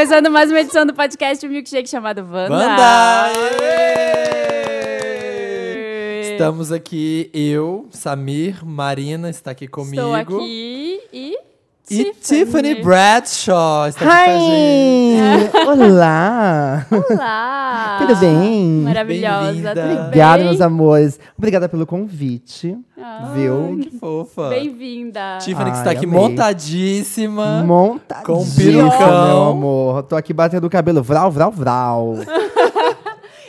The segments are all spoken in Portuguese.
Começando mais uma edição do podcast um Milkshake chamado Wanda. Wanda! Estamos aqui, eu, Samir, Marina está aqui comigo. Estou aqui e... E Tiffany Bradshaw está aqui com a gente. Hi! Olá! Olá! Tudo bem? Maravilhosa, tudo bem? Obrigada, meus amores. Obrigada pelo convite. Ah, viu? Que fofa. Bem-vinda. Tiffany que está aqui amei. montadíssima. Montadíssima, Com perucão. meu amor. Tô aqui batendo o cabelo. Vral, vral, vral.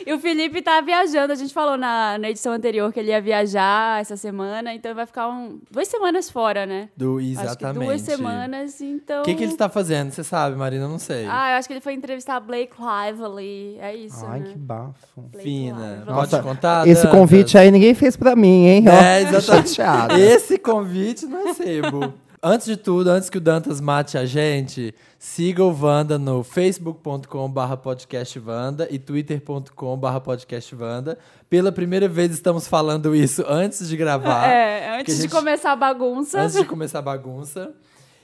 E o Felipe tá viajando. A gente falou na, na edição anterior que ele ia viajar essa semana, então vai ficar um, duas semanas fora, né? Do, Acho que exatamente. duas semanas, então... O que, que ele está fazendo? Você sabe, Marina? Eu não sei. Ah, eu acho que ele foi entrevistar a Blake Lively. É isso, Ai, né? que bafo. Blake Fina. Lively. Pode contar? Esse convite aí ninguém fez pra mim, hein? É, exatamente. Esse convite não é sebo. antes de tudo, antes que o Dantas mate a gente, siga o Wanda no facebook.com.br podcastvanda e twitter.com.br podcastvanda. Pela primeira vez estamos falando isso antes de gravar. É, antes a de gente- começar a bagunça. Antes de começar a bagunça.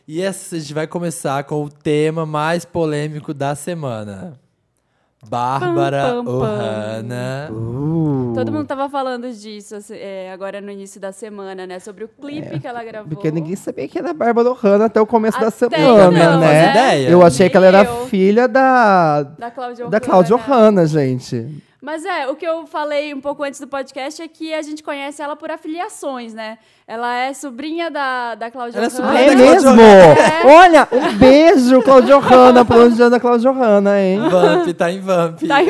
E essa, a gente vai começar com o tema mais polêmico da semana. Bárbara. Ohana. Uh, Todo mundo tava falando disso assim, é, agora no início da semana, né? Sobre o clipe que ela gravou. Porque ninguém sabia que era a Bárbara Ohana até o começo da Até semana, então, né? Faz ideia. Eu achei que ela era Eu. filha da, Da Cláudia da Cláudia Ohana, gente. Mas é, o que eu falei um pouco antes do podcast é que a gente conhece ela por afiliações, né? Ela é sobrinha da, da Cláudia Ela é sobrinha é da Cláudia mesmo? É. Olha, um beijo, Cláudia onde anda a Cláudia Ohana, hein? Vamp, tá em Vamp. Tá em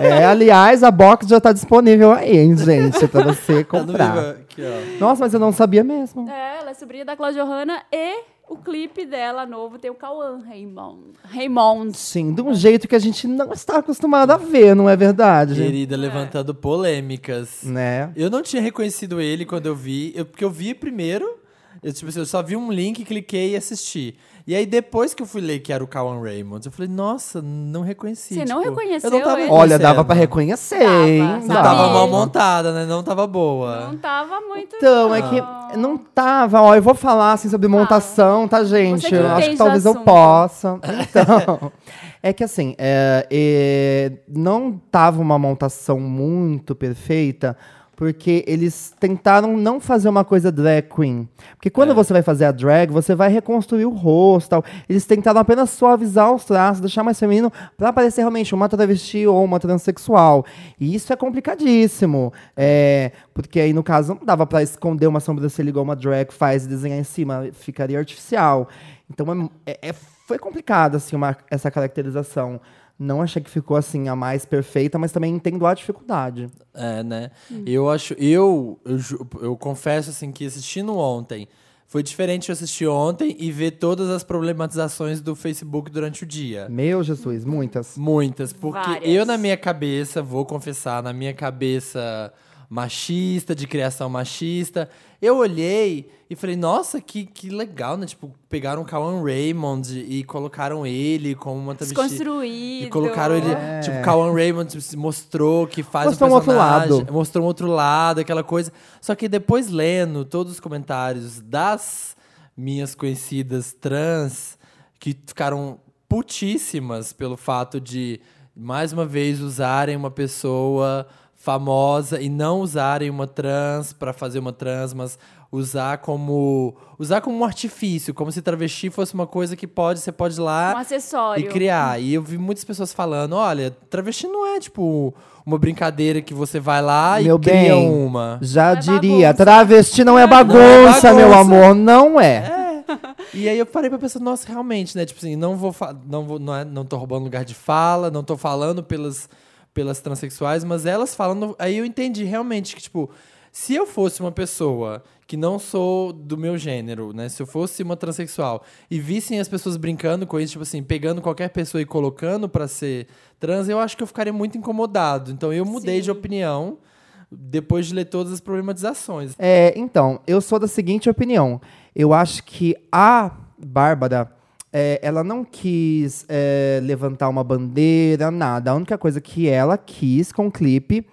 É, aliás, a box já tá disponível aí, hein, gente, pra você Tá no comprar. Viva. Aqui, ó. Nossa, mas eu não sabia mesmo. É, ela é sobrinha da Cláudia Ohana e o clipe dela novo tem o Cauã Raymond. Raymond. Sim, de um jeito que a gente não está acostumado a ver, não é verdade? Querida, levantando polêmicas. Né? Eu não tinha reconhecido ele quando eu vi, eu- porque eu vi primeiro, eu, tipo, assim, eu só vi um link, cliquei e assisti. E aí, depois que eu fui ler que era o Cowan Raymond, eu falei, nossa, não reconheci. Você não tipo, reconheceu eu não tava ele? Olha, dava pra reconhecer, Dava, hein? Não tava mal montada, né? Não tava boa. Não tava muito. Então, é que não tava, ó, eu vou falar assim sobre montação, tá, gente? Você que acho que talvez eu possa. Então, é que assim, é, é, não tava uma montação muito perfeita, porque eles tentaram não fazer uma coisa drag queen. Porque quando É. você vai fazer a drag, você vai reconstruir o rosto, tal. Eles tentaram apenas suavizar os traços, deixar mais feminino, pra parecer realmente uma travesti ou uma transexual. E isso é complicadíssimo. É, porque aí, no caso, não dava pra esconder uma sobrancelha igual uma drag faz e desenhar em cima, ficaria artificial. Então é, é- é- foi complicado assim, uma- essa caracterização. Não achei que ficou assim a mais perfeita, mas também entendo a dificuldade. É, né? Eu acho. Eu, eu, eu confesso assim que assistindo ontem. Foi diferente eu assistir ontem e ver todas as problematizações do Facebook durante o dia. Meu Jesus, muitas. Muitas, porque Várias. eu na minha cabeça, vou confessar, na minha cabeça machista, de criação machista, eu olhei e falei, nossa, que, que legal, né? Tipo, pegaram o Kawan Raymond e colocaram ele como uma travesti. Desconstruído. E colocaram ele, tipo, Kawan Raymond tipo, mostrou que faz Mostrou um um outro personagem, lado. mostrou um outro lado, aquela coisa. Só que depois lendo todos os comentários das minhas conhecidas trans que ficaram putíssimas pelo fato de mais uma vez usarem uma pessoa famosa e não usarem uma trans pra fazer uma trans, mas usar como usar como um artifício, como se travesti fosse uma coisa que pode você pode ir lá Um acessório. e criar. E eu vi muitas pessoas falando, olha, travesti não é tipo uma brincadeira que você vai lá Meu e cria bem, uma. Já é diria, bagunça. travesti não é Não é bagunça, meu bagunça. amor, não é. E aí eu parei pra pensar, nossa, realmente, né? Tipo assim, não vou, não vou, não, é, não tô roubando lugar de fala, não tô falando pelas, pelas transexuais, mas elas falando, aí eu entendi realmente que, tipo, se eu fosse uma pessoa que não sou do meu gênero, né? Se eu fosse uma transexual e vissem as pessoas brincando com isso, tipo assim, pegando qualquer pessoa e colocando pra ser trans, eu acho que eu ficaria muito incomodado. Então eu mudei Sim. de opinião depois de ler todas as problematizações. É, então, eu sou da seguinte opinião. Eu acho que a Bárbara, é, ela não quis é, levantar uma bandeira, nada. A única coisa que ela quis com o clipe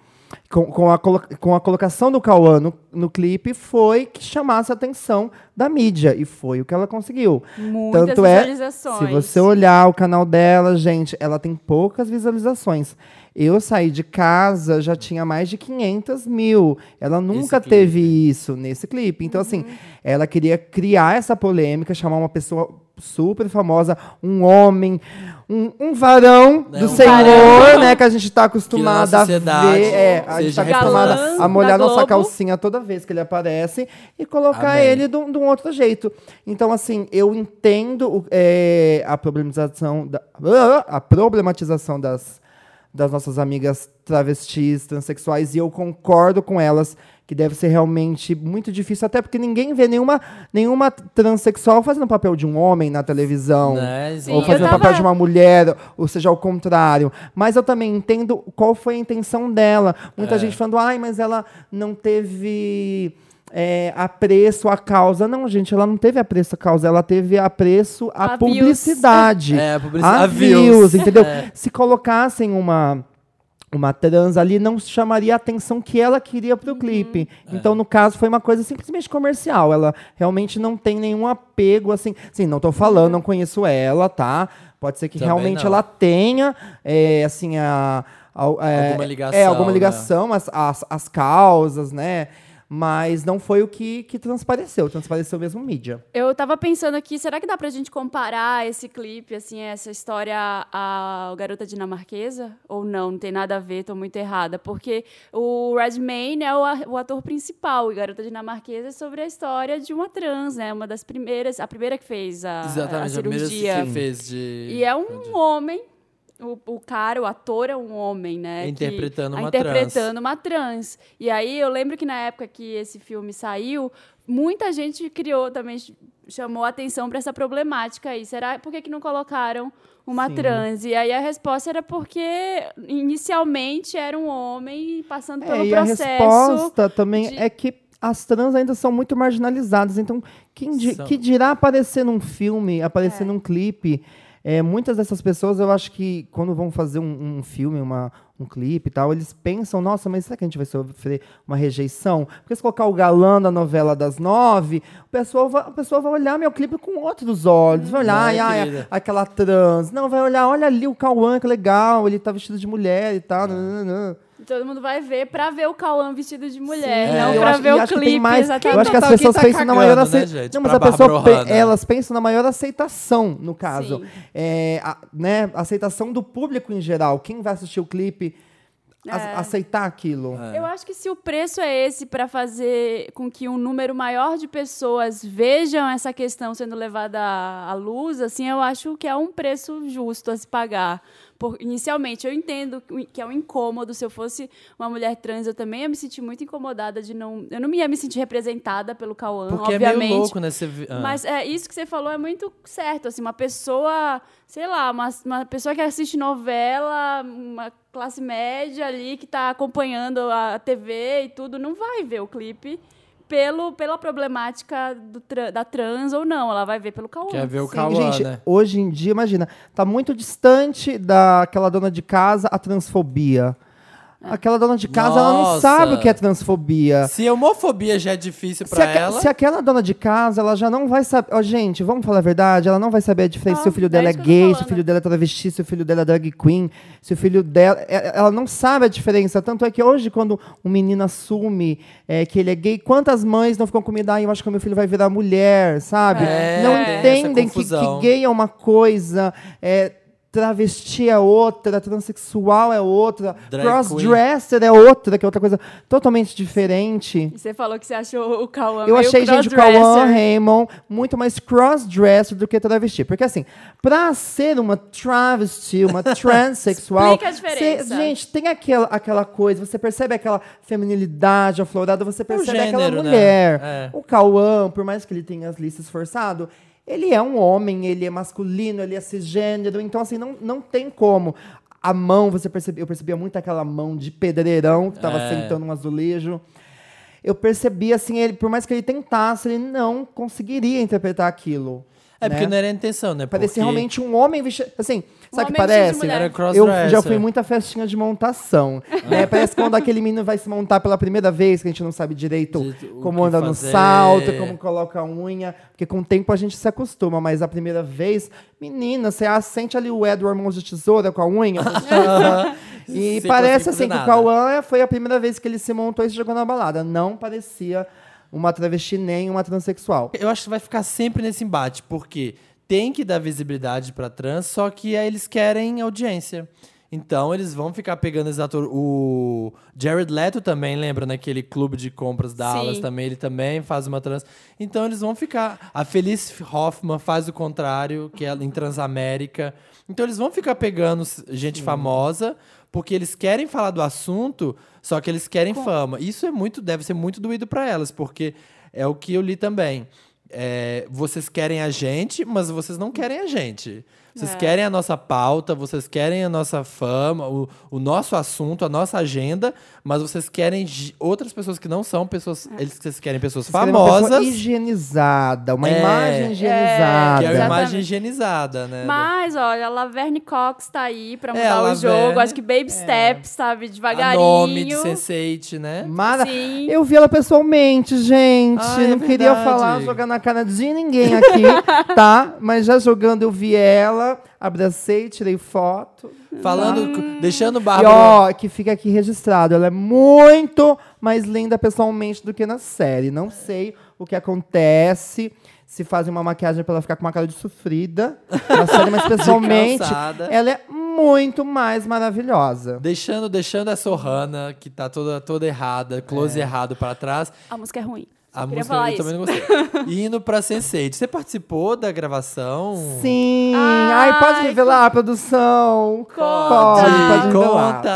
com, com, a, com a colocação do Cauã no, no clipe, foi que chamasse a atenção da mídia. E foi o que ela conseguiu. Muitas Tanto é, visualizações. se você olhar o canal dela, gente, ela tem poucas visualizações. Eu saí de casa, já tinha mais de 500 mil. Ela nunca teve isso nesse clipe. Então, assim, ela queria criar essa polêmica, chamar uma pessoa super famosa, um homem, um, um varão Né, do um Senhor, varão. né? Que a gente tá acostumado a ver. É, a gente tá acostumada a molhar nossa calcinha toda vez que ele aparece e colocar Amém. ele de um, outro jeito. Então, assim, eu entendo é, a problematização da, a problematização das, das nossas amigas travestis, transexuais, e eu concordo com elas que deve ser realmente muito difícil, até porque ninguém vê nenhuma, nenhuma transexual fazendo o papel de um homem na televisão. Né? Ou fazendo o tava- papel de uma mulher, ou seja, ao contrário. Mas eu também entendo qual foi a intenção dela. Muita É. gente falando, ai, mas ela não teve é, apreço à causa. Não, gente, ela não teve apreço à causa, ela teve apreço à A views. publicidade. É, a publicidade- A a views, views. entendeu? É. Se colocassem uma uma trans ali não chamaria a atenção que ela queria para o Uhum. clipe. É. Então, no caso, foi uma coisa simplesmente comercial. Ela realmente não tem nenhum apego, assim. Sim, não tô falando, não conheço ela, tá? Pode ser que Também realmente não. ela tenha, é, assim, a... a- é, Alguma ligação, É, alguma né? ligação, as, as, as causas, né? Mas não foi o que, que transpareceu. Transpareceu mesmo mídia. Eu tava pensando aqui, será que dá pra gente comparar esse clipe, assim, essa história à Garota Dinamarquesa? Ou não, não tem nada a ver, tô muito errada. Porque o Redmayne é o, o ator principal e Garota Dinamarquesa é sobre a história de uma trans, né? Uma das primeiras, a primeira que fez a, a Exatamente, a primeira cirurgia. que fez de. E é um homem. O, o cara, o ator é um homem, né? que- Interpretando ah, uma interpretando uma trans. E aí eu lembro que na época que esse filme saiu, muita gente criou também, ch- chamou atenção para essa problemática aí. Será por que, que não colocaram uma Sim. trans? E aí a resposta era porque inicialmente era um homem passando pelo É, e a processo. resposta também de- é que as trans ainda são muito marginalizadas. Então, quem di- que dirá aparecer num filme, aparecer É. num clipe? É, muitas dessas pessoas, eu acho que quando vão fazer um, um filme, uma, um clipe e tal, eles pensam, nossa, mas será que a gente vai sofrer uma rejeição? Porque se colocar o galã da novela das nove, o pessoal vai, a pessoa vai olhar meu clipe com outros olhos. Vai olhar, ai, ai, aquela trans. Não, vai olhar, olha ali o Cauã, que legal, ele tá vestido de mulher e tal. nananã. Todo mundo vai ver pra ver o Cauã vestido de mulher, Sim. não É, pra acho- ver e o clipe. mais- exatamente. Eu acho que as pessoas tá pensam na cagando, maior né, aceitação. gente? Não, mas a pessoa pe- elas pensam na maior aceitação, no caso. É, a, né, aceitação do público em geral. Quem vai assistir o clipe a- É. aceitar aquilo. É. Eu acho que se o preço é esse para fazer com que um número maior de pessoas vejam essa questão sendo levada à à luz, assim, eu acho que é um preço justo a se pagar. Por, inicialmente, eu entendo que é um incômodo. Se eu fosse uma mulher trans, eu também ia me sentir muito incomodada de não. Eu não ia me sentir representada pelo Cauã, Porque obviamente. é meio louco, né? Você ah. Mas é, isso que você falou é muito certo. Assim, uma pessoa, sei lá, uma, uma pessoa que assiste novela, uma classe média ali que está acompanhando a TV e tudo, não vai ver o clipe pelo, pela problemática do tra- da trans ou não. Ela vai ver pelo Cauã. Quer ver o Cauã, gente, né? hoje em dia, imagina, tá muito distante daquela dona de casa a transfobia. Aquela dona de casa, ela não Nossa. sabe o que é transfobia. Se a homofobia já é difícil Se, pra aque- ela. se aquela dona de casa, ela já não vai saber. Ó, gente, vamos falar a verdade, ela não vai saber a diferença Ah, se o filho é dela é tô gay, se o filho dela é travesti, se o filho dela é drag queen, se o filho dela. é- Ela não sabe a diferença. Tanto é que hoje, quando um menino assume é, que ele é gay, quantas mães não ficam com medo? Ah, eu acho que o meu filho vai virar mulher, sabe? É, não entendem que, que gay é uma coisa. É, Travesti é outra, transexual é outra, crossdresser é outra, que é outra coisa totalmente diferente. E você falou que você achou o Cauã Eu achei, gente, o. Cauã Raymond muito mais crossdresser do que travesti. Porque, assim, pra ser uma travesti, uma transexual... Explica a diferença. cê- gente, tem aquela, aquela coisa, você percebe aquela feminilidade aflorada, você percebe aquela gênero, né? mulher. É. O Cauã, por mais que ele tenha as listas forçado, ele é um homem, ele é masculino, ele é cisgênero, então, assim, não, não tem como... A mão, você percebia, eu percebia muito aquela mão de pedreirão que tava É. sentando um azulejo eu percebi assim, ele, por mais que ele tentasse, ele não conseguiria interpretar aquilo. É porque né? não era a intenção, né? Parecia Porque- realmente um homem vestido. Assim, sabe o que parece? Eu já fui em muita festinha de montação. né? Parece quando aquele menino vai se montar pela primeira vez, que a gente não sabe direito o como anda no fazer. salto, como coloca a unha. Porque com o tempo a gente se acostuma, mas a primeira vez, menina, você sente ali o Edward Mãos de Tesoura com a unha. e parece assim que o. Cauã foi a primeira vez que ele se montou e se jogou na balada. Não parecia uma travesti nem uma transexual. Eu acho que vai ficar sempre nesse embate, porque tem que dar visibilidade pra trans, só que aí eles querem audiência. Então eles vão ficar pegando esse ator. O Jared Leto também, lembra, naquele clube de compras Dallas Sim. também, ele também faz uma trans. Então eles vão ficar. A Felice Hoffman faz o contrário, que é em Transamérica. Então eles vão ficar pegando gente famosa, porque eles querem falar do assunto, só que eles querem fama. Isso é muito, deve ser muito doído pra elas, porque é o que eu li também. É, vocês querem a gente, mas vocês não querem a gente. Vocês É. querem a nossa pauta, vocês querem a nossa fama, o, o nosso assunto, a nossa agenda, mas vocês querem outras pessoas que não são pessoas. Eles vocês querem pessoas Vocês querem uma pessoa famosas, higienizada, uma É. imagem que higienizada. é a Exatamente. imagem higienizada, né? Mas, olha, a Laverne Cox tá aí pra É, mudar a o Laverne- jogo. Acho que Baby Steps, sabe? a Devagarinho. nome de Sense8, né? Mara... Sim. Eu vi ela pessoalmente, gente. Ah, é não queria falar, jogar na cara de ninguém aqui, tá? Mas já jogando eu vi ela, abracei, tirei foto. Falando, deixando o E Bárbara. ó, que fica aqui registrado. Ela é muito mais linda pessoalmente do que na série. Não sei o que acontece. Se fazem uma maquiagem pra ela ficar com uma cara de sofrida na série, mas pessoalmente ela é muito mais maravilhosa. Deixando, deixando a Sorrana, que tá toda, toda errada, close errado pra trás. A música é ruim. Só A queria música falar eu isso. também não gostei. E indo pra Sense8. Você participou da gravação? Sim! Ai, Ai, pode revelar a produção? Conta. Pode, pode revelar. Conta!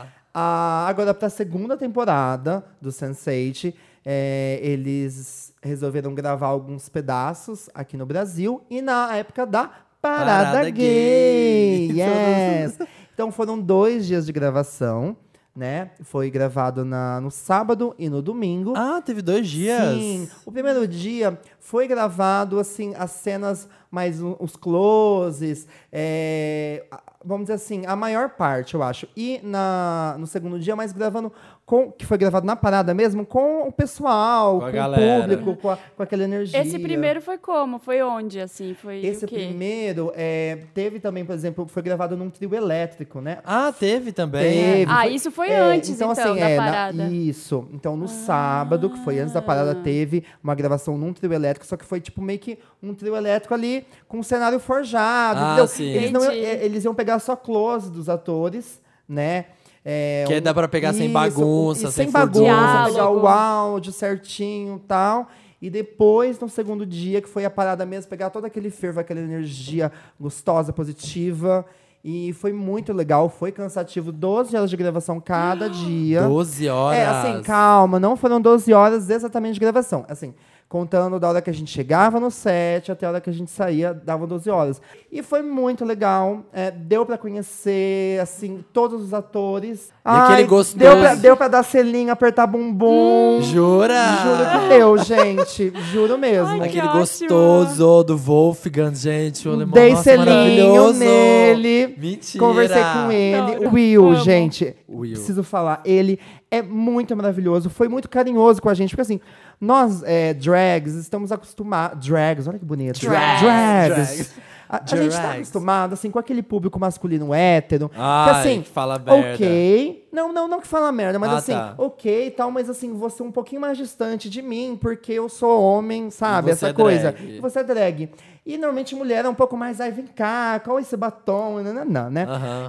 Então, a- agora, pra segunda temporada do Sense8, é, eles resolveram gravar alguns pedaços aqui no Brasil e na época da Parada, Parada Gay. Gay. Yes! então foram dois dias de gravação, né? Foi gravado na, no sábado e no domingo. Ah, teve dois dias? Sim. O primeiro dia foi gravado, assim, as cenas mais um- os closes, é, vamos dizer assim, a maior parte, eu acho. E na, no segundo dia, mais gravando com, que foi gravado na parada mesmo, com o pessoal, Com com, o público, com, a- com aquela energia. Esse primeiro foi como? Foi onde, assim? Foi Esse o quê? primeiro é, teve também, por exemplo, foi gravado num trio elétrico, né? Ah, teve também. Teve. Ah, foi- isso foi É, antes, então, assim, da é, na- parada. Ah. isso. Então, no sábado, que foi antes da parada, teve uma gravação num trio elétrico, só que foi tipo meio que um trio elétrico ali com um cenário forjado. Ah, entendeu? sim. Eles, não, é, eles iam pegar só close dos atores, né? É, Que aí dá pra pegar sem isso, bagunça, e sem sem bagunça, pegar o áudio certinho e tal. E depois, no segundo dia, que foi a parada mesmo, pegar todo aquele fervo, aquela energia gostosa, positiva. E foi muito legal, foi cansativo. 12 horas de gravação cada dia. 12 horas. É, assim, calma, não foram 12 horas exatamente de gravação. Assim, contando da hora que a gente chegava no set até a hora que a gente saía, dava 12 horas. E foi muito legal. é, deu pra conhecer, assim, todos os atores. aquele gostoso. Deu pra, deu pra dar selinho, apertar bumbum. Jura? Juro que deu, gente. Juro mesmo. Ai, que Aquele gostoso do Wolfgang, gente. O alemão, Dei nossa, selinho nele. Mentira. Conversei com ele. Adoro. O Will, Amo. gente, Will. preciso falar. Ele é muito maravilhoso. Foi muito carinhoso com a gente. Porque assim, nós, é, drags, estamos acostumados... Drags, olha que bonito. Drags. Drags. Drags. A, a gente tá Drags. acostumado, assim, com aquele público masculino hétero. Ai, que assim, fala merda. ok. Não, não, não que fala merda, mas Ah, assim, tá. ok e tal, mas assim, você é um pouquinho mais distante de mim, porque eu sou homem, sabe? Essa é coisa. drag. E você é drag. E normalmente mulher é um pouco mais, ai, vem cá, qual é esse batom? Não, não, não, né?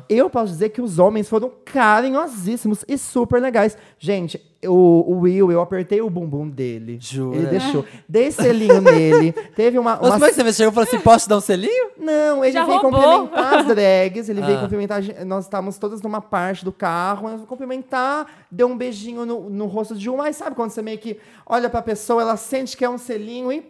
Eu posso dizer que os homens foram carinhosíssimos e super legais. Gente, o, o Will, eu apertei o bumbum dele. Jura? Ele deixou. Dei selinho nele. Teve uma. Mas uma como é que você chegou e falou assim, posso te dar um selinho? não, ele Já veio roubou? cumprimentar as drags, ele veio Ah. cumprimentar. a gente- Nós estávamos todas numa parte do carro, cumprimentar, deu um beijinho no, no rosto de uma, mas sabe quando você meio que olha pra pessoa, ela sente que é um selinho e.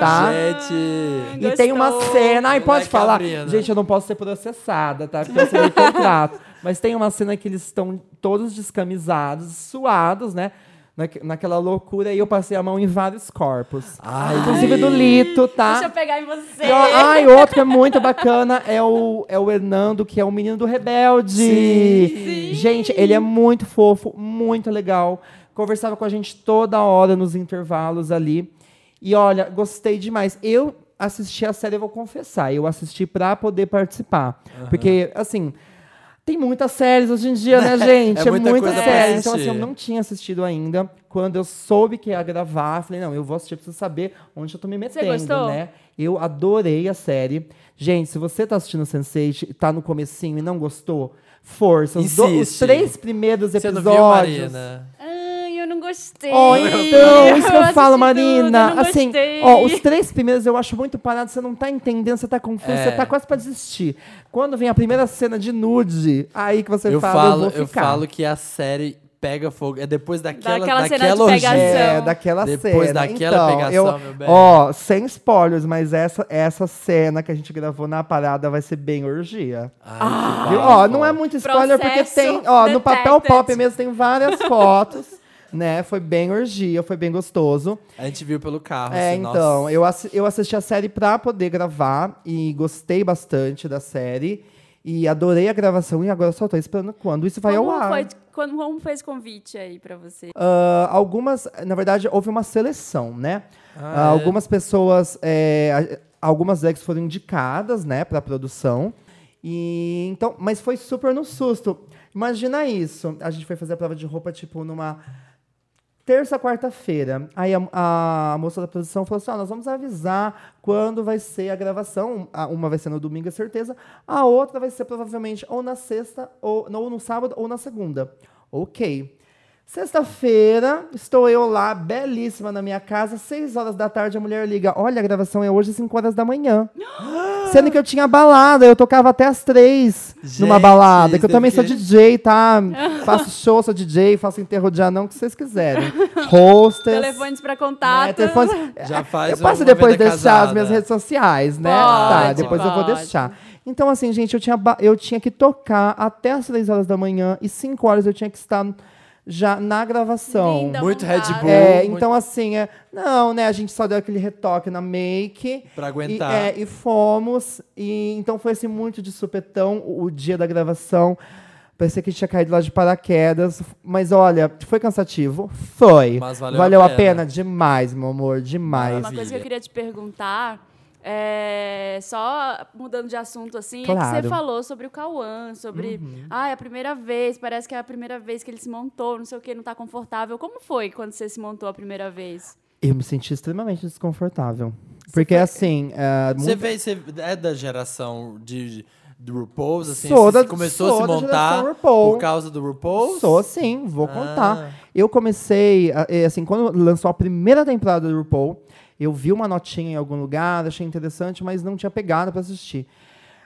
tá? Gente. E tem uma cena, ai, pode falar. abrindo. Gente, eu não posso ser processada, tá? Porque eu assinei contrato. Mas tem uma cena que eles estão todos descamisados, suados, né? Naque- naquela loucura, e eu passei a mão em vários corpos. Ai, Inclusive do Lito, tá? Deixa eu pegar em você. E, ó, ai, outro que é muito bacana é o, é o Hernando, que é o menino do Rebelde. Sim. Gente, ele é muito fofo, muito legal. Conversava com a gente toda hora nos intervalos ali. E olha, gostei demais. Eu assisti a série, eu vou confessar, eu assisti pra poder participar. Porque, assim, tem muitas séries hoje em dia, né, gente? É muita coisa pra série. Então, assim, eu não tinha assistido ainda. Quando eu soube que ia gravar, falei, não, eu vou assistir, preciso saber onde eu tô me metendo, né? Eu adorei a série. Gente, se você tá assistindo Sense8, tá no comecinho e não gostou, força. Os, do- os três primeiros Você não episódios. viu, Marina? Gostei. Ó, então, isso que eu assisti falo, tudo, Marina. eu não assim, gostei. ó, os três primeiros eu acho muito parado, você não tá entendendo, você tá confuso, É. você tá quase pra desistir. Quando vem a primeira cena de nude, aí que você Eu fala, falo, eu vou eu falo que a série pega fogo. É depois daquela, Daquela cena de daquela pegação. É, daquela Depois cena. daquela então, pegação, eu, meu bem. Ó, sem spoilers, mas essa, essa cena que a gente gravou na parada vai ser bem orgia. Ai, bafo. Ó, não é muito spoiler porque Processo tem, ó, no papel detected. pop mesmo tem várias fotos, né? Foi bem orgia, foi bem gostoso. A gente viu pelo carro. É, assim, então, nossa. eu, assi- eu assisti a série pra poder gravar e gostei bastante da série. E adorei a gravação e agora só tô esperando quando isso vai como ao ar. Foi, quando, como fez convite aí pra você? Ah, algumas, na verdade, houve uma seleção, né? Ah, Ah, é? Algumas pessoas, é, algumas drags foram indicadas, né, para produção. E então, mas foi super no susto. Imagina isso. A gente foi fazer a prova de roupa tipo numa terça, quarta-feira. Aí a, a moça da produção falou assim: ó, nós vamos avisar quando vai ser a gravação. Uma vai ser no domingo, é certeza. A outra vai ser provavelmente ou na sexta, ou, ou no sábado, ou na segunda. Ok. Sexta-feira, estou eu lá, belíssima na minha casa, seis horas da tarde, a mulher liga: Olha, a gravação é hoje, cinco horas da manhã. Sendo que eu tinha balada, eu tocava até as três numa Gente, balada. Que eu também sou DJ, tá? faço show, sou DJ, faço enterro de anão, o que vocês quiserem. Hostess. Telefones pra contato. né, telefones- Já faz eu posso depois deixar casada. as minhas redes sociais, né? Pode, tá, depois eu vou pode. deixar. Então, assim, gente, eu tinha, eu tinha que tocar até as três horas da manhã e cinco horas eu tinha que estar já na gravação. Linda Muito Red. Bull. É, muito- então assim, é, não, né, a gente só deu aquele retoque na make. Pra E, aguentar. é, e fomos, e então foi assim muito de supetão o, o dia da gravação. Parecia que tinha caído lá de paraquedas, mas olha, foi cansativo? Foi. Mas valeu a a pena. pena. demais, meu amor, demais. Uma coisa que eu queria te perguntar, é, só mudando de assunto assim, é que Claro. Uhum. você falou sobre o Cauã, sobre, ah, é a primeira vez, parece que é a primeira vez que ele se montou, não sei o que, não tá confortável. Como foi quando você se montou a primeira vez? Eu me senti extremamente desconfortável. Porque assim, é, Você muito- vê, você é da geração de, do RuPaul's, assim? Sou você da- começou sou a se montar RuPaul. por causa do RuPaul's? Sou sim, vou Ah. contar. Eu comecei, eh, assim, quando lançou a primeira temporada do RuPaul, eu vi uma notinha em algum lugar, achei interessante, mas não tinha pegado pra assistir.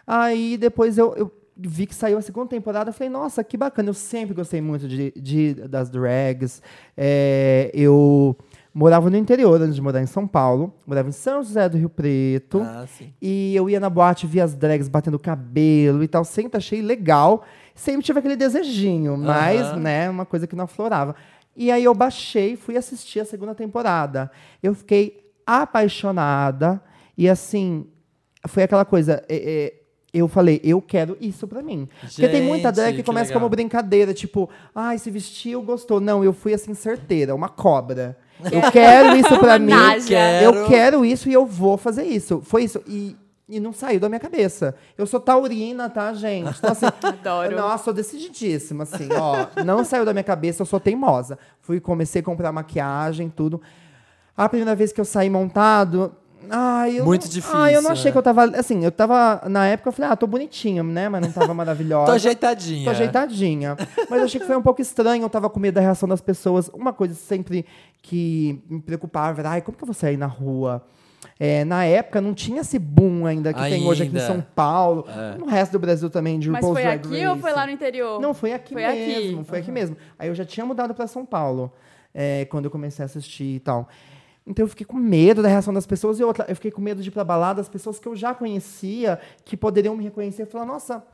Aí depois eu, eu vi que saiu a segunda temporada, eu falei, nossa, que bacana. Eu sempre gostei muito de, de- das drags. É, eu morava no interior antes de morar em São Paulo, morava em São José do Rio Preto. Ah. E eu ia na boate, via as drags batendo cabelo e tal. Sempre achei legal. Sempre tive aquele desejinho, mas, né, uma coisa que não aflorava. E aí eu baixei, fui assistir a segunda temporada. Eu fiquei apaixonada. E assim, foi aquela coisa. é, é, eu falei, eu quero isso pra mim. Porque tem muita Gente, drag que que começa legal. como brincadeira, tipo, ai, se vestiu, gostou. Não, eu fui assim, certeira, uma cobra. Eu quero isso pra mim. náusea. Eu quero isso e eu vou fazer isso. Foi isso. E, e não saiu da minha cabeça. Eu sou taurina, tá, gente? Então, assim, Adoro. Nossa, sou decididíssima, assim, ó. Não saiu da minha cabeça, eu sou teimosa. Fui, comecei a comprar maquiagem, tudo. A primeira vez que eu saí montado. Ai, eu Muito não- difícil, Ai, eu não achei né? que eu tava. Assim, eu tava. Na época eu falei, ah, tô bonitinha, né? Mas não tava maravilhosa. Tô ajeitadinha. Tô ajeitadinha. Mas eu achei que foi um pouco estranho, eu tava com medo da reação das pessoas. Uma coisa sempre que me preocupava era, ai, como que eu vou sair na rua? É, na época não tinha esse boom ainda que tem hoje aqui em Ainda. São Paulo. É. No resto do Brasil também, de Mas RuPaul's foi Drag aqui ou foi Race. lá no interior? Não, foi aqui Foi aqui. mesmo. Foi aqui mesmo. Aí eu já tinha mudado para São Paulo, é, quando eu comecei a assistir e tal. Então eu fiquei com medo da reação das pessoas. E outra, eu fiquei com medo de ir pra balada, as pessoas que eu já conhecia, que poderiam me reconhecer, falar, nossa,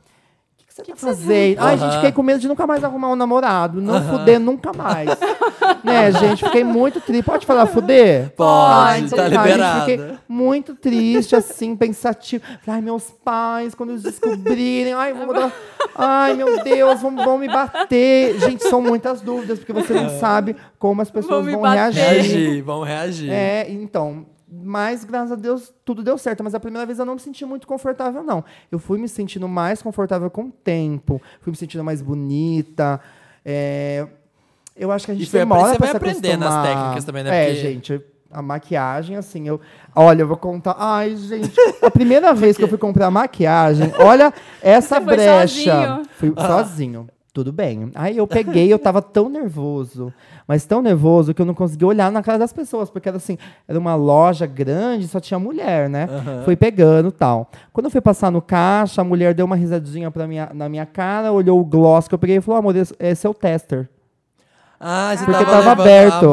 o que, você tá fazendo? Ai, gente, fiquei com medo de nunca mais arrumar um namorado. Não fuder nunca mais. né, gente? Fiquei muito triste. Pode falar fuder? Pode, então tá gente, liberada. Fiquei muito triste, assim, pensativo. Ai, meus pais, quando eles descobrirem, ai, vou mudar. Ai, meu Deus, vão, vão me bater. Gente, são muitas dúvidas, porque você não sabe como as pessoas Vão vão reagir. Reagir, vamos reagir. É, então. Mas, graças a Deus, tudo deu certo. Mas a primeira vez eu não me senti muito confortável, não. Eu fui me sentindo mais confortável com o tempo. Fui me sentindo mais bonita. É, eu acho que a gente demora você pra vai se aprendendo as técnicas também, né? É, Porque- gente, a maquiagem, assim, eu... Olha, eu vou contar... Ai, gente, a primeira vez que eu fui comprar maquiagem, olha essa Você foi brecha. sozinho? Fui sozinho. Tudo bem. Aí eu peguei, eu tava tão nervoso, mas tão nervoso que eu não conseguia olhar na cara das pessoas, porque era assim, era uma loja grande, só tinha mulher, né? Fui pegando tal. Quando eu fui passar no caixa, a mulher deu uma risadinha pra minha, na minha cara, olhou o gloss que eu peguei e falou: amor, esse é o tester. Ah, você Porque tava, tava aberto.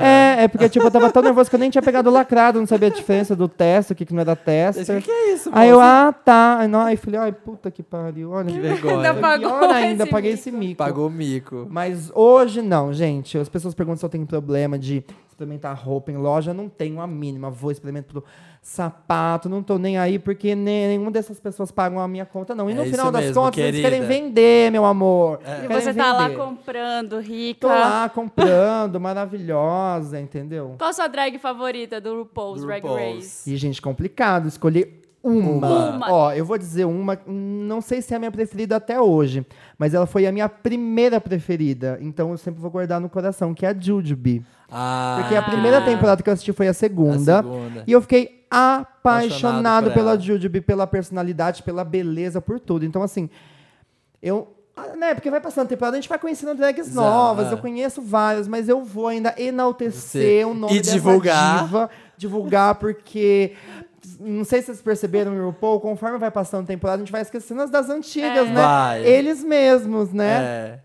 É, é porque, tipo, eu tava tão nervoso que eu nem tinha pegado o lacrado, não sabia a diferença do teste, o que, que não era O tester. que, que é isso, Aí eu, moça? ah, tá. Aí, não, aí falei, ai, puta que pariu, olha. Que vergonha. Ainda pagou Pior ainda, esse paguei mico. esse mico. Pagou o mico. Mas hoje não, gente. As pessoas perguntam se eu tenho problema de experimentar roupa em loja. Não tenho a mínima. Vou experimentar pro sapato, não tô nem aí, porque nem, nenhuma dessas pessoas pagam a minha conta, não. E no É final isso das mesmo, contas, eles querida. querem vender, meu amor. E Querem você tá lá comprando, rica. Tô lá comprando, maravilhosa, entendeu? Qual a sua drag favorita do RuPaul's Do Drag RuPaul's. Race? E, gente, complicado escolher uma. Uma. Ó, eu vou dizer uma, não sei se é a minha preferida até hoje, mas ela foi a minha primeira preferida. Então eu sempre vou guardar no coração, que é a Jujubee. Ah, Porque a primeira temporada que eu assisti foi a segunda. A segunda. E eu fiquei Apaixonado pela ela. Jujubee, pela personalidade, pela beleza, por tudo. Então, assim, eu. ah, Né, porque vai passando a temporada, a gente vai conhecendo drags Exato, novas, é. eu conheço várias, mas eu vou ainda enaltecer Você- o nome e divulgar. diva, divulgar, porque não sei se vocês perceberam em RuPaul, conforme vai passando a temporada, a gente vai esquecendo as das antigas, É. né? Vai. Eles mesmos, né? É.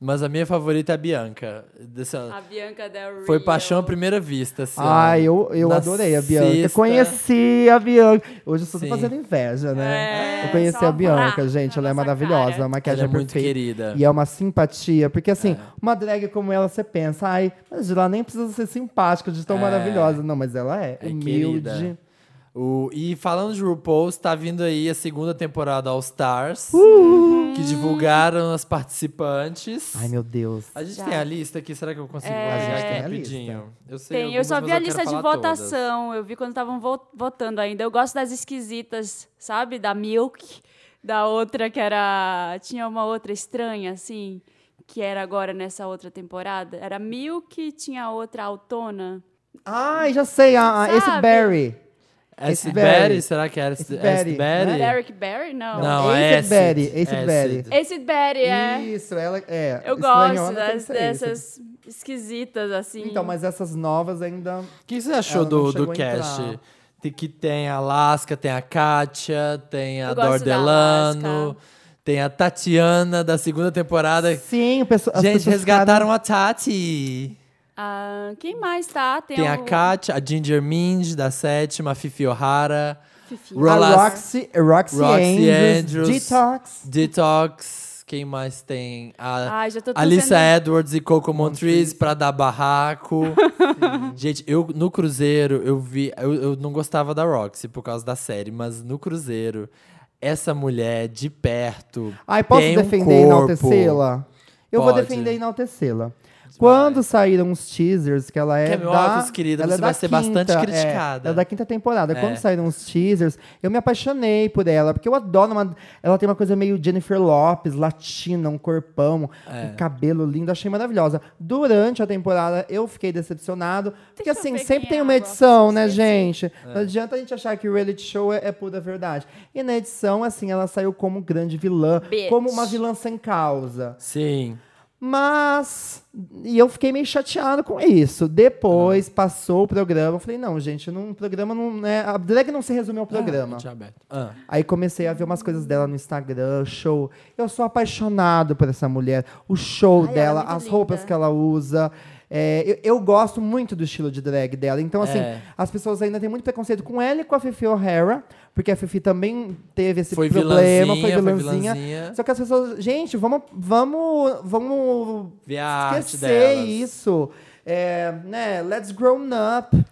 Mas a minha favorita é a Bianca. Desse ano. A Bianca Del Rio. Foi paixão à primeira vista. Assim, Ai, eu, eu Na adorei a Bianca. sexta- Conheci a Bianca. Hoje eu só tô Sim. fazendo inveja, né? É, eu conheci a Bianca, gente. Ela é maravilhosa. cara. A maquiagem Ela é muito perfeita. querida. E é uma simpatia. Porque, assim, É. uma drag como ela, você pensa, ai, mas de lá nem precisa ser simpática, de tão É. maravilhosa. Não, mas ela é. É humilde. querida. O, e falando de RuPaul, está vindo aí a segunda temporada All Stars, que divulgaram as participantes. Ai, meu Deus. A gente Já. tem a lista aqui, será que eu consigo É. rasgar aqui rapidinho? Eu sei Tem, eu só vi a lista de falar todas. votação. Eu vi quando estavam vo- votando ainda. Eu gosto das esquisitas, sabe? Da Milk, da outra que era. Tinha uma outra estranha, assim, que era agora nessa outra temporada. Era Milk, tinha outra autona. Ai, já sei. A, a, esse? Barry. Esse Berry, Berry. será que era S. Berry, Berry? né? Derek Barry? Não. Não, Acid é Acid. Berry, Acid. Berry. Esse Barry, é. Isso, ela é. Eu gosto das- dessas esquisitas, assim. Então, mas essas novas ainda. O que você achou não do, do cast? que tem a Alaska, tem a Kátia, tem a Dordelano, tem a Tatiana da segunda temporada. Sim, o pessoal. as Gente, pessoas resgataram a Tati. Ah, quem mais tá? Tem, Tem a Kátia, a Ginger Minj da sétima, a Fifi O'Hara, Fifi. ficaram- A Rolas- Roxy, Roxy, Roxy Andrews, Andrews. Detox. Detox. Quem mais tem? A Ai, já tô Alissa torcendo- Edwards e Coco Montrese pra dar barraco. Gente, eu no Cruzeiro, eu vi. Eu, eu não gostava da Roxy por causa da série, mas no Cruzeiro, essa mulher de perto. Ai, posso tem um defender e corpo. enaltecê-la? Eu vou Pode. defender e enaltecê-la. Quando saíram os teasers, que ela é Que é meu da... óculos, querida, ela é você da vai ser bastante quinta, criticada. É, é da quinta temporada. É. Quando saíram os teasers, eu me apaixonei por ela, porque eu adoro uma... Ela tem uma coisa meio Jennifer Lopes, latina, um corpão, É. um cabelo lindo, achei maravilhosa. Durante a temporada, eu fiquei decepcionado, porque Deixa assim, sempre tem é uma edição, né, gente? É. Não adianta a gente achar que o reality show é, é pura verdade. E na edição, assim, ela saiu como grande vilã, Bitch. como uma vilã sem causa. Sim. Mas. E eu fiquei meio chateado com isso. Depois passou o programa. Eu falei, não, gente, num programa não. Né, a drag não se resume ao programa. Ah, tinha aberto. Ah. Aí comecei a ver umas coisas dela no Instagram, show. Eu sou apaixonado por essa mulher. O show Ai, é dela, muito as linda. roupas que ela usa. É, eu, eu gosto muito do estilo de drag dela. Então, assim, É. as pessoas ainda têm muito preconceito com ela e com a Fifi O'Hara, porque a Fifi também teve esse Foi problema, vilãzinha, foi foi vilãzinha. Só que as pessoas, gente, vamos, vamos, vamos esquecer isso. É, né, let's grown up.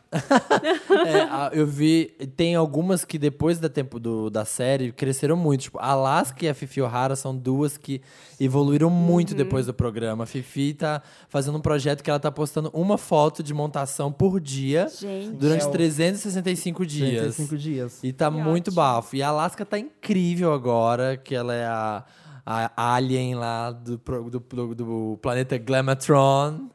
É, a- eu vi. Tem algumas que depois da tempo do, da série cresceram muito. Tipo, a Alaska e a Fifi O'Hara são duas que evoluíram muito depois do programa. A Fifi tá fazendo um projeto que ela tá postando uma foto de montação por dia Gente. durante É o- 365 dias. 35 dias. E tá Que muito ótimo. bafo. E a Alaska tá incrível agora, que ela é a, a alien lá do, do, do, do planeta Glamatron.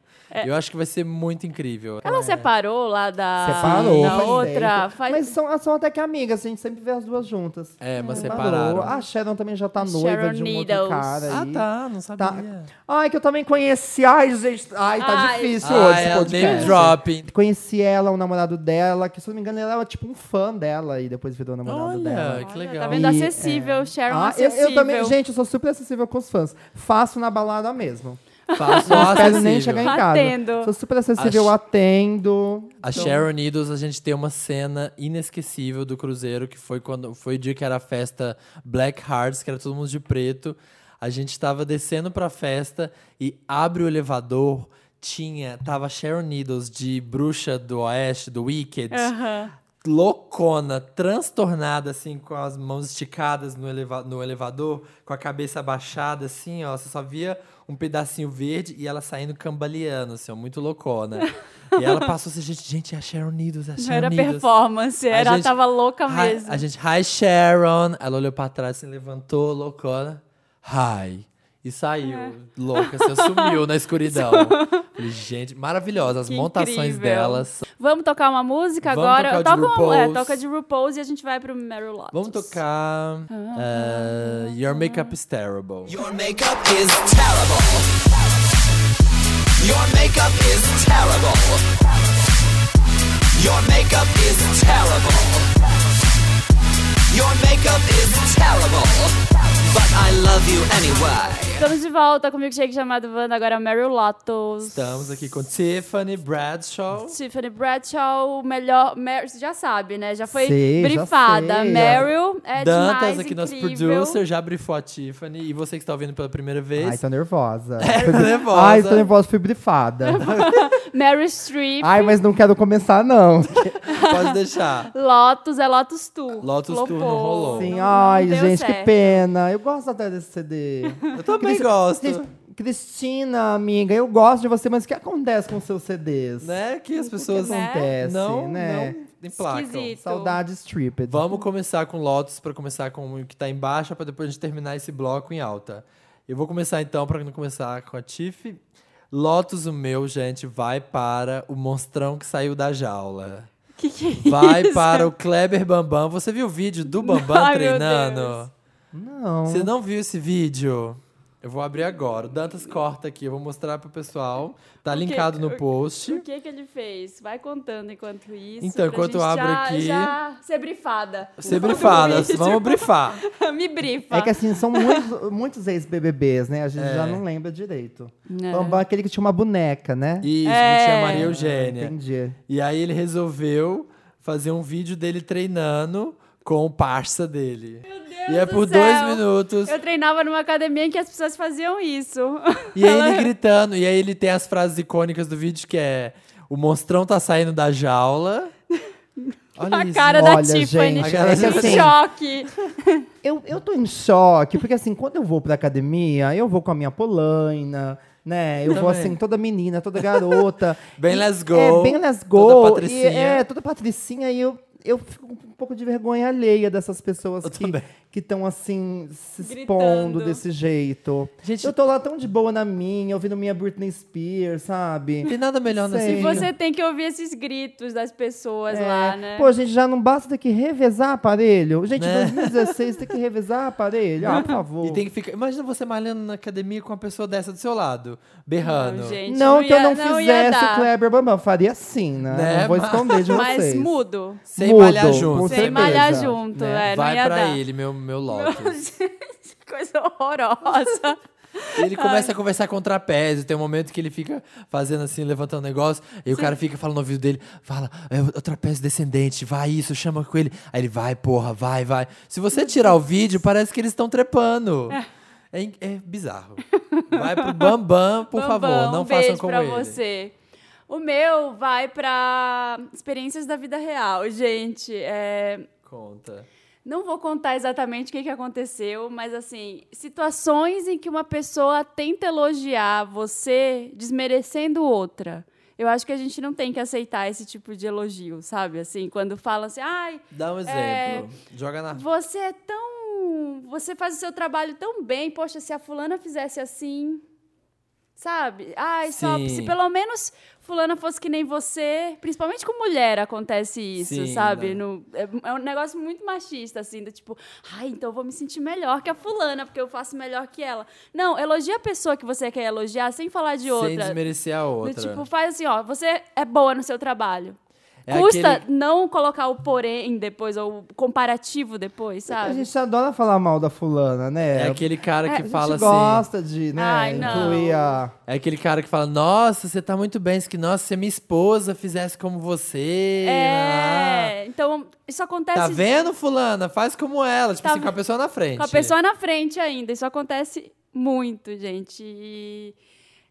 Eu acho que vai ser muito incrível. Ela separou lá da, Separou, da outra. Faz... Mas são, são até que amigas, a gente sempre vê as duas juntas. É, mas Separou. separaram. A Sharon também já tá noiva Sharon de um Needles. outro cara Ah, aí. tá, não sabia. Ai, que eu também conheci. Ai, gente. Ai, tá Ai. difícil Ah, hoje é esse podcast. name dropping. Conheci ela, o namorado dela, que se eu não me engano, ele era tipo um fã dela e depois virou namorado Olha, dela. que Olha, legal. Tá vendo? E, Acessível, Sharon Ah, eu, acessível. eu também, gente, eu sou super acessível com os fãs. Faço na balada mesmo. Faço Não espero nem acessível. chegar em casa. Atendo. Sou super acessível, eu A- atendo. A Então, Sharon Needles, a gente tem uma cena inesquecível do Cruzeiro, que foi quando foi o dia que era a festa Black Hearts, que era todo mundo de preto. A gente estava descendo pra festa e abre o elevador, tinha, tava a Sharon Needles de bruxa do oeste, do Wicked, Aham. loucona, transtornada, assim, com as mãos esticadas no, eleva no elevador, com a cabeça abaixada, assim, ó. Você só via um pedacinho verde e ela saindo cambaleando, assim, ó, muito loucona. e ela passou assim, gente, gente, é a Sharon Needles, é a Não Sharon era Needles. performance, era, gente- tava louca Hi- mesmo. A gente, hi Sharon. Ela olhou pra trás, se levantou, loucona. Hi. E saiu, É. louca, assim, sumiu na escuridão. Gente, maravilhosa. As Que montações incrível. delas. Vamos tocar uma música Vamos agora? tocar o de toca, um- é, toca de RuPaul's e a gente vai pro Meryl Lotus. Vamos tocar uh, Your Makeup is Terrible. Your makeup is terrible. Your makeup is terrible. Your makeup is terrible. Your makeup is terrible. But I love you anyway. Estamos de volta com o milkshake chamado Wanda, agora é o Meryl Lotus. Estamos aqui com Tiffany Bradshaw. Tiffany Bradshaw, o melhor. Mer você já sabe, né? Já foi Sei, já brifada. sei. Meryl é Dantas, demais, aqui nosso producer, já brifou a Tiffany. E você que está ouvindo pela primeira vez. Ai, tô nervosa. tô nervosa. Ai, tô nervosa, fui brifada. Meryl Streep. Ai, mas não quero começar, não. Pode deixar. Lotus é Lotus Tour. Lotus Tour não rolou. Sim, Não- ai, não gente, que certo. pena. Eu gosto até desse CD. Eu também gosto. Gente, Cristina, amiga, eu gosto de você, mas o que acontece com seus CDs? Né? Que as pessoas que acontece, não, né? não emplacam. Esquisito. Saudade Stripped. Vamos começar com Lotus para começar com o que tá embaixo para depois a gente terminar esse bloco em alta. Eu vou começar então para não começar com a Tiff. Lotus o meu, gente, vai para o monstrão que saiu da jaula. Que que é Vai isso? para o Kleber Bambam. Você viu o vídeo do Bambam Ai, meu treinando? Deus. Não. Você não viu esse vídeo? Eu vou abrir agora. O Dantas corta aqui, eu vou mostrar pro pessoal. Tá que- linkado no o- post. O que que ele fez? Vai contando enquanto isso. Então, enquanto eu abro já, aqui- Já ser brifada. Ser isso. vamos brifar. Me brifa. É que assim, são muitos, muitos ex-BBBs, né? A gente É. já não lembra direito. É. Bambam é aquele que tinha uma boneca, né? Isso, É. que tinha Maria Eugênia. Entendi. E aí ele resolveu fazer um vídeo dele treinando com o parça dele. Deus e é por céu. dois minutos. Eu treinava numa academia em que as pessoas faziam isso. E aí ele gritando. E aí ele tem as frases icônicas do vídeo que é o monstrão tá saindo da jaula. Olha a isso. cara da Olha, Tiffany. gente, A cara é assim, choque. Eu, eu tô em choque, porque assim, quando eu vou pra academia, eu vou com a minha polaina, né? Eu vou Também. assim, toda menina, toda garota. Bem E- let's go. É, bem let's go. Toda e, patricinha. é, toda patricinha. E eu, eu fico com um pouco de vergonha alheia dessas pessoas Eu que também. Que estão assim, se Gritando. expondo desse jeito. Gente- eu tô lá tão de boa na minha, ouvindo minha Britney Spears, sabe? Não tem nada melhor nessa Sei. E você tem que ouvir esses gritos das pessoas É, lá, né? Pô, gente, já não basta ter que revezar aparelho. Gente, Né? 2016 tem que revezar aparelho. Ah, por favor. E tem que ficar. Imagina você malhando na academia com uma pessoa dessa do seu lado, berrando. Não, gente. Não, que eu não, ia fizesse o Kleber Bambam. Faria assim, né? Né? Não vou esconder de Mas vocês. mudo. Sem Mudo, malhar junto. Sem certeza. malhar junto, né? é, não Vai ia pra dar. ele, meu, meu Lotus. Coisa horrorosa. Ele começa a conversar com o trapézio. Tem um momento que ele fica fazendo assim, levantando um negócio. E o cara fica falando no ouvido dele: fala, é o trapézio descendente, vai isso, chama com ele. Aí ele vai, porra, vai, vai. Se você tirar o vídeo, parece que eles estão trepando. É, in- é bizarro. Vai pro Bambam, por Bambam, favor, não um façam como pra ele. você. O meu vai pra experiências da vida real, gente. É, Conta. Não vou contar exatamente o que, que aconteceu, mas assim, situações em que uma pessoa tenta elogiar você desmerecendo outra. Eu acho que a gente não tem que aceitar esse tipo de elogio, sabe? Assim, quando falam assim, ai, Dá um exemplo. É, Joga na. você é tão. Você faz o seu trabalho tão bem, poxa, se a fulana fizesse assim. Sabe? Ai, só Sim. se pelo menos fulana fosse que nem você. Principalmente com mulher acontece isso, Sim, sabe? né? No, é, é um negócio muito machista, assim, do tipo, ai, então eu vou me sentir melhor que a fulana, porque eu faço melhor que ela. Não, elogia a pessoa que você quer elogiar sem falar de outra. Sem desmerecer a Do outra. tipo, faz assim, ó, você é boa no seu trabalho. É Custa aquele- não colocar o porém depois, ou o comparativo depois, A sabe? gente adora falar mal da fulana, né? É aquele cara É, que a gente fala a gente assim. gosta de, né, Ai, não. incluir a... É aquele cara que fala, nossa, você tá muito bem. Isso que, nossa, se a minha esposa fizesse como você. ah." É, então isso acontece Tá vendo, fulana? Faz como ela. Tipo Tá assim, com a pessoa na frente. com a pessoa na frente ainda. Isso acontece muito, gente. E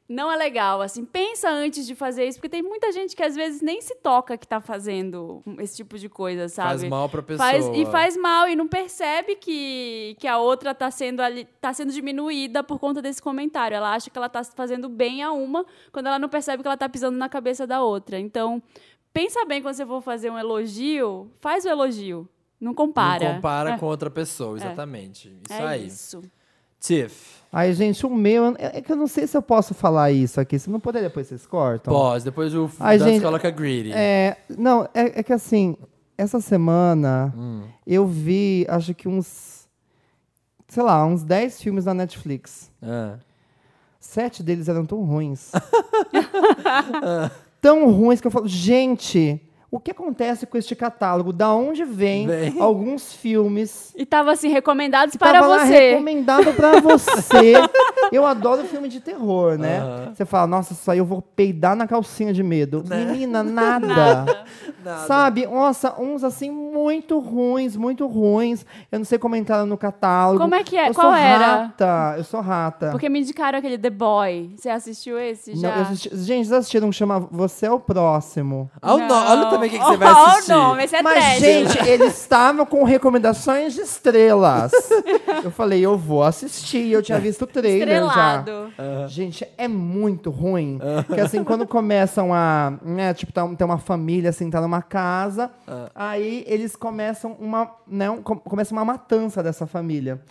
não é legal, assim. Pensa antes de fazer isso, porque tem muita gente que às vezes nem se toca que tá fazendo esse tipo de coisa, sabe? Faz mal pra pessoa. Faz- e faz mal e não percebe que, que a outra tá sendo ali, tá sendo diminuída por conta desse comentário. Ela acha que ela tá fazendo bem a uma, quando ela não percebe que ela tá pisando na cabeça da outra. Então, pensa bem quando você for fazer um elogio, faz o elogio. Não compara. Não compara É. com outra pessoa, exatamente. Isso é aí. isso. Tiff, Ai, gente, o meu... É é que eu não sei se eu posso falar isso aqui. Se não puder, depois vocês cortam. pós. Depois o Ai, gente, coloca greedy. É, não, é, é que assim, essa semana Hum. eu vi, acho que uns, sei lá, uns 10 filmes na Netflix. Ah. Sete deles eram tão ruins. tão ruins que eu falo, gente, o que acontece com este catálogo? Da onde vem, Vem. alguns filmes E tava assim, recomendados que para tava lá você. recomendado pra você. eu adoro filme de terror, né? Você fala, nossa, isso aí eu vou peidar na calcinha de medo. Né? Menina, nada. Nada. Sabe? Nossa, uns assim muito ruins, muito ruins. Eu não sei como entraram no catálogo. Como é que é? Eu Qual sou era? rata. Eu sou rata. Porque me indicaram aquele The Boy. Você assistiu esse Não, já? eu assisti- Gente, vocês assistiram um que chama Você é o Próximo. Olha, o Não. Também o que, que você vai Olha assistir. o nome, esse é Mas, trash. gente, eles estavam com recomendações de estrelas. eu falei, eu vou assistir. Eu tinha visto o trailer já. Estrelado. Gente, é muito ruim. Que assim, quando começam a. Né, tipo, tá, tem uma família assim, tá numa casa. Aí eles começam uma. Né, um- com- começa uma matança dessa família.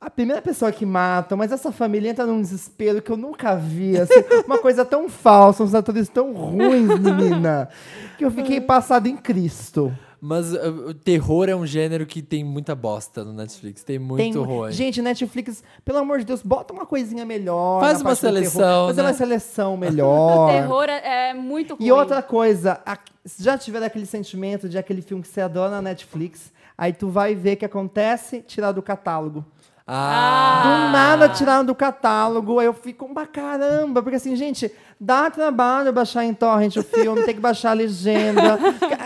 A primeira pessoa que matam, mas essa família entra num desespero que eu nunca vi. Assim, uma coisa tão falsa, uns atores tão ruins, menina. Que eu fiquei passada em Cristo. Mas uh, o terror é um gênero que tem muita bosta no Netflix. Tem muito Tem- ruim. Gente, Netflix, pelo amor de Deus, bota uma coisinha melhor. Faz uma terror. seleção, Fazer né? uma seleção melhor. O terror é, é muito ruim. E outra coisa, a- já tiver aquele sentimento de aquele filme que você adora na Netflix, aí tu vai ver o que acontece, tirar do catálogo. Ah, Do nada tiraram do catálogo, aí eu fico pra caramba, porque assim, gente, dá trabalho baixar em torrent o filme, tem que baixar a legenda.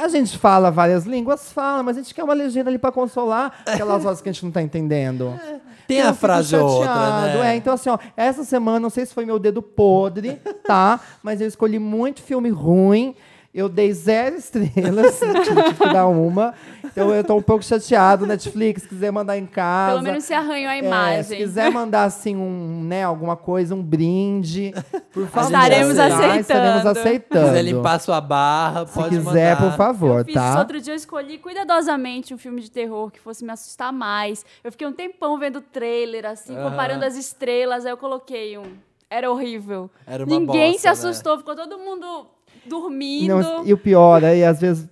A gente fala várias línguas, fala, mas a gente quer uma legenda ali pra consolar aquelas vozes que a gente não tá entendendo. tem Eu a frase ou outra, né? É, então assim, ó, essa semana, não sei se foi meu dedo podre, tá? Mas eu escolhi muito filme ruim. Eu dei zero estrelas, tive que dar uma. Então eu tô um pouco chateado. Netflix, se quiser mandar em casa. Pelo menos se arranhou a É, imagem. se quiser mandar assim um, né, alguma coisa, um brinde, por favor. Estaremos tá? aceitando. Estaremos Se aceitando. quiser limpar sua barra, Se pode quiser, mandar. por favor, Eu fiz tá? isso outro dia, eu escolhi cuidadosamente um filme de terror que fosse me assustar mais. Eu fiquei um tempão vendo o trailer, assim, Aham. comparando as estrelas. Aí eu coloquei um. Era horrível. Era uma Ninguém bosta, se assustou, ficou todo mundo dormindo. Não, e o pior, aí às vezes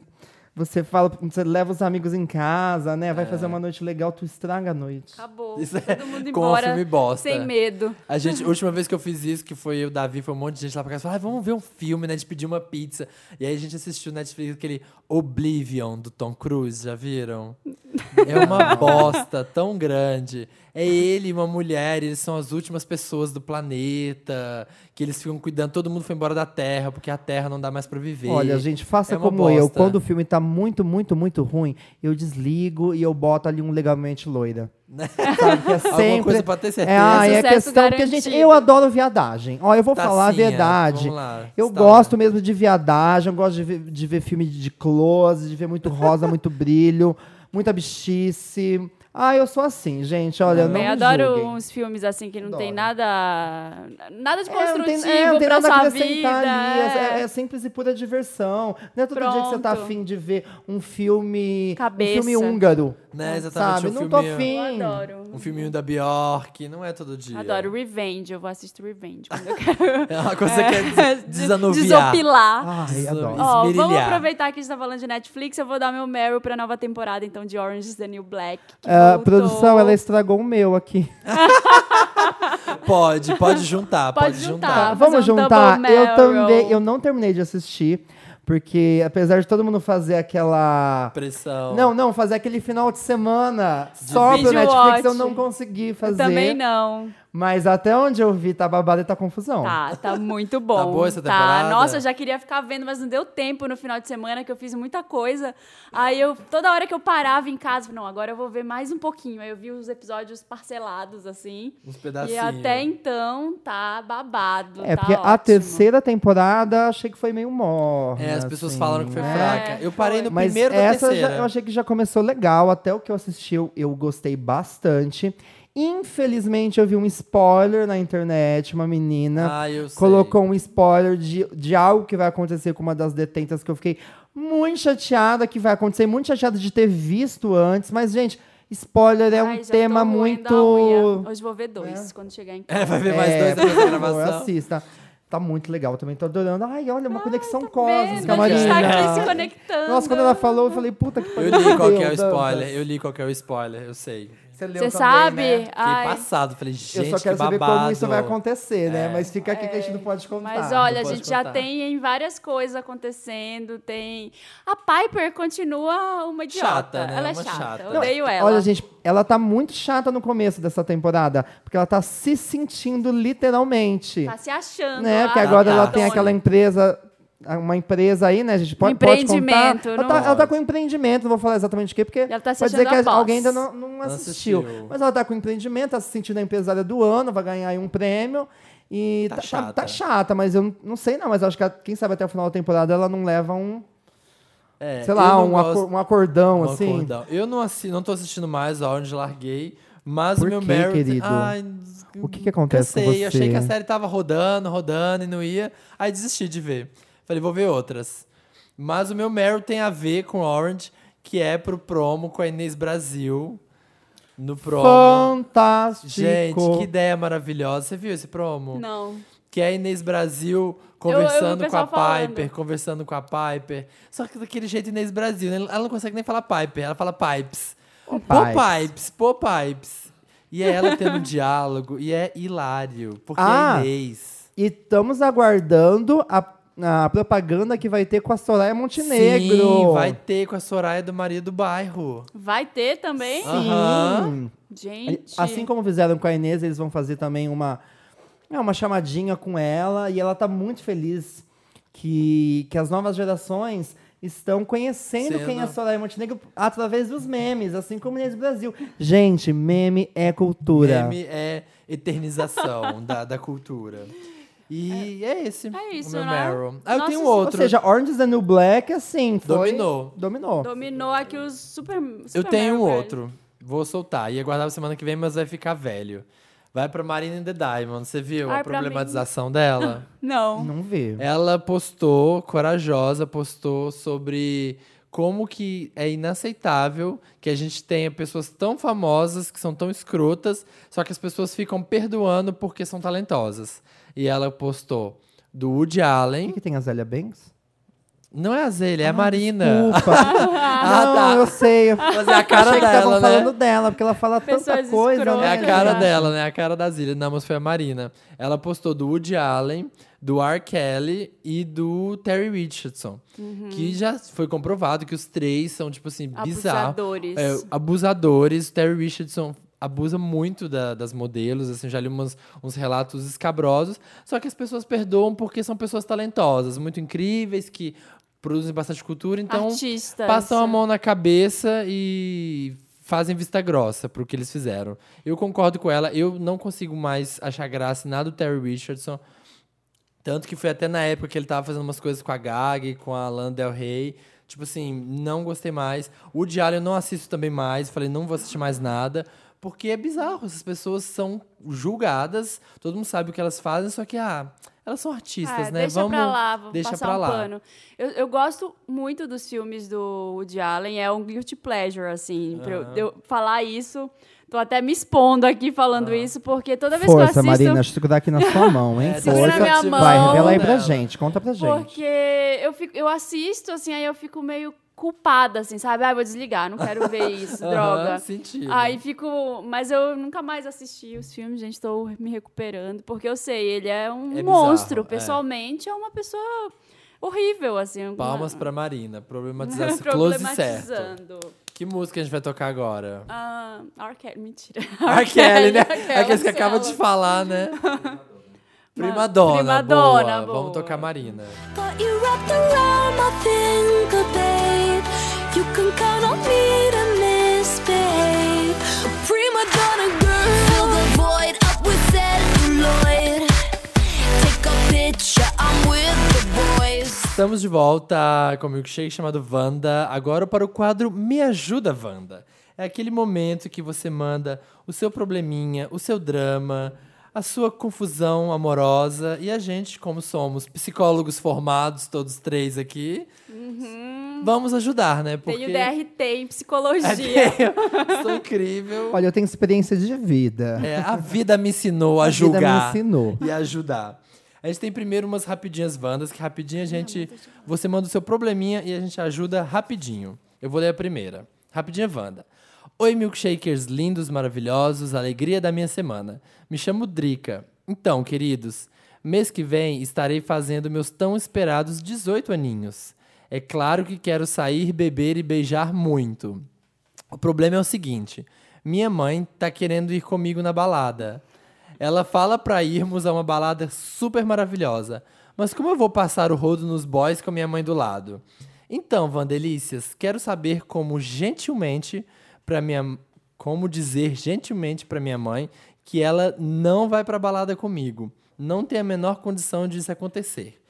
você fala, você leva os amigos em casa, né? Vai fazer uma noite legal, tu estraga a noite. Acabou. Isso é todo mundo com um embora. filme bosta. Sem medo. A gente, a última vez que eu fiz isso, que foi eu, o Davi, foi um monte de gente lá pra casa, falou, ah, vamos ver um filme, né? A gente pediu uma pizza. E aí a gente assistiu Netflix aquele Oblivion, do Tom Cruise, já viram? É uma bosta tão grande. É ele e uma mulher, eles são as últimas pessoas do planeta, que eles ficam cuidando, todo mundo foi embora da Terra, porque a Terra não dá mais pra viver. Olha, gente, faça É como eu. bosta. Quando o filme tá muito, muito, muito ruim, eu desligo e eu boto ali um legalmente loira. Sabe? Que é sempre. Alguma coisa pra ter certeza. É, ah, é Sucesso questão, porque, gente, garantido. eu adoro viadagem. Ó, eu vou falar a Tassinha, verdade. Eu Stala. gosto mesmo de viadagem, eu gosto de ver, de ver filme de close, de ver muito rosa, muito brilho, muita bichice. Ah, eu sou assim, gente. Olha, não Também me adoro julguem. uns filmes assim que não tem Adoro. nada. Nada de É, não construtivo tem, é, não tem pra nada a vida. ali. É, é. é simples e pura diversão. Não é todo dia que você tá Pronto. afim de ver um filme. Cabeça. Um filme húngaro. Né, exatamente. Sabe? um não tô afim. Eu adoro. Um filminho da Bjork, não é todo dia. Adoro Revenge. Eu vou assistir Revenge quando eu quero. É uma coisa que é des- desanuviar. Desopilar. Ai, adoro. Ó, vamos aproveitar que a gente tá falando de Netflix. Eu vou dar meu Meryl pra nova temporada, então, de Orange is the New Black. que A produção, ela estragou o meu aqui. Pode, pode juntar, pode, Pode juntar. juntar. Vamos um juntar. Eu também. Eu não terminei de assistir. Porque apesar de todo mundo fazer aquela. Pressão. Não, não, fazer aquele final de semana só pro Netflix eu watch. não consegui Eu fazer. também não. Mas até onde eu vi, tá babado e tá confusão. Tá, tá muito bom. Tá boa essa Tá, temporada? nossa, eu já queria ficar vendo, mas não deu tempo no final de semana, que eu fiz muita coisa. Aí eu, toda hora que eu parava em casa, eu falei, não, agora eu vou ver mais um pouquinho. Aí eu vi os episódios parcelados, assim. Uns E pedacinhos. até então, tá babado. É, tá porque a ótimo. terceira temporada achei que foi meio morna. É, as pessoas assim. falaram que foi É. fraca. Eu parei foi. no Mas primeiro da essa terceira. já- eu achei que já começou legal. Até o que eu assisti, eu, eu gostei bastante. Infelizmente, eu vi um spoiler na internet. Uma menina Ah, eu sei. colocou um spoiler de, de algo que vai acontecer com uma das detentas que eu fiquei muito chateada que vai acontecer. Muito chateada de ter visto antes. Mas, gente, spoiler é um Ai, já tema muito... Hoje vou ver dois, quando chegar em casa. É, vai ver mais É, dois depois da gravação. Assista. Tá muito legal, também tô adorando. Ai, olha, uma conexão Vendo, cósmica, a gente tá aqui Marina. se conectando. Nossa, quando ela falou, eu falei, puta que Eu pariu. li qual que é o spoiler. Eu li qual que é o spoiler, eu sei. Você leu Você também, sabe? né? Fiquei Ai, passado. Falei, gente, Eu só quero que saber babado. como isso vai acontecer, né? É. Mas fica aqui que a gente não pode contar. Mas olha, a gente já contar. tem várias coisas acontecendo. Tem. A Piper continua uma idiota. Chata, né? Ela é Uma chata. chata. Eu Não, odeio ela. Olha, gente, ela tá muito chata no começo dessa temporada, porque ela tá se sentindo literalmente. Tá se achando. né? Porque agora ela tem aquela empresa, uma empresa aí, né? A gente pode, Um pode contar. empreendimento, Ela tá, ela tá com um empreendimento, não vou falar exatamente o quê, porque Ela tá pode dizer que a alguém ainda não, não assistiu. assistiu. Mas ela tá com um empreendimento, tá se sentindo a empresária do ano, vai ganhar aí um prêmio. E Tá tá, tá- chata. tá chata, mas eu não- sei não, mas eu acho que quem sabe até o final da temporada ela não leva um, É, sei eu lá, um, gosto- acor- um acordão, um assim. acordão. Eu não, assi não tô assistindo mais a Orange Larguei, mas Por o meu Meryl... querido? Ai, O que que acontece com cansei, achei você? que a série tava rodando, rodando e não ia. Aí desisti de ver. Falei, vou ver outras. Mas o meu Meryl tem a ver com Orange, que é pro promo com a Inês Brasil. No promo. Fantástico. Gente, que ideia maravilhosa. Você viu esse promo? Não. Que é a Inês Brasil eu- o conversando com a pessoal falando. Piper, conversando com a Piper. Só que daquele jeito Inês Brasil, né? Ela não consegue nem falar Piper, ela fala Pipes. Pô Pipes. Pipes, pô Pipes. E é ela tendo um diálogo, e é hilário, porque Ah. é Inês. E estamos aguardando a, a propaganda que vai ter com a Soraya Montenegro. Sim, vai ter com a Soraya do Maria do Bairro. Vai ter também? Aham. Gente. Assim como fizeram com a Inês, eles vão fazer também uma, é, uma chamadinha com ela. E ela tá muito feliz que, que as novas gerações estão conhecendo Sendo- quem é a Soraya Montenegro através dos memes, assim como Inês Brasil. Gente, meme é cultura. Meme é eternização da, da cultura. E é, esse É isso, o meu né? Meryl. Ah, eu Nossa, tenho ou Ou outro. seja, Orange is the New Black, assim, foi... Dominou. Dominou. Dominou aqui os super. Eu super tenho um Meryl, outro. Vou soltar. Ia guardar pra semana que vem, mas vai ficar velho. Vai pra Marina and the Diamond. Você viu Ai, a pra mim. problematização dela? Não. Não vê. Ela postou, corajosa, postou sobre como que é inaceitável que a gente tenha pessoas tão famosas, que são tão escrotas, só que as pessoas ficam perdoando porque são talentosas. E ela postou do Woody O Allen. que, que tem a Zélia Banks? Não é a Zélia, é a Marina. Desculpa. Ah, não, tá. eu sei. Mas é a cara Achei que estavam dela, né? falando dela, porque ela fala tanta Pessoas coisa, escrotas. né? É a cara dela, né? A cara da Zília. Não, mas foi a Marina. Ela postou do Woody Allen, do R. Kelly e do Terry Richardson. Que já foi comprovado que os três são, tipo assim, bizarros. Abusadores. É, abusadores. O Terry Richardson abusa muito da- das modelos, assim, já li umas- uns relatos escabrosos. Só que as pessoas perdoam porque são pessoas talentosas, muito incríveis, que produzem bastante cultura. Então, Artistas. passam a mão na cabeça e fazem vista grossa pro que eles fizeram. Eu concordo com ela, eu não consigo mais achar graça em nada do Terry Richardson. Tanto que foi até na época que ele tava fazendo umas coisas com a Gag, com a Lana Del Rey. Tipo assim, não gostei mais. O Diário eu não assisto também mais. Falei, não vou assistir mais nada. Porque é bizarro. Essas pessoas são julgadas. Todo mundo sabe o que elas fazem. Só que, ah, elas são artistas, É, né? Deixa Vamos, pra lá, vamos deixa passar pra um lá. pano. Eu, eu gosto muito dos filmes do Woody Allen, é um guilty pleasure, assim, pra eu, eu falar isso. Tô até me expondo aqui falando isso, porque toda vez que eu Força, assisto... Marina, segura aqui na sua mão, hein? É, na Força. minha Vai, mão. revela aí pra gente, conta pra gente. Porque eu, fico, eu assisto, assim, aí eu fico meio culpada, assim, sabe? Ah, vou desligar, não quero ver isso, droga. sentido. Aí fico. Mas eu nunca mais assisti os filmes, gente, tô me recuperando, porque eu sei, ele é um É bizarro, monstro. é. Pessoalmente, é. uma pessoa horrível, assim. Palmas uma- pra Marina. Problematizar close certo. Problematizando. Que música a gente vai tocar agora? Ah, R. Kelly, mentira. Kelly, né? Aqueles que acaba de falar, né? Prima dona, Prima boa. dona, boa. Vamos tocar Marina. Estamos de volta com o milkshake chamado Wanda. Agora para o quadro Me Ajuda, Wanda. É aquele momento que você manda o seu probleminha, o seu drama, a sua confusão amorosa. E a gente, como somos psicólogos formados, todos três aqui, vamos ajudar, né? Porque Tenho DRT em psicologia. É, Sou incrível. Olha, eu tenho experiência de vida. É, a vida me ensinou a, A vida me julgar ensinou. e a ajudar. A gente tem primeiro umas rapidinhas Wandas, que rapidinho a gente. Você manda o seu probleminha e a gente ajuda rapidinho. Eu vou ler a primeira. Rapidinha Wanda. Oi, milkshakers lindos, maravilhosos, alegria da minha semana. Me chamo Drica. Então, queridos, mês que vem estarei fazendo meus tão esperados 18 aninhos. É claro que quero sair, beber e beijar muito. O problema é o seguinte: minha mãe tá querendo ir comigo na balada. Ela fala pra irmos a uma balada super maravilhosa. Mas como eu vou passar o rodo nos boys com minha mãe do lado? Então, Vandelícias, quero saber como gentilmente para minha como dizer gentilmente pra minha mãe que ela não vai pra balada comigo. Não tem a menor condição disso acontecer.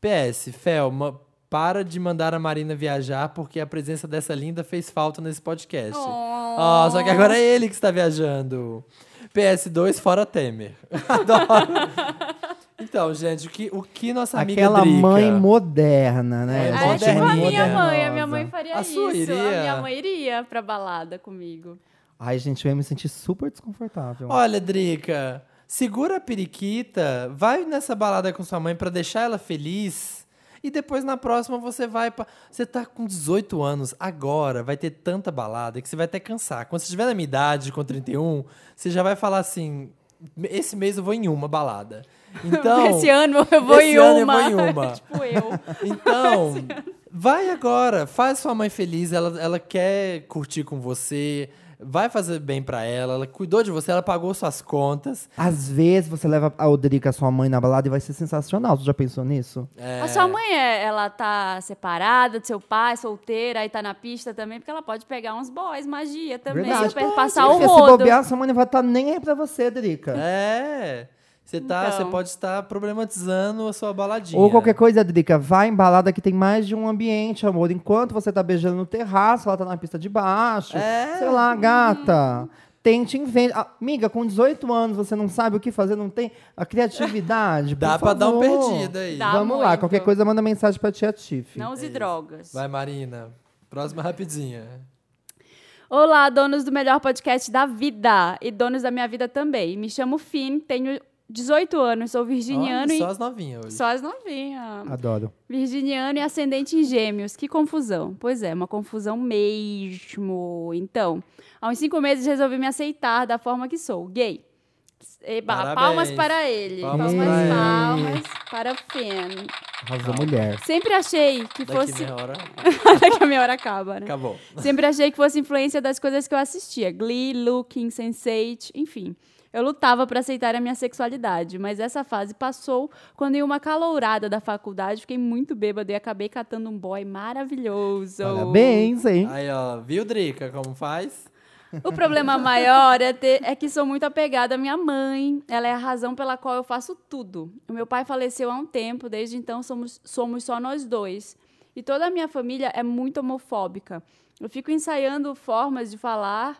PS, Felma, para de mandar a Marina viajar porque a presença dessa linda fez falta nesse podcast. Oh, só que agora é ele que está viajando. PS2 fora Temer. Adoro. Então, gente, o que, o que nossa amiga Aquela Drica- mãe moderna, né? É, É, tipo a minha mãe. A minha mãe faria A isso. iria? A minha mãe iria pra balada comigo. Ai, gente, eu ia me sentir super desconfortável. Olha, Drica, segura a periquita, vai nessa balada com sua mãe pra deixar ela feliz. E depois na próxima você vai pra. Você tá com 18 anos, agora vai ter tanta balada que você vai até cansar. Quando você estiver na minha idade, com 31, você já vai falar assim: esse mês eu vou em uma balada. Então. esse ano eu vou esse em ano eu uma. vou em uma. tipo eu. Então, vai agora, faz sua mãe feliz, ela, ela quer curtir com você, vai fazer bem pra ela, ela cuidou de você, ela pagou suas contas. Às vezes você leva a Odrica, sua mãe, na balada e vai ser sensacional. Você já pensou nisso? É, A sua mãe, é, ela tá separada do seu pai, solteira, aí tá na pista também, porque ela pode pegar uns boys, magia também, Verdade. super- passar o Porque se rodo. bobear, sua mãe não vai estar nem aí pra você, Drica. É. Você tá, Então. você pode estar problematizando a sua baladinha. Ou qualquer coisa, Drica, vai em balada que tem mais de um ambiente, amor. Enquanto você tá beijando no terraço, ela tá na pista de baixo. É. Sei lá, gata. Tente inventar. Ah, Amiga, com 18 anos você não sabe o que fazer, não tem a criatividade. Dá por pra dar um perdido aí. Dá. Vamos lá, muito. qualquer coisa manda mensagem pra tia Tiff. Não use drogas. Vai, Marina. Próxima rapidinha. Olá, donos do melhor podcast da vida e donos da minha vida também. Me chamo Finn, tenho 18 anos, sou virginiano Olha, e. só as novinhas hoje. Só as novinhas. Adoro. Virginiano e ascendente em gêmeos. Que confusão. Pois é, uma confusão mesmo. Então, há uns cinco meses resolvi me aceitar da forma que sou, gay. Eba, Parabéns. palmas para ele. Palmas Palmas, para ele. palmas para Fen. Arrasou mulher. Sempre achei que Daqui fosse. meia hora, Daqui a meia hora acaba, né? acabou. Sempre achei que fosse influência das coisas que eu assistia. Glee, Looking, Sense8, enfim. Eu lutava para aceitar a minha sexualidade, mas essa fase passou quando em uma calourada da faculdade fiquei muito bêbada e acabei catando um boy maravilhoso. Parabéns, hein? Aí, ó, viu, Drica, como faz? O problema maior é, ter- é que sou muito apegada à minha mãe. Ela é a razão pela qual eu faço tudo. O meu pai faleceu há um tempo, desde então somos, somos só nós dois. E toda a minha família é muito homofóbica. Eu fico ensaiando formas de falar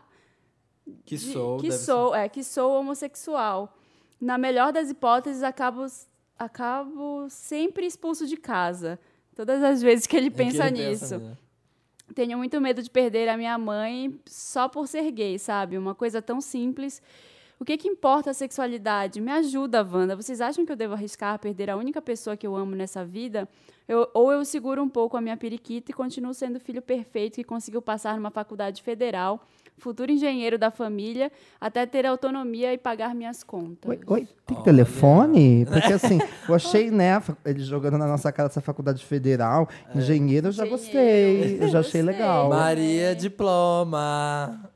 Que de- sou, que sou, é, que sou homossexual. Na melhor das hipóteses, acabo, acabo sempre expulso de casa. Todas as vezes que ele ser. É que pensa ele nisso. né? Tenho muito medo de perder a minha mãe só por ser gay, sabe? Uma coisa tão simples. O que, que importa a sexualidade? Me ajuda, Wanda. Vocês acham que eu devo arriscar perder a única pessoa que eu amo nessa vida? Eu- ou eu seguro um pouco a minha periquita e continuo sendo o filho perfeito que conseguiu passar numa faculdade federal, futuro engenheiro da família, até ter autonomia e pagar minhas contas. Oi, oi, tem Olha. telefone? Porque assim, eu achei, né, ele jogando na nossa cara essa faculdade federal, engenheiro, eu já Engenheiro. gostei. Eu já achei Gostei. legal. Maria Diploma.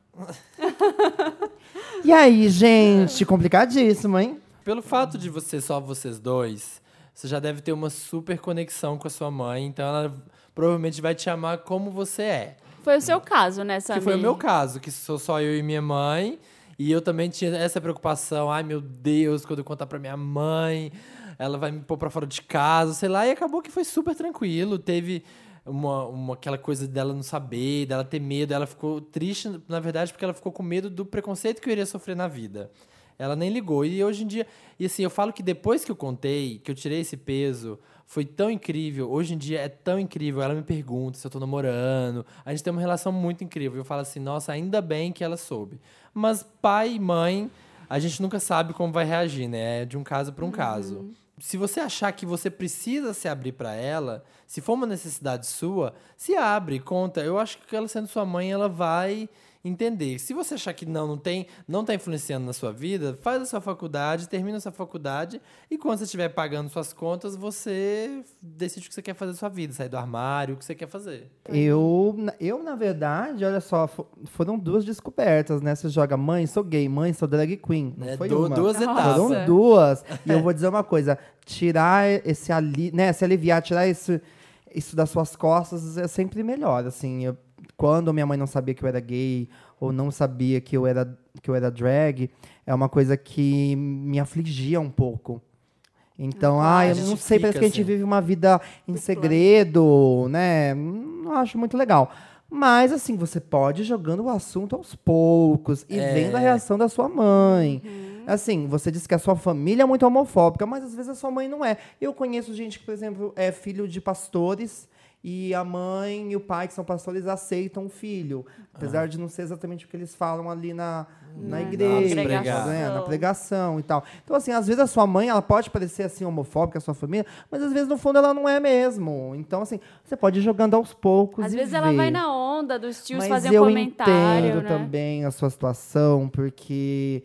E aí, gente, complicadíssimo, hein? Pelo fato de você só vocês dois, você já deve ter uma super conexão com a sua mãe, então ela provavelmente vai te amar como você é. Foi o seu caso, né, Que Samir? foi o meu caso, que sou só eu e minha mãe. E eu também tinha essa preocupação. Ai, meu Deus, quando eu contar pra minha mãe, ela vai me pôr pra fora de casa, sei lá. E acabou que foi super tranquilo. Teve uma, uma, aquela coisa dela não saber, dela ter medo. Ela ficou triste, na verdade, porque ela ficou com medo do preconceito que eu iria sofrer na vida. Ela nem ligou. E hoje em dia. E assim, eu falo que depois que eu contei, que eu tirei esse peso, foi tão incrível. Hoje em dia é tão incrível. Ela me pergunta se eu tô namorando. A gente tem uma relação muito incrível. Eu falo assim, nossa, ainda bem que ela soube. Mas pai e mãe, a gente nunca sabe como vai reagir, né? É de um caso para um caso. Se você achar que você precisa se abrir para ela, se for uma necessidade sua, se abre, conta. Eu acho que ela sendo sua mãe, ela vai entender. Se você achar que não, não tem, não tá influenciando na sua vida, faz a sua faculdade, termina a sua faculdade e quando você estiver pagando suas contas, você decide o que você quer fazer da sua vida, sair do armário, o que você quer fazer. Eu, na- eu, na verdade, olha só, fo- foram duas descobertas, né? Você joga mãe, sou gay, mãe, sou drag queen. Não É, foi du- uma. duas etapas. Foram duas. E eu vou dizer uma coisa: tirar esse ali, né? Se aliviar, tirar esse, isso das suas costas é sempre melhor. Assim, eu- quando minha mãe não sabia que eu era gay ou não sabia que eu era que eu era drag, é uma coisa que me afligia um pouco. Então, Ah, ah, eu não sei, parece que a gente assim. vive uma vida em segredo, né? Não acho muito legal. Mas, assim, você pode ir jogando o assunto aos poucos e É. vendo a reação da sua mãe. Assim, você disse que a sua família é muito homofóbica, mas às vezes a sua mãe não é. Eu conheço gente que, por exemplo, é filho de pastores e a mãe e o pai, que são pastores, aceitam o filho. Apesar de não ser exatamente o que eles falam ali na, na, Na igreja, pregação. né? na pregação e tal. Então, assim, às vezes a sua mãe, ela pode parecer assim homofóbica, a sua família, mas às vezes no fundo ela não é mesmo. Então, assim, você pode ir jogando aos poucos Às vezes ela ver. vai na onda dos tios Mas fazer um eu comentário, entendo né? também a sua situação, porque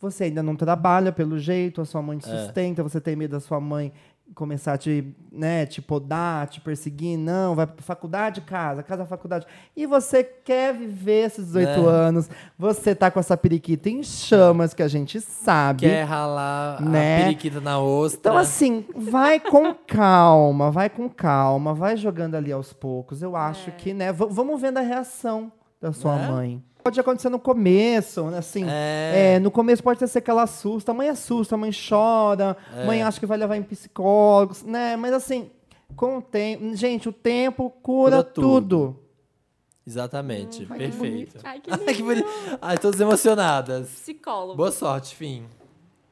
você ainda não trabalha pelo jeito, a sua mãe te É. sustenta, você tem medo da sua mãe começar a te, né, te podar, te perseguir, não, vai pra faculdade, casa, casa, faculdade. E você quer viver esses 18 É. anos, você tá com essa periquita em chamas, que a gente sabe. Quer ralar Né? a periquita na ostra. Então, assim, vai com calma, vai com calma, vai jogando ali aos poucos. Eu acho que, né, vamos vendo a reação da sua Né? mãe. Pode acontecer no começo, né, assim. É. é, no começo pode ser que ela assusta, a mãe assusta, a mãe chora, a É. mãe acha que vai levar em psicólogos, né? Mas assim, com o tempo. Gente, o tempo cura, Cura tudo. tudo. Exatamente, Ai, que perfeito. bonito. Ai, que Ai, que bonito. Ai, todas emocionadas. Psicólogo. Boa sorte, fim.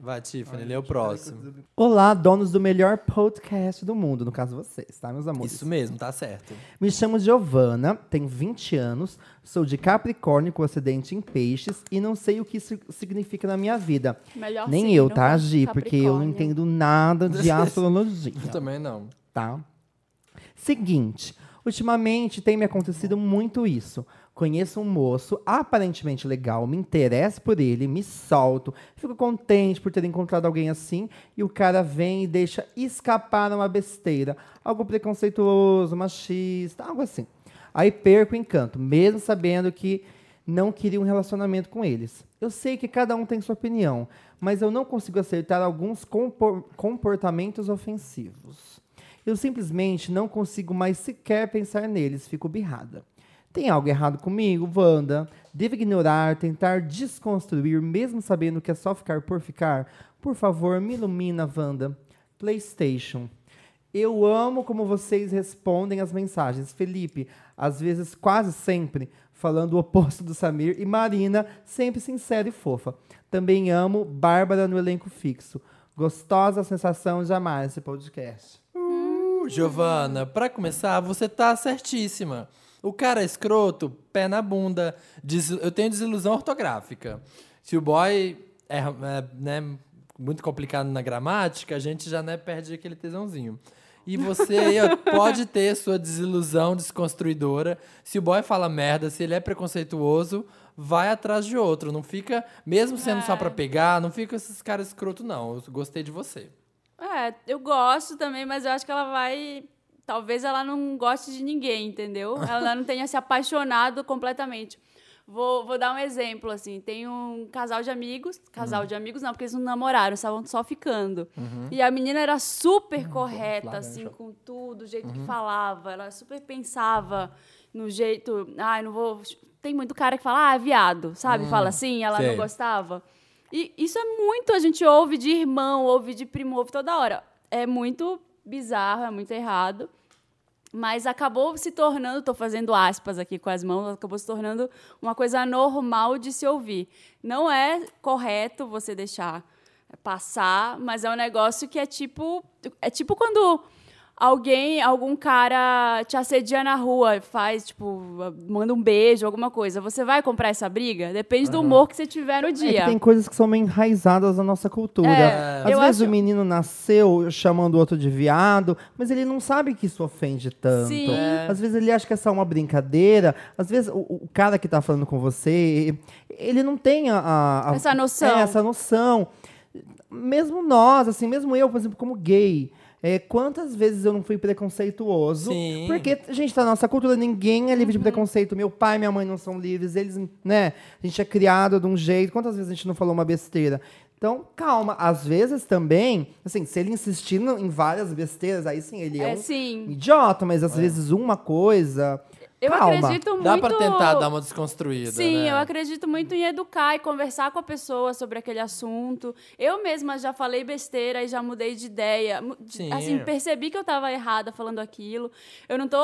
Vai, Tiffany, lê o próximo. Olá, donos do melhor podcast do mundo, no caso vocês, tá, meus amores? Isso mesmo, tá certo. Me chamo Giovana, tenho 20 anos, sou de Capricórnio com acidente em peixes e não sei o que isso significa na minha vida. Melhor Nem eu, tá, Gi? Porque eu não entendo nada de astrologia, Eu também não. tá? Seguinte, Ultimamente tem me acontecido muito isso. Conheço um moço aparentemente legal, me interesso por ele, me solto, fico contente por ter encontrado alguém assim, e o cara vem e deixa escapar uma besteira, algo preconceituoso, machista, algo assim. Aí perco o encanto, mesmo sabendo que não queria um relacionamento com eles. Eu sei que cada um tem sua opinião, mas eu não consigo acertar alguns compor- comportamentos ofensivos. Eu simplesmente não consigo mais sequer pensar neles, fico birrada. Tem algo errado comigo, Wanda? Devo ignorar, tentar desconstruir, mesmo sabendo que é só ficar por ficar? Por favor, me ilumina, Wanda. PlayStation. Eu amo como vocês respondem as mensagens. Felipe, às vezes quase sempre, falando o oposto do Samir. E Marina, sempre sincera e fofa. Também amo Bárbara no elenco fixo. Gostosa sensação de amar esse podcast. Uh, Giovana, pra começar, você tá certíssima. O cara é escroto, pé na bunda. Des- Eu tenho desilusão ortográfica. Se o boy é, é, né, muito complicado na gramática, a gente já né, perde aquele tesãozinho. E você pode ter sua desilusão desconstruidora. Se o boy fala merda, se ele é preconceituoso, vai atrás de outro. Não fica, mesmo sendo só pra pegar, não fica esses caras escroto, não. Eu gostei de você. É, eu gosto também, mas eu acho que ela vai. Talvez ela não goste de ninguém, entendeu? Ela não tenha se apaixonado completamente. Vou, vou dar um exemplo, assim. Tem um casal de amigos. Casal de amigos não, porque eles não namoraram, estavam só ficando. E a menina era super correta, assim, com tudo, o jeito que falava. Ela super pensava no jeito. Ai, não vou. Tem muito cara que fala, ah, viado, sabe? Fala assim, ela sei. não gostava. E isso é muito, a gente ouve de irmão, ouve de primo, ouve toda hora. É muito bizarro, é muito errado. Mas acabou se tornando, estou fazendo aspas aqui com as mãos, acabou se tornando uma coisa normal de se ouvir. Não é correto você deixar passar, mas é um negócio que é tipo. É tipo quando alguém, algum cara te assedia na rua, faz, tipo, manda um beijo, alguma coisa. Você vai comprar essa briga? Depende do humor que você tiver no É dia. que tem coisas que são meio enraizadas na nossa cultura. É, Às vezes acho- o menino nasceu chamando o outro de viado, mas ele não sabe que isso ofende tanto. Sim. É. Às vezes ele acha que é só uma brincadeira. Às vezes o, o cara que tá falando com você, ele não tem a, a- a- Essa noção. É, essa noção. Mesmo nós, assim, mesmo eu, por exemplo, como gay. É, quantas vezes eu não fui preconceituoso? Sim. Porque, gente, na nossa cultura, ninguém é livre Uhum. de preconceito. Meu pai e minha mãe não são livres. Eles, né? A gente é criado de um jeito. Quantas vezes a gente não falou uma besteira? Então, calma. Às vezes também, assim, se ele insistir em várias besteiras, aí sim, ele é, É, um sim. idiota. Mas às vezes uma coisa... Eu calma. acredito muito. Dá pra tentar dar uma desconstruída, Sim, né? eu acredito muito em educar e conversar com a pessoa sobre aquele assunto. Eu mesma já falei besteira e já mudei de ideia. Sim. Assim, percebi que eu estava errada falando aquilo. Eu não tô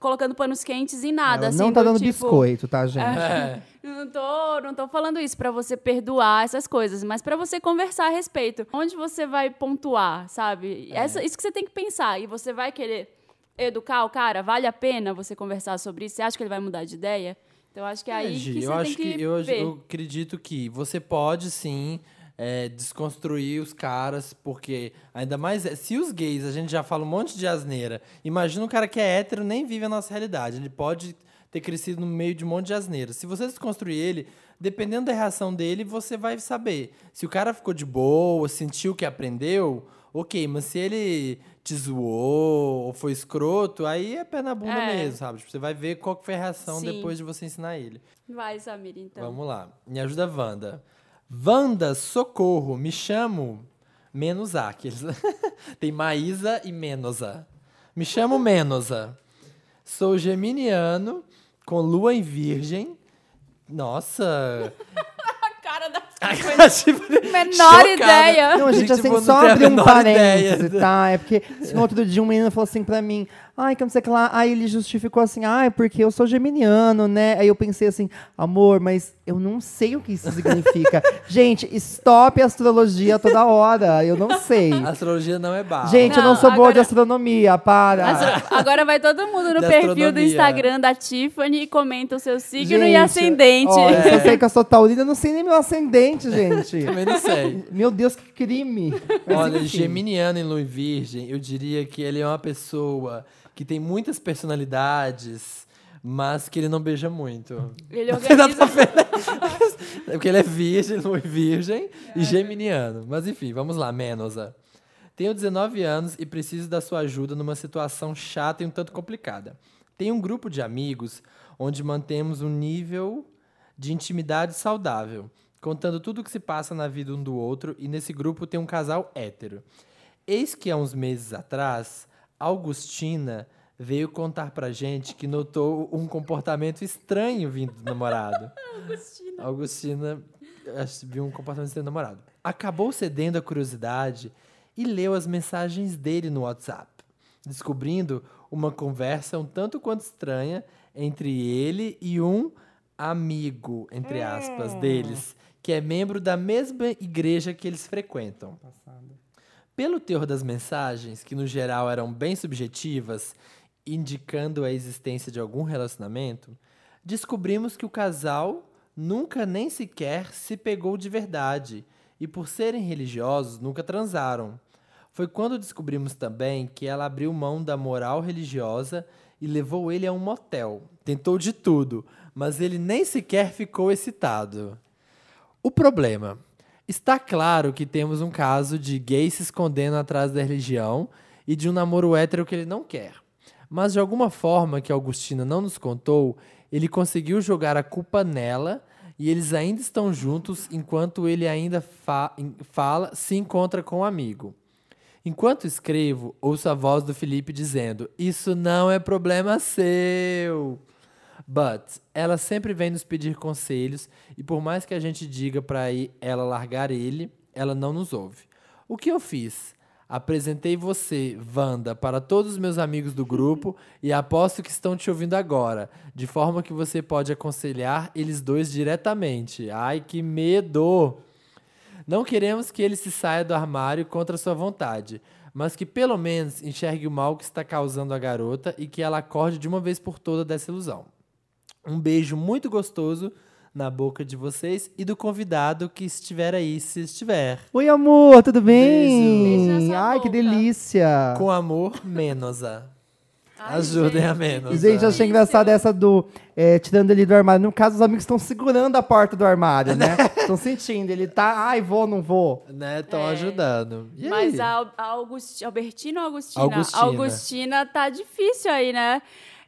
colocando panos quentes em nada, Ela assim. não tá do dando tipo, biscoito, tá, gente? É. Não tô, não tô falando isso pra você perdoar essas coisas, mas pra você conversar a respeito. Onde você vai pontuar, sabe? É. Essa, isso que você tem que pensar. E você vai querer educar o cara? Vale a pena você conversar sobre isso? Você acha que ele vai mudar de ideia? Então, acho que é aí Gi, que eu acho que, que, eu, eu acredito que você pode sim é, desconstruir os caras, porque ainda mais é, se os gays a gente já fala um monte de asneira. Imagina um cara que é hétero nem vive a nossa realidade. Ele pode ter crescido no meio de um monte de asneira. Se você desconstruir ele, dependendo da reação dele, você vai saber. Se o cara ficou de boa, sentiu que aprendeu, ok, mas se ele te zoou ou foi escroto, aí é pé na bunda É. mesmo, sabe? Tipo, você vai ver qual que foi a reação Sim. depois de você ensinar ele. Vai, Samir, então. Vamos lá. Me ajuda, Wanda. Wanda, socorro, me chamo que eles- Tem Maísa e Menosa. Me chamo Menosa. Sou geminiano, com lua em virgem. Nossa! A cara da Tipo, menor chocada. ideia. Não, a gente, Gente, assim, tipo, só não tem a abrir um menor parêntese, ideia. tá? É porque no outro dia um menino falou assim pra mim, ai, que não sei o que lá. Aí ele justificou assim, ai, porque eu sou geminiano, né? Aí eu pensei assim, amor, mas eu não sei o que isso significa. gente, stop a astrologia toda hora, eu não sei. Astrologia não é barra. Gente, eu não Não, sou boa de agora- astronomia, para. Agora vai todo mundo no De perfil do astronomia. Instagram da Tiffany e comenta o seu signo e Gente, ascendente. Olha, se eu sei que eu sou taurina, eu não sei nem meu ascendente, gente. Também não sei. Meu Deus, que crime. Mas, Olha, enfim. geminiano em lua em virgem, eu diria que ele é uma pessoa que tem muitas personalidades, mas que ele não beija muito. Ele organiza. É porque ele é virgem, não é virgem e geminiano. Mas enfim, vamos lá, Menosa. Tenho 19 anos e preciso da sua ajuda numa situação chata e um tanto complicada. Tenho um grupo de amigos onde mantemos um nível de intimidade saudável, contando tudo o que se passa na vida um do outro, e nesse grupo tem um casal hétero. Eis que há uns meses atrás, Augustina veio contar pra gente que notou um comportamento estranho vindo do namorado. Augustina acho, viu um comportamento estranho do namorado. Acabou cedendo à curiosidade e leu as mensagens dele no WhatsApp, descobrindo uma conversa um tanto quanto estranha entre ele e um amigo, entre aspas, deles, que é membro da mesma igreja que eles frequentam. Pelo teor das mensagens, que no geral eram bem subjetivas, indicando a existência de algum relacionamento, descobrimos que o casal nunca nem sequer se pegou de verdade e, por serem religiosos, nunca transaram. Foi quando descobrimos também que ela abriu mão da moral religiosa e levou ele a um motel. Tentou de tudo, mas ele nem sequer ficou excitado. O problema. Está claro que temos um caso de gay se escondendo atrás da religião e de um namoro hétero que ele não quer. Mas de alguma forma que Augustina não nos contou, ele conseguiu jogar a culpa nela e eles ainda estão juntos enquanto ele ainda fa- fala, se encontra com um amigo. Enquanto escrevo, ouço a voz do Felipe dizendo: Isso não é problema seu. But ela sempre vem nos pedir conselhos e por mais que a gente diga para ela largar ele, ela não nos ouve. O que eu fiz? Apresentei você, Wanda, para todos os meus amigos do grupo e aposto que estão te ouvindo agora, de forma que você pode aconselhar eles dois diretamente. Ai, que medo! Não queremos que ele se saia do armário contra sua vontade, mas que pelo menos enxergue o mal que está causando a garota e que ela acorde de uma vez por toda dessa ilusão. Um beijo muito gostoso na boca de vocês e do convidado que estiver aí, se estiver. Oi, amor, tudo bem? Beijo sua Ai, que boca. delícia. Com amor, Menosa. Ai, Ajudem a. Menosa. Gente, eu achei engraçado essa do é, tirando ele do armário. No caso, os amigos estão segurando a porta do armário, né? Estão sentindo. Ele tá, ai, vou, não vou. Né, estão É. ajudando. E Mas aí? a, a August, Albertina ou Augustina? Augustina. Augustina tá difícil aí, né?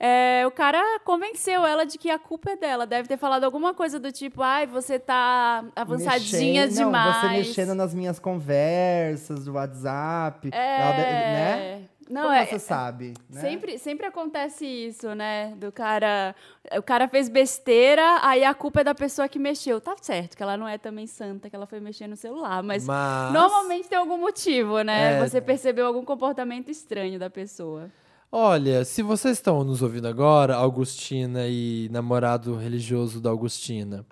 É, o cara convenceu ela de que a culpa é dela. Deve ter falado alguma coisa do tipo, ai, você tá avançadinha Mexendo- demais. Não, você mexendo nas minhas conversas do WhatsApp. É, ela né? Não, Como é, você sabe? né? Sempre, sempre acontece isso, né? Do cara. O cara fez besteira, aí a culpa é da pessoa que mexeu. Tá certo, que ela não é também santa, que ela foi mexer no celular. Mas, Mas- normalmente tem algum motivo, né? É. Você percebeu algum comportamento estranho da pessoa. Olha, se vocês estão nos ouvindo agora, Augustina e namorado religioso da Augustina.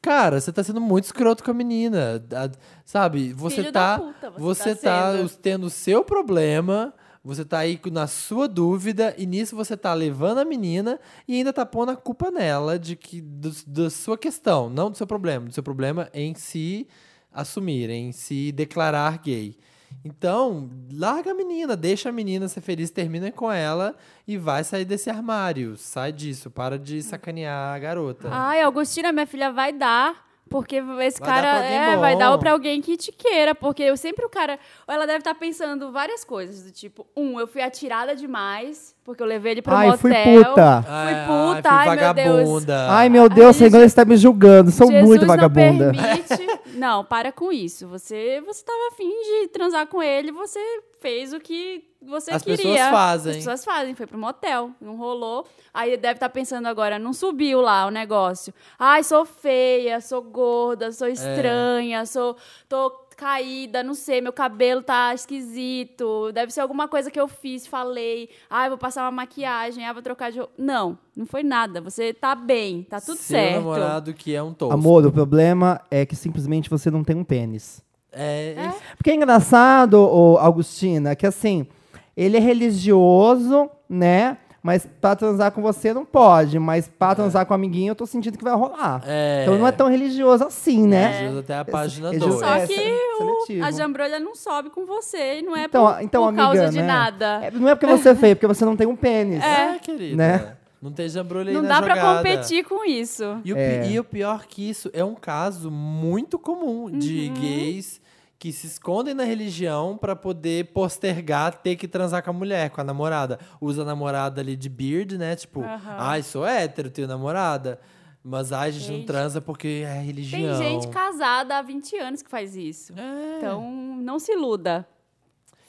Cara, você tá sendo muito escroto com a menina. a- Sabe? Você Filho tá. puta, você você tá tá tendo o seu problema. Você tá aí na sua dúvida, e nisso você tá levando a menina e ainda tá pondo a culpa nela de que da sua questão, não do seu problema, do seu problema em se assumir, em se declarar gay. Então, larga a menina, deixa a menina ser feliz, termina com ela e vai sair desse armário. Sai disso, para de sacanear a garota. Ai, Augustina, minha filha, vai dar. Porque esse Vai cara é, bom. vai dar pra alguém que te queira. Porque eu sempre o cara. Ou ela deve estar pensando várias coisas. Do tipo, um, eu fui atirada demais, porque eu levei ele pro Ai, motel. fui puta. Fui Ai, puta, ai, ai, fui meu Deus. vagabunda. Ai, meu Deus, Senhor, gente- está me julgando. Sou Jesus muito não vagabunda. permite. Não, para com isso. Você você tava afim de transar com ele, você fez o que você As queria. pessoas fazem. As pessoas fazem. Foi pro motel, não rolou. Aí deve estar pensando agora, não subiu lá o negócio. Ai, sou feia, sou gorda, É. sou estranha, sou tô caída, não sei, meu cabelo tá esquisito. Deve ser alguma coisa que eu fiz, falei. Ai, vou passar uma maquiagem, ai, vou trocar de roupa. Não, não foi nada. Você tá bem, tá tudo Seu certo. namorado que é um tosco. Amor, o problema é que simplesmente você não tem um pênis. É, Porque é engraçado, ô, Augustina, que assim, ele é religioso, né? Mas pra transar com você não pode. Mas pra transar com o amiguinho eu tô sentindo que vai rolar. É. Então não é tão religioso assim, né? Religioso até a página 2. Só É, que o- a jambrolha não sobe com você e não é Então, por, então por amiga, causa de né? nada. É, não é porque você é feio, é porque você não tem um pênis. É, querida. Né? Não tem jambrolha aí Não na dá pra jogada. competir com isso. E o, É. e o pior que isso é um caso muito comum de Uhum. gays que se escondem na religião pra poder postergar ter que transar com a mulher, com a namorada. Usa a namorada ali de beard, né? Tipo, Aham. ai, sou hétero, tenho namorada. Mas ai, a gente, não Gente. transa porque é Tem religião. gente casada há 20 anos que faz isso. É. Então, não se iluda.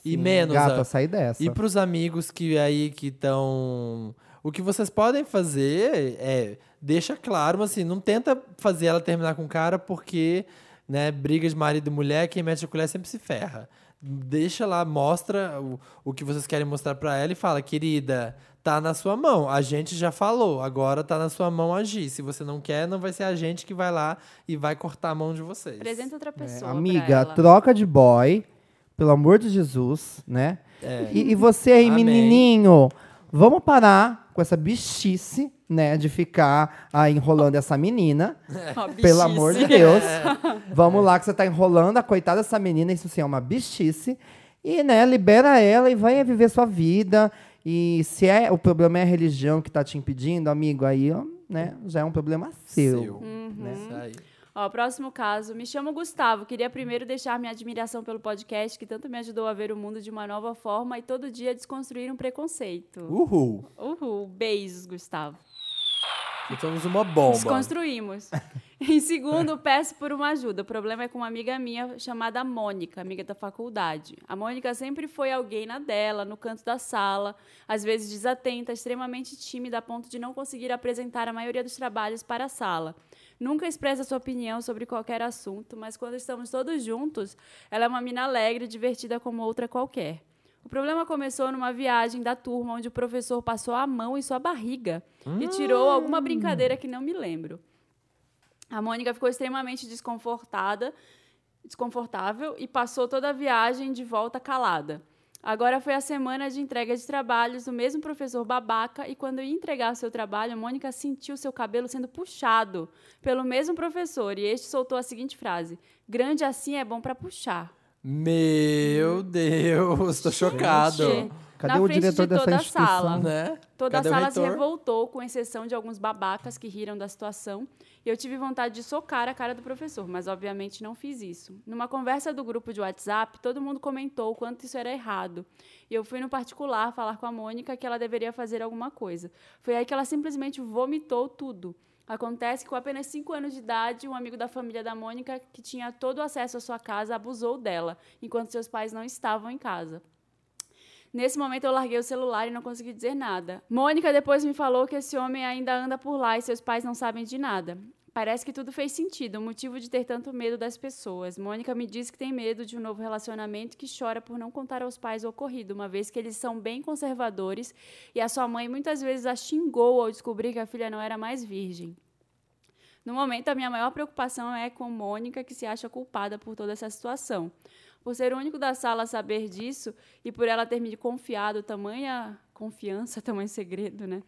E menos. Gata, a- sai dessa. E pros amigos que aí que estão. O que vocês podem fazer é. Deixa claro, mas assim, não tenta fazer ela terminar com o cara porque, né, briga de marido e mulher, quem mete a colher sempre se ferra. Deixa lá, mostra o, o que vocês querem mostrar pra ela e fala, querida, tá na sua mão. A gente já falou, agora tá na sua mão agir. Se você não quer, não vai ser a gente que vai lá e vai cortar a mão de vocês. Apresenta outra É, pessoa. pra amiga, ela. troca de boy, pelo amor de Jesus, né? É. E, e você aí, Amém. menininho, vamos parar com essa bichice, né? De ficar aí enrolando essa menina. Pelo amor de. Deus. Vamos lá, que você tá enrolando a coitada dessa menina, isso sim é uma bichice. E, né, libera ela e vai viver sua vida. E se é o problema é a religião que tá te impedindo, amigo, aí, ó, né, já é um problema seu. Seu. Uhum. Isso aí. Ó, próximo caso. Me chamo Gustavo. Queria primeiro deixar minha admiração pelo podcast, que tanto me ajudou a ver o mundo de uma nova forma e todo dia desconstruir um preconceito. Uhul. Uhul. Beijos, Gustavo. Somos uma bomba. Desconstruímos. em segundo, peço por uma ajuda. O problema é com uma amiga minha chamada Mônica, amiga da faculdade. A Mônica sempre foi alguém na dela, no canto da sala, às vezes desatenta, extremamente tímida, a ponto de não conseguir apresentar a maioria dos trabalhos para a sala. Nunca expressa sua opinião sobre qualquer assunto, mas quando estamos todos juntos, ela é uma mina alegre e divertida como outra qualquer. O problema começou numa viagem da turma onde o professor passou a mão em sua barriga e tirou alguma brincadeira que não me lembro. A Mônica ficou extremamente desconfortada, desconfortável e passou toda a viagem de volta calada. Agora foi a semana de entrega de trabalhos do mesmo professor babaca e quando ia entregar seu trabalho, Mônica sentiu seu cabelo sendo puxado pelo mesmo professor e este soltou a seguinte frase: "Grande assim é bom para puxar". Meu Deus, tô chocado. Gente, Cadê na o frente diretor de dessa toda a sala. Né? Toda Cadê a o sala se revoltou, com exceção de alguns babacas que riram da situação, e eu tive vontade de socar a cara do professor, mas obviamente não fiz isso. Numa conversa do grupo de WhatsApp, todo mundo comentou o quanto isso era errado. E eu fui no particular falar com a Mônica que ela deveria fazer alguma coisa. Foi aí que ela simplesmente vomitou tudo. Acontece que, com apenas 5 anos de idade, um amigo da família da Mônica, que tinha todo o acesso à sua casa, abusou dela, enquanto seus pais não estavam em casa. Nesse momento eu larguei o celular e não consegui dizer nada. Mônica depois me falou que esse homem ainda anda por lá e seus pais não sabem de nada. Parece que tudo fez sentido, o motivo de ter tanto medo das pessoas. Mônica me disse que tem medo de um novo relacionamento que chora por não contar aos pais o ocorrido, uma vez que eles são bem conservadores e a sua mãe muitas vezes a xingou ao descobrir que a filha não era mais virgem. No momento, a minha maior preocupação é com Mônica, que se acha culpada por toda essa situação. Por ser o único da sala a saber disso e por ela ter me confiado tamanha confiança, tamanho segredo, né?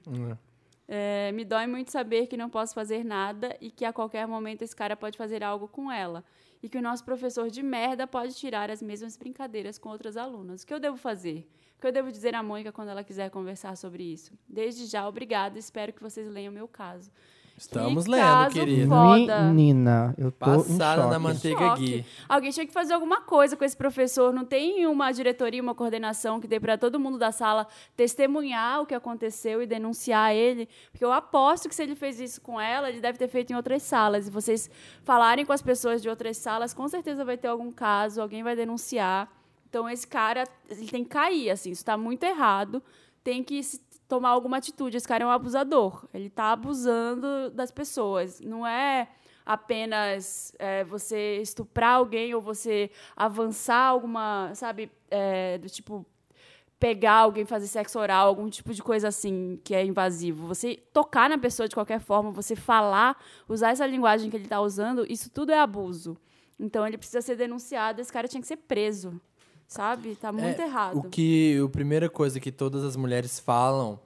É, me dói muito saber que não posso fazer nada e que a qualquer momento esse cara pode fazer algo com ela. E que o nosso professor de merda pode tirar as mesmas brincadeiras com outras alunas. O que eu devo fazer? O que eu devo dizer à Mônica quando ela quiser conversar sobre isso? Desde já, obrigada. Espero que vocês leiam o meu caso. Estamos Que lendo, caso foda. Menina, eu tô Passada em choque. na manteiga. Gui. Alguém tinha que fazer alguma coisa com esse professor. Não tem uma diretoria, uma coordenação que dê para todo mundo da sala testemunhar o que aconteceu e denunciar ele. Porque eu aposto que se ele fez isso com ela, ele deve ter feito em outras salas. E vocês falarem com as pessoas de outras salas, com certeza vai ter algum caso, alguém vai denunciar. Então esse cara, ele tem que cair, assim, isso está muito errado. Tem que se- tomar alguma atitude. Esse cara é um abusador. Ele está abusando das pessoas. Não é apenas é, você estuprar alguém ou você avançar alguma, sabe, é, do tipo pegar alguém, fazer sexo oral, algum tipo de coisa assim que é invasivo. Você tocar na pessoa de qualquer forma, você falar, usar essa linguagem que ele está usando, isso tudo é abuso. Então ele precisa ser denunciado, esse cara tinha que ser preso. Sabe? Tá muito É, errado. O que a primeira coisa que todas as mulheres falam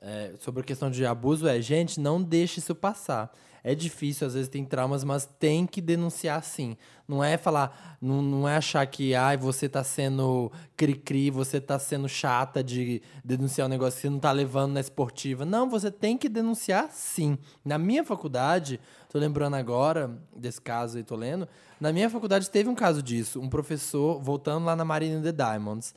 é, sobre a questão de abuso é, gente, não deixe isso passar. É difícil, às vezes tem traumas, mas tem que denunciar sim. Não é falar, não, não é achar que ai, você tá sendo cri-cri, você tá sendo chata de denunciar um negócio que você não tá levando na esportiva. Não, você tem que denunciar sim. Na minha faculdade, tô lembrando agora desse caso aí, tô lendo, na minha faculdade teve um caso disso. Um professor, voltando lá na Marina The Diamonds,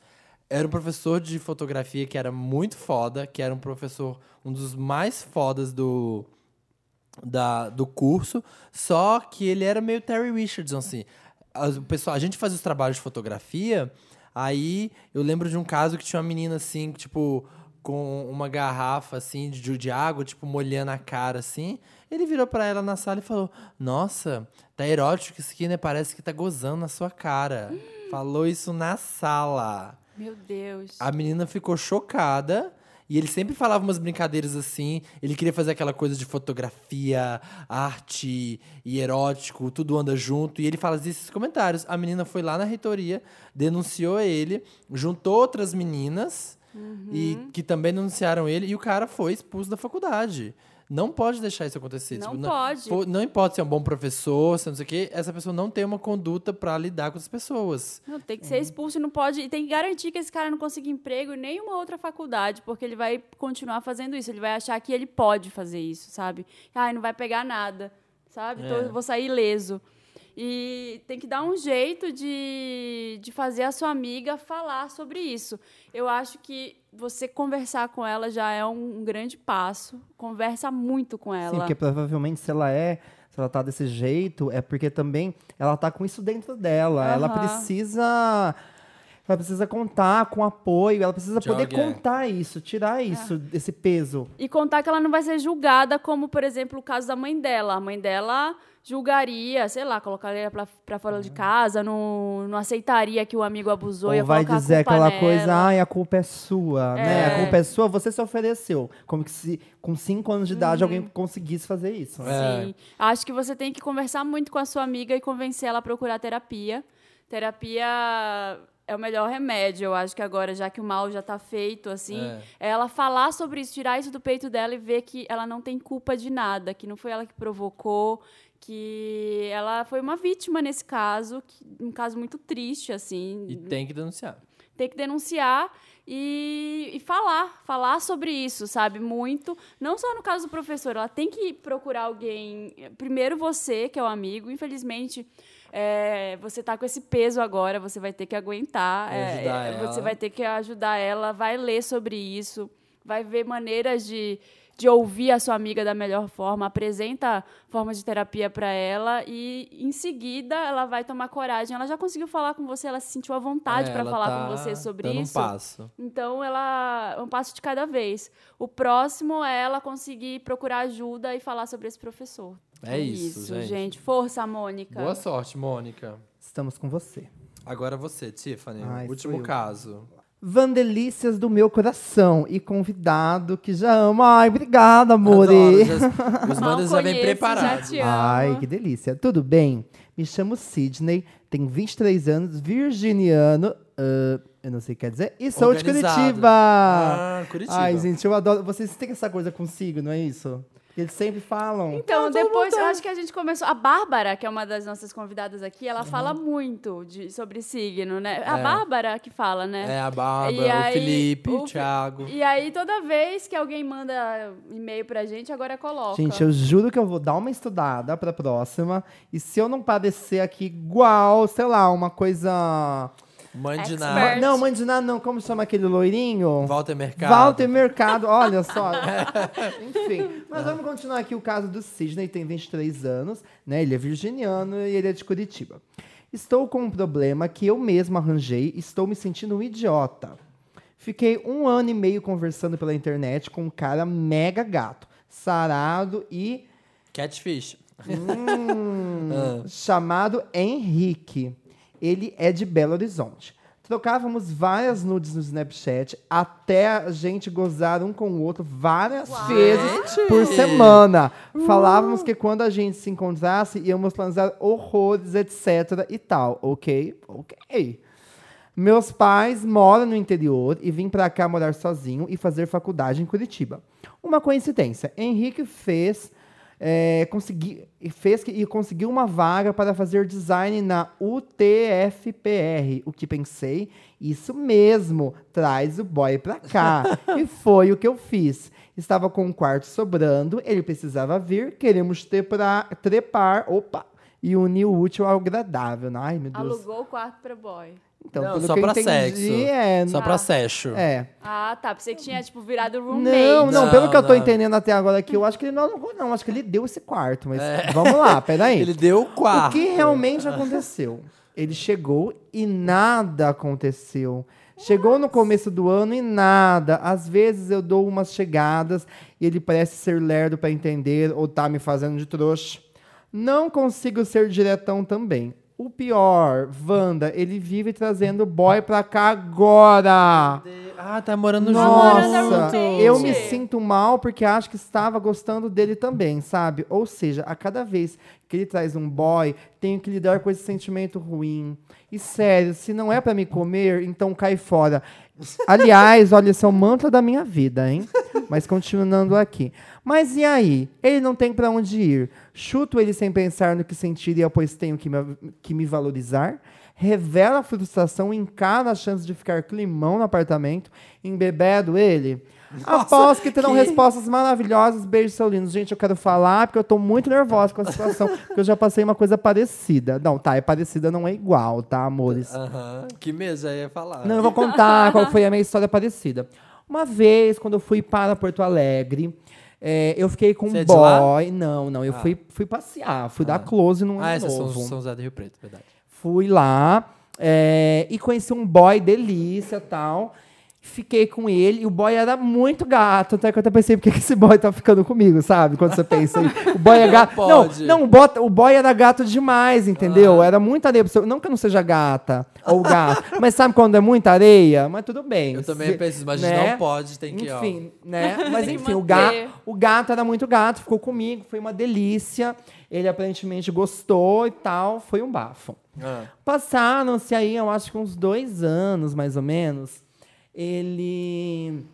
era um professor de fotografia que era muito foda, que era um professor, um dos mais fodas do, da, do curso, só que ele era meio Terry Richardson, assim. As- O pessoal, a gente fazia os trabalhos de fotografia, aí eu lembro de um caso que tinha uma menina, assim, tipo, com uma garrafa, assim, de, de água, tipo, molhando a cara, assim. Ele virou pra ela na sala e falou, nossa, tá erótico isso aqui, né? Parece que tá gozando na sua cara. Falou isso na sala. Meu Deus. A menina ficou chocada. E ele sempre falava umas brincadeiras assim. Ele queria fazer aquela coisa de fotografia, arte e erótico, tudo anda junto. E ele fazia esses comentários. A menina foi lá na reitoria, denunciou ele, juntou outras meninas e que também denunciaram ele. E o cara foi expulso da faculdade. Não pode deixar isso acontecer. Não Tipo, pode. fo- Não importa se é um bom professor, se não sei o quê, essa pessoa não tem uma conduta pra lidar com as pessoas. Não, tem que ser expulso e não pode. E tem que garantir que esse cara não consiga emprego em nenhuma outra faculdade, porque ele vai continuar fazendo isso. Ele vai achar que ele pode fazer isso, sabe? Ai, não vai pegar nada, sabe? Então É. eu vou sair ileso. E tem que dar um jeito de, de fazer a sua amiga falar sobre isso. Eu acho que você conversar com ela já é um, um grande passo. Conversa muito com ela. Sim, porque provavelmente se ela é, se ela tá desse jeito, é porque também ela tá com isso dentro dela. Ela Aham. precisa. Ela precisa contar com apoio, ela precisa Jogue, poder é. contar isso, tirar isso, esse peso. E contar que ela não vai ser julgada, como, por exemplo, o caso da mãe dela. A mãe dela julgaria, sei lá, colocaria pra, pra fora de casa, não, não aceitaria que o amigo abusou. ia Ou vai dizer culpa aquela nela. coisa, ai, a culpa é sua, né? A É. culpa é sua, você se ofereceu. Como que se com cinco anos de idade Uhum. alguém conseguisse fazer isso. É. Sim. Acho que você tem que conversar muito com a sua amiga e convencer ela a procurar terapia. Terapia é o melhor remédio, eu acho que agora, já que o mal já tá feito, assim, É. é ela falar sobre isso, tirar isso do peito dela e ver que ela não tem culpa de nada, que não foi ela que provocou, que ela foi uma vítima nesse caso, que- um caso muito triste, assim. E tem que denunciar. tem que denunciar e, e falar, falar sobre isso, sabe? Muito. Não só no caso do professor, ela tem que procurar alguém. Primeiro você, que é o amigo, infelizmente. é, você tá com esse peso agora, você vai ter que aguentar. É, Você vai ter que ajudar ela, vai ler sobre isso, vai ver maneiras de, de ouvir a sua amiga da melhor forma, apresenta formas de terapia para ela e em seguida ela vai tomar coragem. Ela já conseguiu falar com você, ela se sentiu à vontade É, para falar tá com você sobre dando isso. um passo. Então ela é um passo de cada vez. O próximo é ela conseguir procurar ajuda e falar sobre esse professor. É isso, gente. Força, Mônica. Boa sorte, Mônica. Estamos com você. Agora você, Tiffany. Ai, último caso. Vandelícias do meu coração e convidado que já ama. Ai, obrigada, já- os bandas já vêm preparados. já. Ai, que delícia. Tudo bem? Me chamo Sidney, tenho 23 anos, virginiano. ah, eu não sei o que quer dizer. E sou de. Curitiba. Ah, Curitiba. Ai, gente, eu adoro. Vocês têm essa coisa consigo, não é isso? Eles sempre falam. Então, depois, eu acho que a gente começou. A Bárbara, que é uma das nossas convidadas aqui, ela fala muito de, sobre signo, né? A É. Bárbara que fala, né? É, a Bárbara, E o aí, Felipe, o Thiago. E aí, toda vez que alguém manda e-mail pra gente, agora coloca. Gente, eu juro que eu vou dar uma estudada pra próxima. E se eu não parecer aqui igual, sei lá, uma coisa. Nada. Não, nada, não. Como chama aquele loirinho? Walter Mercado. Walter Mercado, olha só. Enfim, mas vamos continuar aqui o caso do Sidney, tem 23 anos, né? Ele é virginiano e ele é de Curitiba. Estou com um problema que eu mesmo arranjei e estou me sentindo um idiota. Fiquei um ano e meio conversando pela internet com um cara mega gato, sarado e Catfish. Hum, chamado Henrique. Ele é de Belo Horizonte. Trocávamos várias nudes no Snapchat até a gente gozar um com o outro várias vezes por semana. Falávamos que quando a gente se encontrasse, íamos planejar horrores, etc. e tal. Ok? Ok. Meus pais moram no interior e vim pra cá morar sozinho e fazer faculdade em Curitiba. Uma coincidência. Henrique fez, é, consegui, e fez que- e conseguiu uma vaga para fazer design na UTFPR. O que pensei, isso mesmo, traz o boy pra cá. e foi o que eu fiz. Estava com um quarto sobrando, ele precisava vir, queremos ter pra, trepar, opa, e unir o útil ao agradável. Ai, meu Deus. Alugou o quarto pra boy. Então, Não, pelo só pra entendi, sexo. é... Só Ah. pra sexo. É. Ah, tá. Pensei que tinha, tipo, virado roommate. Não, não, Não, pelo que eu tô não. entendendo até agora aqui, eu acho que ele não alugou, não. Acho que ele deu esse quarto, mas vamos lá, peraí. Ele deu o O quarto. que realmente aconteceu? Ele chegou e nada aconteceu. Chegou no começo do ano e nada. Às vezes eu dou umas chegadas e ele parece ser lerdo pra entender ou tá me fazendo de trouxa. Não consigo ser diretão também. O pior, Wanda, ele vive trazendo boy pra cá agora. Ah, tá morando Namorando junto. a Nossa, eu me sinto mal porque acho que estava gostando dele também, sabe? Ou seja, a cada vez que ele traz um boy, tenho que lidar com esse sentimento ruim. E sério, se não é pra me comer, então cai fora. Aliás, olha, esse é o mantra da minha vida, hein? Mas continuando aqui. Mas e aí? Ele não tem pra onde ir. Chuto ele sem pensar no que sentiria, pois tenho que me, que me valorizar. Revela a frustração, encara a chance de ficar climão no apartamento, embebedo ele. Após que terão que- respostas maravilhosas, beijos seu lindo. Gente, eu quero falar porque eu tô muito nervosa com a situação, porque eu já passei uma coisa parecida. Não, tá, é parecida, não é igual, tá, amores? Aham. Que já ia falar. Não, eu vou contar qual foi a minha história parecida. Uma vez, quando eu fui para Porto Alegre, é, eu fiquei com Você um é boy. Não, não, eu fui, fui passear, fui dar close num Ah, ano essas são. São José do Rio Preto, verdade. Fui lá é, e conheci um boy delícia e tal. Fiquei com ele e o boy era muito gato. Até que eu até pensei, por que esse boy tá ficando comigo, sabe? Quando você pensa. O boy é gato. Não, pode. não, o, bota- o boy era gato demais, entendeu? Era muita areia. Não que eu não seja gata ou gato, mas sabe quando é muita areia? Mas tudo bem. Eu também Se- penso, mas né? não pode, tem que, ó. Enfim, né? Mas enfim, o, manter. ga o gato era muito gato, ficou comigo, foi uma delícia. Ele aparentemente gostou e tal, foi um bafo. Ah. Passaram-se aí, eu acho que uns dois anos, mais ou menos. Ele.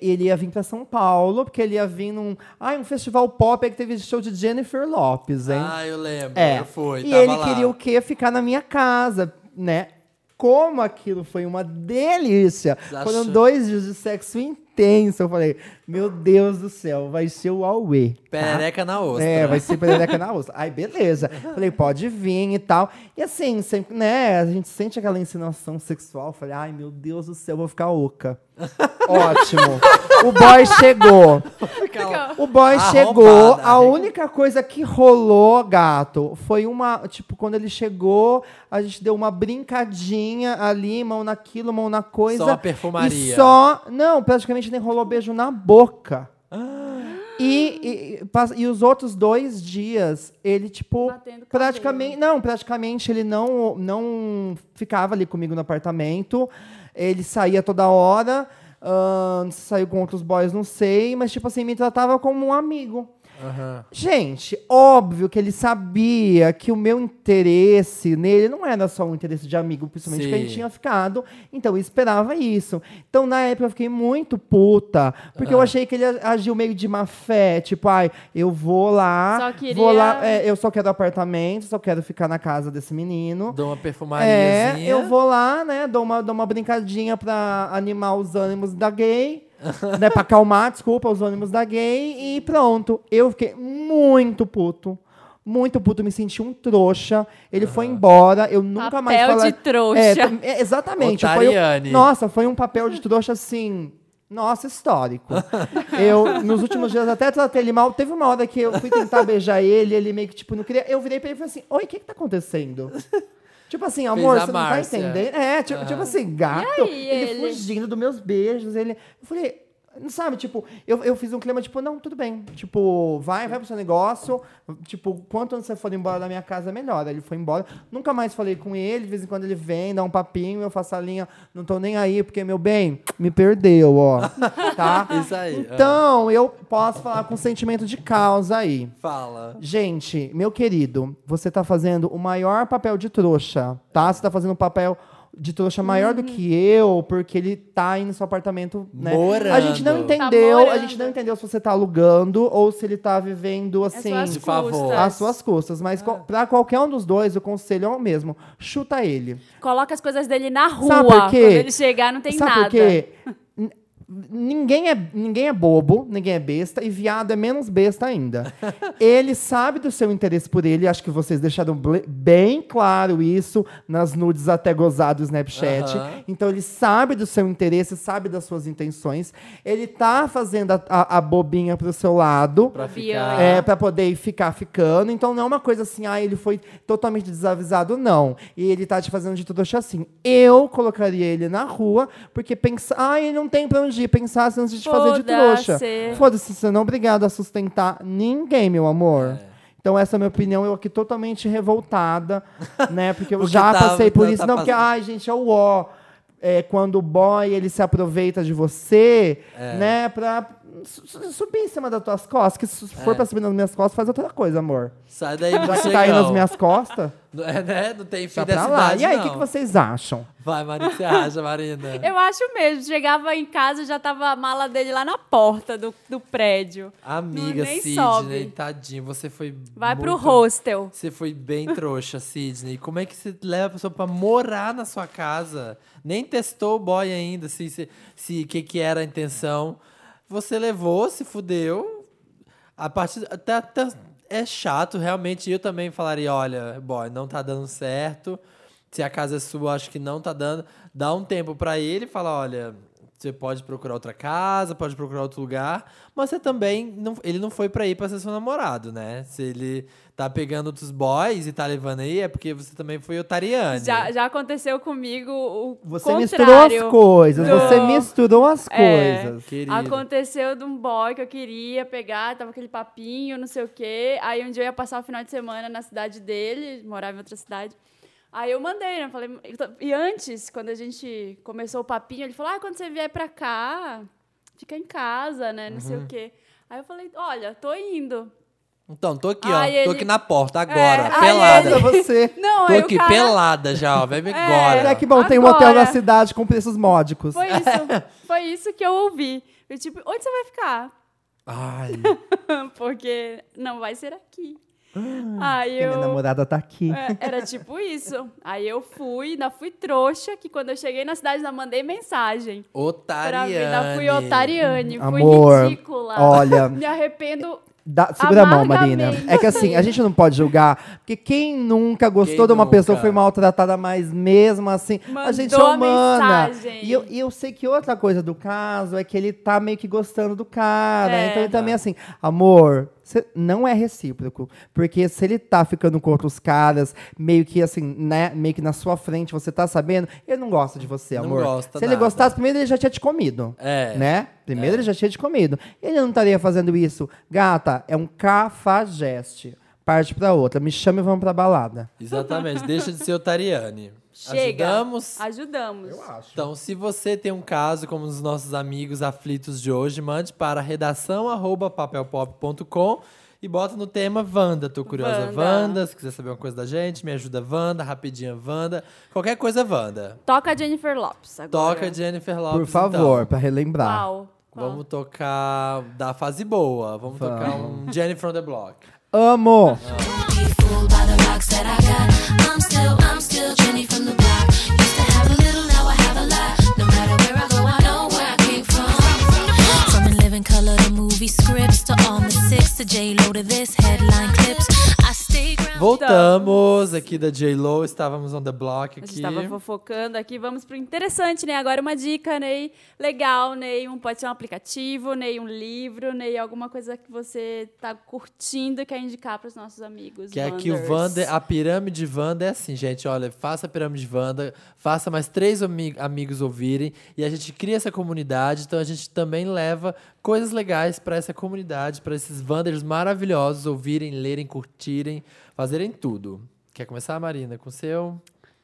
ele ia vir para São Paulo, porque ele ia vir num. Ah, um festival pop aí que teve show de Jennifer Lopes, hein? Ah, eu lembro. É. Eu fui, e ele lá. queria o quê? Ficar na minha casa, né? Como aquilo foi uma delícia. Foram dois dias de sexo intenso. Eu falei, meu Deus do céu, vai ser o Aue. tá? Perereca na ostra. É, vai ser perereca na ostra. Aí, beleza. Falei, pode vir e tal. E assim, sempre, né, a gente sente aquela insinuação sexual. Falei, ai, meu Deus do céu, vou ficar oca. Ótimo. O boy chegou. O boy Arrombada. chegou, a única coisa que rolou, gato, foi uma. Tipo, quando ele chegou, a gente deu uma brincadinha ali, mão naquilo, mão na coisa. Só uma perfumaria. E só. Não, praticamente nem rolou beijo na boca. E, e, pas- e os outros dois dias, ele, tipo, praticamente. Não, praticamente ele não, não ficava ali comigo no apartamento. Ele saía toda hora. se saiu com outros boys, não sei, mas, tipo assim, me tratava como um amigo. Aham. Gente, óbvio que ele sabia que o meu interesse nele não era só um interesse de amigo, principalmente porque a gente tinha ficado. Então eu esperava isso. Então na época eu fiquei muito puta, porque Ah. eu achei que ele agiu meio de má fé, tipo, ai, eu vou lá, Só queria- vou lá, é, eu só quero apartamento, só quero ficar na casa desse menino. Dou uma É, perfumariazinha. eu vou lá, né, dou uma, dou uma brincadinha pra animar os ânimos da gay, né, pra acalmar, desculpa, os ânimos da gay e pronto. Eu fiquei muito puto, muito puto, me senti um trouxa. Ele foi embora, eu nunca mais Papel falei... de trouxa. É, é, exatamente. Foi um- nossa, foi um papel de trouxa assim... Nossa, histórico. Eu, nos últimos dias, até tratei ele mal. Teve uma hora que eu fui tentar beijar ele, ele meio que, tipo, não queria. Eu virei pra ele e falei assim: Oi, o que que tá acontecendo? Tipo assim, amor, a você não tá Márcia. entendendo? É, tipo, tipo assim, gato. E aí, ele, ele? fugindo dos meus beijos. Ele. Eu falei, sabe, tipo, eu, eu fiz um clima, tipo, não, tudo bem. Tipo, vai, vai pro seu negócio. Tipo, quanto antes você for embora da minha casa, melhor. Aí ele foi embora. Nunca mais falei com ele. De vez em quando ele vem, dá um papinho, eu faço a linha. Não tô nem aí, porque, meu bem, me perdeu, ó. Tá? Isso aí. ah. Então, eu posso falar com sentimento de causa aí. Fala. Gente, meu querido, você tá fazendo o maior papel de trouxa, tá? Você tá fazendo o papel de trouxa maior do que eu, porque ele tá aí no seu apartamento, né? Morando. A gente não Tá entendeu, a morando. gente não entendeu se você tá alugando ou se ele tá vivendo É assim. suas de favor. custas. às suas custas, mas co- pra qualquer um dos dois, o conselho é o mesmo. Chuta ele. Coloca as coisas dele na rua. Sabe por quê? Quando ele chegar, não tem Sabe nada. por quê? Ninguém é, ninguém é bobo, ninguém é besta, e viado é menos besta ainda. ele sabe do seu interesse por ele, acho que vocês deixaram bem claro isso nas nudes até gozado do Snapchat. Aham. Então ele sabe do seu interesse, sabe das suas intenções. Ele tá fazendo a, a- a bobinha pro seu lado. Pra ficar. É, pra poder ficar ficando. Então não é uma coisa assim, ah, ele foi totalmente desavisado, não. E ele tá te fazendo de trouxa assim. Eu colocaria ele na rua, porque pensar, ah, ele não tem pra onde ir, pensar antes de te fazer de trouxa. Foda-se. Você não é obrigado a sustentar ninguém, meu amor. Então essa é a minha opinião, eu aqui totalmente revoltada, né? Porque eu Porque já tá- passei por tá- isso. tá não, porque, passando. ai, gente, é o ó. É, quando o boy, ele se aproveita de você, É. né? Pra subir em cima das tuas costas. Que se for pra subir nas minhas costas, faz outra coisa, amor. Sai daí, Já que morcegão. tá aí nas minhas costas, Não, é, né? não tem fim tá dessa lá. cidade, E aí, o que, que vocês acham? Vai, Marina, o que você acha, Marina? Eu acho mesmo. Chegava em casa, já tava a mala dele lá na porta do, do prédio. Amiga Não, Sidney, sobe. tadinho, você foi Vai pro muito- hostel. Você foi bem trouxa, Sidney. Como é que você leva a pessoa pra morar na sua casa? Nem testou o boy ainda, se se, se que, que era a intenção. Você levou, se fudeu. A partir até, até- é chato, realmente. Eu também falaria, olha, boy, não tá dando certo. Se a casa é sua, acho que não tá dando. Dá um tempo pra ele e fala, olha, você pode procurar outra casa, pode procurar outro lugar, mas você também não, ele não foi pra ir pra ser seu namorado, né? Se ele tá pegando outros boys e tá levando aí, é porque você também foi otariane. Já, já aconteceu comigo o Você contrário. misturou as coisas, do- você misturou as É. coisas. Querido. Aconteceu de um boy que eu queria pegar, tava aquele papinho, não sei o quê. Aí um dia eu ia passar o final de semana na cidade dele, morava em outra cidade. Aí eu mandei, né? Falei, e antes, quando a gente começou o papinho, ele falou: ah, quando você vier pra cá, fica em casa, né? Não sei Uhum. o quê. Aí eu falei, olha, tô indo. Então, tô aqui, Aí ó. Tô ele- aqui na porta agora, É, pelada. Olha você. Não, Tô aqui cara... pelada já, ó. Vem É. agora. Olha que bom, tem um hotel Agora. na cidade com preços módicos. Foi isso, foi isso que eu ouvi. Eu, tipo, onde você vai ficar? Ai, Porque não vai ser aqui. Aí Porque eu... minha namorada tá aqui. É, era tipo isso. Aí eu fui, ainda fui trouxa, que quando eu cheguei na cidade ainda mandei mensagem. Pra otariane. ver, ainda fui otariane, fui Amor, ridícula. olha- Me arrependo. Dá- segura a mão, Marina. É que assim, a gente não pode julgar, porque quem nunca gostou Quem de uma nunca? pessoa foi maltratada, mas mesmo assim, a Mandou gente é a humana. mensagem. E eu, e eu sei que outra coisa do caso é que ele tá meio que gostando do cara. É. Então ele também assim, amor, não é recíproco. Porque se ele tá ficando com outros caras, meio que assim, né? Meio que na sua frente, você tá sabendo, ele não gosta de você, Não amor. gosta se ele nada. gostasse, primeiro ele já tinha te comido. É. Né? Primeiro ele já tinha te comido. Ele não estaria fazendo isso. Gata, é um cafajeste. Parte pra outra. Me chama e vamos pra balada. Exatamente, deixa de ser otariane. Chega. Ajudamos? Ajudamos. Então, se você tem um caso como os nossos amigos aflitos de hoje, mande para redação@papelpop.com e bota no tema Wanda. Tô curiosa, Wanda. Wanda. Se quiser saber uma coisa da gente, me ajuda Wanda, rapidinha Wanda. Qualquer coisa Wanda. Toca Jennifer Lopes agora. Toca Jennifer Lopes. Por favor, então. pra relembrar. Qual? Qual? Vamos tocar da fase boa. Vamos, tocar um Jennifer on the Block. Amo! fooled aqui da J-Lo. Estávamos on the block A gente aqui. estava fofocando aqui. Vamos pro interessante, né? Agora uma dica, Ney. Legal, Ney. Um, pode ser um aplicativo, Ney, um livro, Ney, alguma coisa que você tá curtindo e quer indicar para os nossos amigos. Que é que o Wanders. Wanda, a pirâmide Wanda é assim, gente. Olha, faça a pirâmide Wanda, faça mais três ami- amigos ouvirem e a gente cria essa comunidade. Então a gente também leva coisas legais para essa comunidade, para esses Wanders maravilhosos ouvirem, lerem, curtirem, fazerem tudo. Quer começar, Marina, com o seu?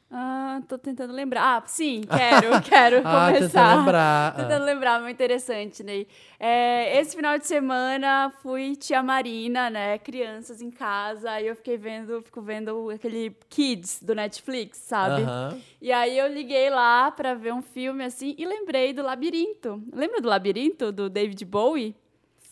Ah, tô tentando lembrar. Ah, sim, quero, quero Ah, começar. tentando lembrar. Tentando lembrar, muito interessante, Ney. É, esse final de semana fui tia Marina, né? Crianças em casa. Aí eu fiquei vendo, fico vendo aquele Kids do Netflix, sabe? E aí eu liguei lá pra ver um filme assim e lembrei do Labirinto. Lembra do Labirinto, do David Bowie?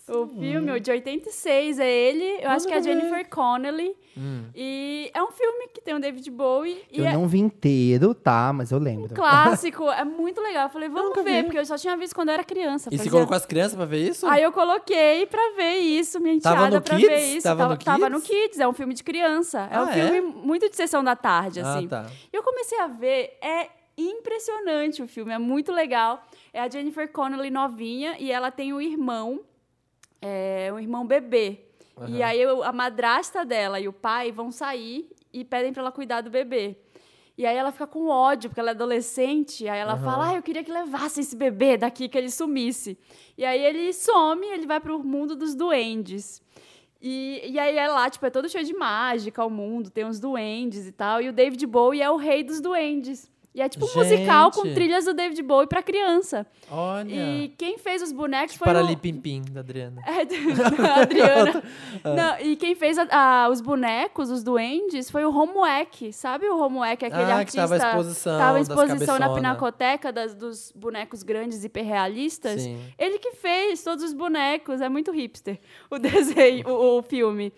O filme, o de 86, é ele. Eu acho que é a. Jennifer Connelly. Hum. E é um filme que tem o David Bowie. E Eu é não vi inteiro, tá? Mas eu lembro. clássico, é muito legal. Eu falei, vamos nunca ver, vi. porque eu só tinha visto quando eu era criança. E você fazia- colocou as crianças pra ver isso? Aí eu coloquei pra ver isso, minha enteada pra Kids? ver isso. Tava tava, no tava no Kids? É um filme de criança. É um Ah, é? filme muito de sessão da tarde, Ah, assim. tá. E eu comecei a ver, é impressionante o filme, é muito legal. É a Jennifer Connelly novinha e ela tem um irmão, é, um irmão bebê. E aí eu- a madrasta dela e o pai vão sair e pedem pra ela cuidar do bebê. E aí ela fica com ódio, porque ela é adolescente. Aí ela fala, ah, eu queria que levasse esse bebê daqui, que ele sumisse. E aí ele some, ele vai pro mundo dos duendes. E, e aí é lá, tipo, é todo cheio de mágica o mundo, tem uns duendes e tal. E o David Bowie é o rei dos duendes. E é tipo um musical com trilhas do David Bowie pra criança. Olha. E quem fez os bonecos foi Para o... da Adriana. É, da Adriana. Não, e quem fez a- a- os bonecos, os duendes, foi o Homework. Sabe o Homework? Aquele Ah, que artista... tava à exposição Tava das exposição na. Pinacoteca das, dos bonecos grandes hiperrealistas. Sim. Ele que fez todos os bonecos. É muito hipster o desenho, o, o filme.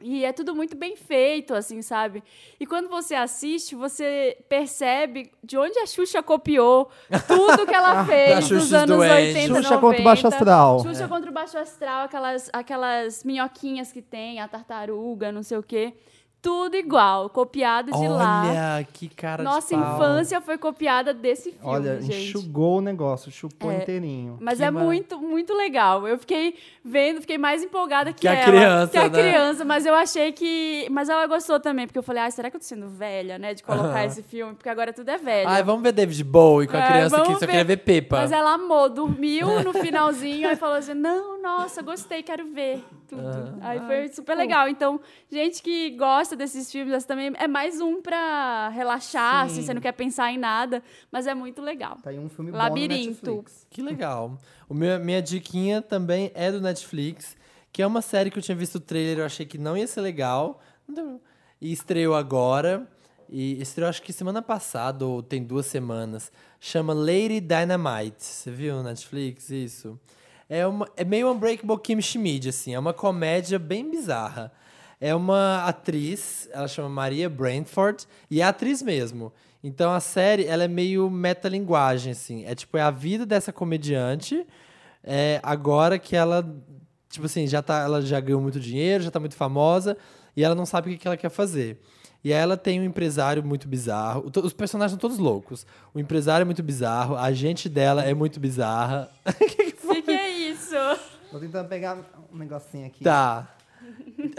E é tudo muito bem feito, assim, sabe? E quando você assiste, você percebe de onde a Xuxa copiou tudo que ela Da fez nos anos Duende. 80, Xuxa 90. contra o Baixo Astral. Xuxa contra o Baixo Astral, aquelas, aquelas minhoquinhas que tem, a tartaruga, não sei o quê. Tudo igual, copiado de lá. Olha, que cara Nossa de pau. infância foi copiada desse filme, Olha, gente. enxugou o negócio, chupou É. inteirinho. Mas Que é mar- muito, muito legal. Eu fiquei vendo, fiquei mais empolgada que, Que a ela. criança, Que a né? criança, mas eu achei que. Mas ela gostou também, porque eu falei, ah, será que eu tô sendo velha, né? De colocar Aham. esse filme? Porque agora tudo é velho. Ai, vamos ver David Bowie com a É, criança que só ver. queria ver Pepa. Mas ela amou, dormiu no finalzinho, aí falou assim: não, nossa, gostei, quero ver tudo. Aí foi super legal. Então, gente que gosta desses filmes, essa também é mais um pra relaxar, assim, Sim. você não quer pensar em nada, mas é muito legal. Tá aí um filme bom Labirinto. no Netflix. Que legal. O meu, minha diquinha também é do Netflix, que é uma série que eu tinha visto o trailer, eu achei que não ia ser legal. E estreou agora. E estreou acho que semana passada, ou tem duas semanas. Chama Lady Dynamite. Você viu no Netflix isso? É, uma, é meio Unbreakable Kim Schmid, assim. É uma comédia bem bizarra. É uma atriz, ela chama Maria Brantford, e é atriz mesmo. Então a série, ela é meio metalinguagem, assim. É tipo, é a vida dessa comediante, é, agora que ela, tipo assim, já tá, ela já ganhou muito dinheiro, já tá muito famosa, e ela não sabe o que, que ela quer fazer. E aí ela tem um empresário muito bizarro. Os personagens são todos loucos. O empresário é muito bizarro, a agente dela é muito bizarra. O que, que é isso? Tô tentando pegar um negocinho aqui. Tá.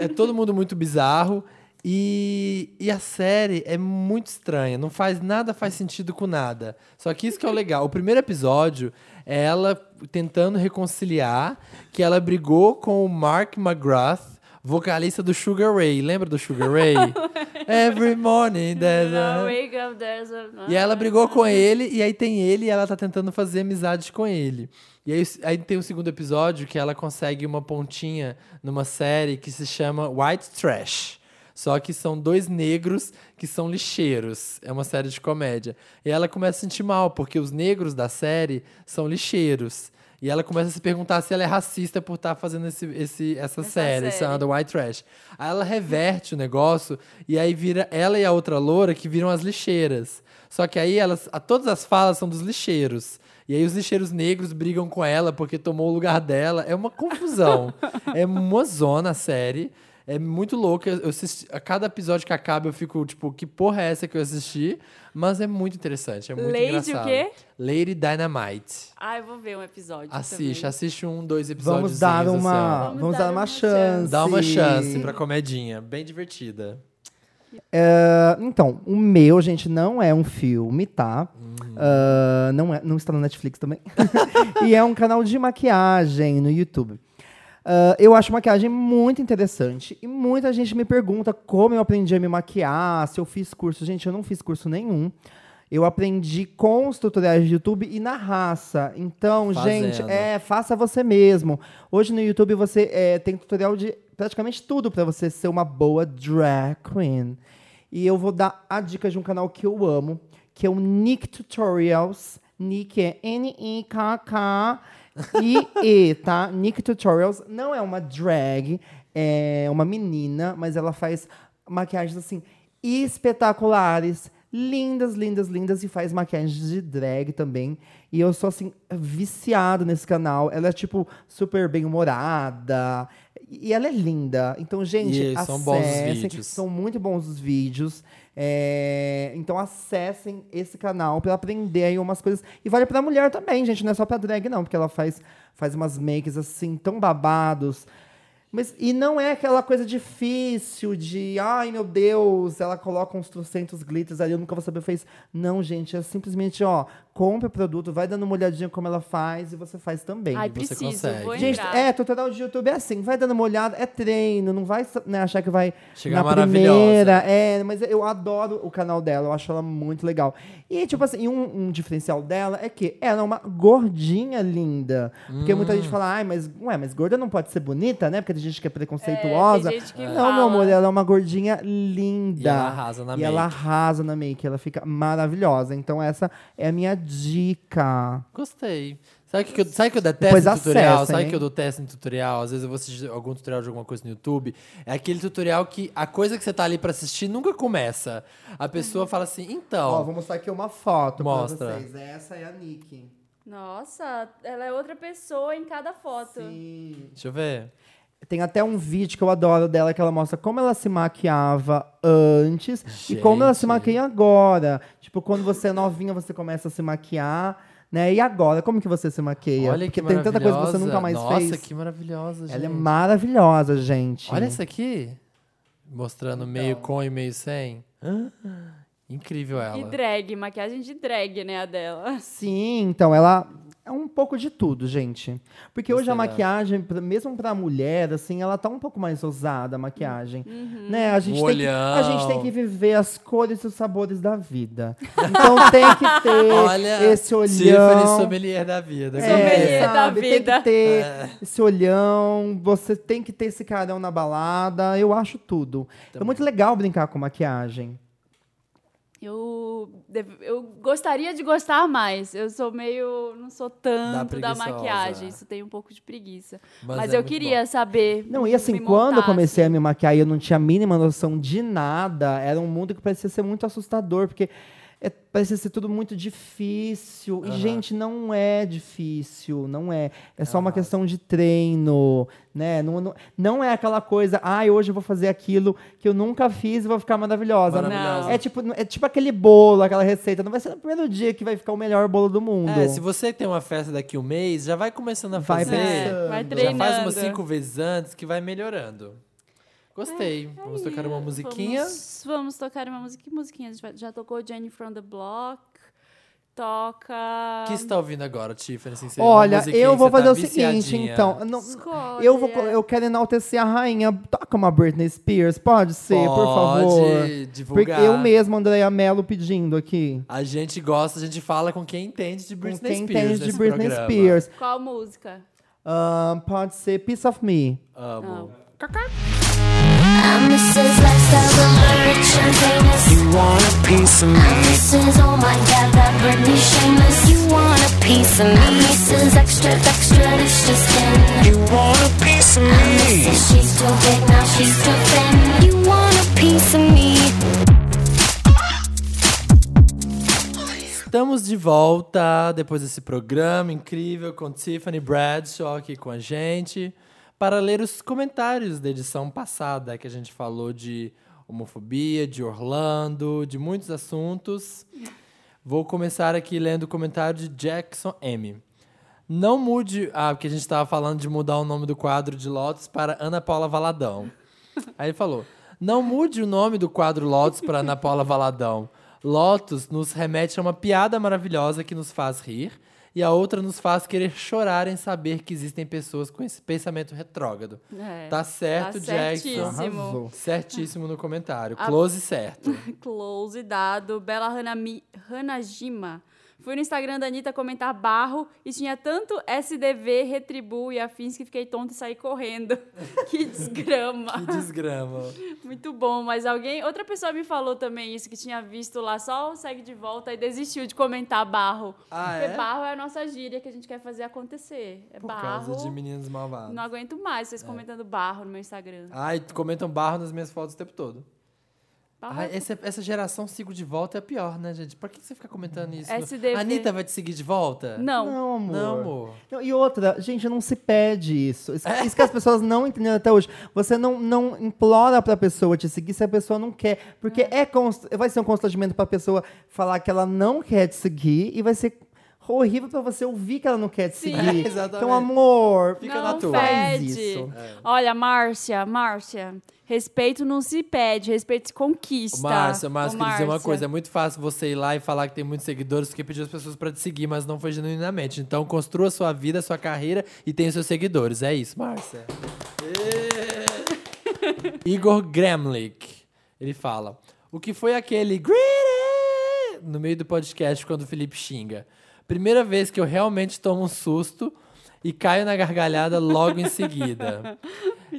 É todo mundo muito bizarro. E, e a série é muito estranha. Não faz nada faz sentido com nada. Só que isso que é o legal. O primeiro episódio é ela tentando reconciliar que ela brigou com o Mark McGrath, vocalista do Sugar Ray. Lembra do Sugar Ray? Every morning there's a... Wake up, there's a- E ela brigou com ele, e aí tem ele, e ela tá tentando fazer amizade com ele. E aí, aí tem o segundo episódio que ela consegue uma pontinha numa série que se chama White Trash. Só que são dois negros que são lixeiros. É uma série de comédia. E ela começa a sentir mal, porque os negros da série são lixeiros. E ela começa a se perguntar se ela é racista por estar fazendo esse, esse, essa, série, série. chamada White Trash. Aí ela reverte o negócio e aí vira ela e a outra loura que viram as lixeiras. Só que aí elas, a, todas as falas são dos lixeiros. E aí os lixeiros negros brigam com ela porque tomou o lugar dela. É uma confusão. é uma zona a série. É muito louca. Eu assisti- a cada episódio que acaba eu fico tipo, que porra é essa que eu assisti? Mas é muito interessante, é muito Lady o engraçado. quê? Lady Dynamite. Ah, eu vou ver um episódio. Assiste, também. assiste um, dois episódios. Vamos dar assim, uma, Vamos vamos dar dar uma uma chance. Dá uma chance pra comedinha, bem divertida. É, então, o meu, gente, não é um filme, tá? Ah, não, é, não está no Netflix também. e é um canal de maquiagem no YouTube. Ah, eu acho maquiagem muito interessante e muita gente me pergunta como eu aprendi a me maquiar, se eu fiz curso. Gente, eu não fiz curso nenhum. Eu aprendi com os tutoriais de YouTube e na raça. Então, gente, Fazendo. é, faça você mesmo. Hoje no YouTube você é, tem tutorial de praticamente tudo para você ser uma boa drag queen. E eu vou dar a dica de um canal que eu amo, que é o Nick Tutorials. Nick é N-I-K-K-I-E, tá? Nick Tutorials não é uma drag, é uma menina, mas ela faz maquiagens assim espetaculares, lindas, lindas, lindas e faz maquiagens de drag também. E eu sou assim viciado nesse canal. Ela é tipo super bem humorada e ela é linda. Então, gente, E são bons os acessem. vídeos. São muito bons os vídeos. É, então acessem esse canal para aprender aí umas coisas. E vale pra mulher também, gente. Não é só pra drag, não, porque ela faz, faz umas makes assim tão babados. Mas, e não é aquela coisa difícil de, ai meu Deus, ela coloca uns trocentos glitters ali, eu nunca vou saber o fez. Não, gente, é simplesmente, ó, compra o produto, vai dando uma olhadinha como ela faz e você faz também. Ai, você preciso, consegue. vou Gente, entrar. é, tutorial de YouTube é assim, vai dando uma olhada, é treino, não vai né, achar que vai Chegar na maravilhosa. primeira. É, mas eu adoro o canal dela, eu acho ela muito legal. E, tipo assim, um, um diferencial dela é que ela é uma gordinha linda. Porque muita Hum. gente fala, ai, mas, ué, mas gorda não pode ser bonita, né? Porque tem gente que é preconceituosa. É, tem gente que não, fala. meu amor, ela é uma gordinha linda. E ela arrasa na E ela make. arrasa na make, ela fica maravilhosa. Então, essa é a minha dica. Gostei. Sabe o que, eu, sabe que eu detesto Depois em tutorial? acessem, Sabe o hein? que eu detesto em tutorial? Às vezes eu vou assistir algum tutorial de alguma coisa no YouTube. É aquele tutorial que a coisa que você tá ali pra assistir nunca começa. A pessoa fala assim, então. Ó, vou mostrar aqui uma foto Mostra. pra vocês. Essa é a Nick. Nossa, ela é outra pessoa em cada foto. Sim. Deixa eu ver. Tem até um vídeo que eu adoro dela que ela mostra como ela se maquiava antes e como ela se Gente. maquia agora. Tipo, quando você é novinha, você começa a se maquiar, né? E agora, como que você se maquia? Olha Porque que tem tanta coisa que você maravilhosa. nunca mais Nossa, fez. que maravilhosa, gente. Ela é maravilhosa, gente. Olha essa aqui. Mostrando meio Então. com e meio sem. Ah, incrível ela. E drag, maquiagem de drag, né, a dela. Sim, então ela é um pouco de tudo, gente. Porque hoje a maquiagem, pra- mesmo pra mulher, assim, ela tá um pouco mais ousada, a maquiagem. Uhum. Né? A gente, O tem que, a gente tem que viver as cores e os sabores da vida. Então tem que ter Olha, esse olhão. Tiffany sommelier da vida. É, Sommelier da sabe, Tem vida. que ter É. esse olhão, você tem que ter esse carão na balada. Eu acho tudo. É muito legal brincar com maquiagem. Eu, eu gostaria de gostar mais. Eu sou meio. Não sou tanto da, maquiagem. Isso tem um pouco de preguiça. Mas Mas, é eu queria saber. Não, e assim, quando eu comecei a assim. me maquiar e eu não tinha a mínima noção de nada, era um mundo que parecia ser muito assustador, porque é, parecia ser tudo muito difícil. E, gente, não é difícil, não é. É só uma questão de treino, né? Não, não, não é aquela coisa, ai, hoje eu vou fazer aquilo que eu nunca fiz e vou ficar maravilhosa. Maravilhosa. É tipo, é tipo aquele bolo, aquela receita. Não vai ser no primeiro dia que vai ficar o melhor bolo do mundo. É, se você tem uma festa daqui um mês, já vai começando a Vai fazer. pensando. É, vai Já Já treinando. faz umas cinco vezes antes que vai melhorando. Gostei. Vamos tocar uma musiquinha. Vamos, vamos tocar uma musiquinha. Que musiquinha? A gente vai- já tocou Jenny from the Block. Toca. O que você tá ouvindo agora, Tiffany? Assim, Olha, eu vou tá fazer o seguinte, então. não-. Eu, vou, eu quero enaltecer a rainha. Toca uma Britney Spears, pode ser, por Pode favor. divulgar. Porque eu mesmo, Andréia Mello, pedindo aqui. A gente gosta, a gente fala com quem entende de Com Britney quem Spears. entende de Britney programa. Spears. Qual música? Ahn, pode ser Piece of Me. Amo. I'm Mrs. Lifestyle Alert, and famous. You want a piece of me? I'm Mrs. Oh my God, that Britney shameless. You want a piece of me? Mrs. Extra, extra, this just in. You want a piece of Mrs. me? She's too big, now she's too thin. You want a piece of me? Estamos de volta depois desse programa incrível com Tiffany Bradshaw aqui com a gente para ler os comentários da edição passada que a gente falou de homofobia, de Orlando, de muitos assuntos. Vou começar aqui lendo o comentário de Jackson M. Não mude. Ah, porque a gente estava falando de mudar o nome do quadro de Lotus para Ana Paula Valadão. Aí ele falou: Não mude o nome do quadro Lotus para Ana Paula Valadão. Lotus nos remete a uma piada maravilhosa que nos faz rir e a outra nos faz querer chorar em saber que existem pessoas com esse pensamento retrógrado. É, Tá certo, tá Jackson. certíssimo. Certíssimo no comentário. Close certo. Close dado. Bela Hanami, Hanajima. Fui no Instagram da Anitta comentar barro e tinha tanto SDV, Retribu e afins que fiquei tonta e saí correndo. que desgrama. Que desgrama. Muito bom, mas alguém, outra pessoa me falou também isso, que tinha visto lá só o segue de volta e desistiu de comentar barro. Ah, Porque é? barro é a nossa gíria que a gente quer fazer acontecer. É Por barro. causa de meninos malvados. Não aguento mais vocês comentando barro no meu Instagram. Ai, comentam barro nas minhas fotos o tempo todo. É essa, essa geração sigo de volta é pior, né, gente? Por que você fica comentando isso? SDV. A Anitta vai te seguir de volta? Não. Não, amor. Não, amor. Não, e outra, gente, não se pede isso. Isso, isso que as pessoas não entenderam até hoje. Você não, não implora pra pessoa te seguir se a pessoa não quer. Porque é. const- vai ser um constrangimento pra pessoa falar que ela não quer te seguir e vai ser horrível pra você ouvir que ela não quer te Sim. seguir. Exatamente. Então, amor, Fica não na tua. Faz pede. isso. Olha, Márcia, Márcia, respeito não se pede, respeito se conquista. Márcia, Márcia, Ô, queria dizer uma coisa. É muito fácil você ir lá e falar que tem muitos seguidores porque pediu as pessoas pra te seguir, mas não foi genuinamente. Então, construa sua vida, sua carreira e tenha os seus seguidores. É isso, Márcia. Igor Gremlich. Ele fala: O que foi aquele greedy no meio do podcast quando o Felipe xinga? Primeira vez que eu realmente tomo um susto e caio na gargalhada logo em seguida.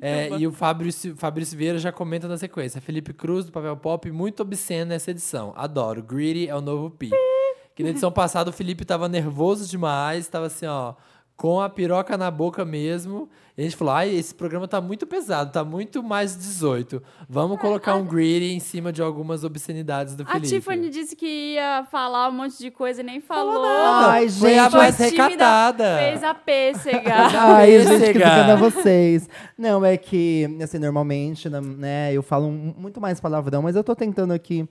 É, e o Fabrício, Fabrício Vieira já comenta na sequência. Felipe Cruz, do Papel Pop, muito obsceno nessa edição. Adoro. Greedy é o novo Pi. Que na edição passada o Felipe tava nervoso demais, tava assim, ó, com a piroca na boca mesmo. E a gente falou: ai, esse programa tá muito pesado, tá muito mais 18. Vamos colocar um greedy em cima de algumas obscenidades do A Felipe. Tiffany disse que ia falar um monte de coisa e nem falou. Ai, Foi a gente, mais Foi tímida, recatada. Fez a pêssega. Ai, gente, criticando a vocês. Não, é que, assim, normalmente, né, eu falo muito mais palavrão, mas eu tô tentando aqui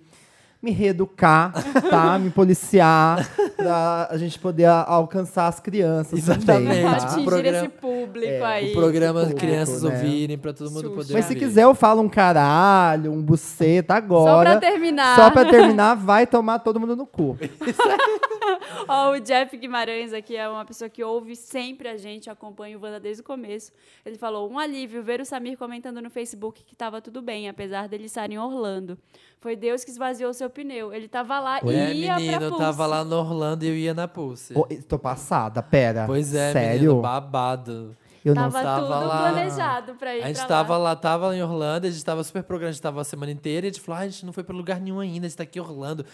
me reeducar, tá? me policiar, pra a gente poder a- alcançar as crianças Exatamente. também, Pra tá? atingir programa- esse público É, aí. O programa Público, crianças né? ouvirem, pra todo mundo Xuxa. poder Mas se ouvir. quiser, eu falo um caralho, um buceta agora. Só pra terminar. Só pra terminar, vai tomar todo mundo no cu. Ó, o Jeff Guimarães aqui é uma pessoa que ouve sempre a gente, acompanha o Wanda desde o começo. Ele falou: um alívio ver o Samir comentando no Facebook que tava tudo bem, apesar dele estar em Orlando. Foi Deus que esvaziou seu pneu. Ele tava lá e É, ia menino, pra eu tava lá no Orlando e eu ia na Pulse. Pô, tô passada, pera. Pois é, Sério? menino, babado. Eu não Tava estava tudo lá. planejado pra ir A gente pra tava lá. lá, tava em Orlando, a gente tava super programado, a gente tava a semana inteira, e a gente falou, ah, a gente não foi pra lugar nenhum ainda, a gente tá aqui em Orlando,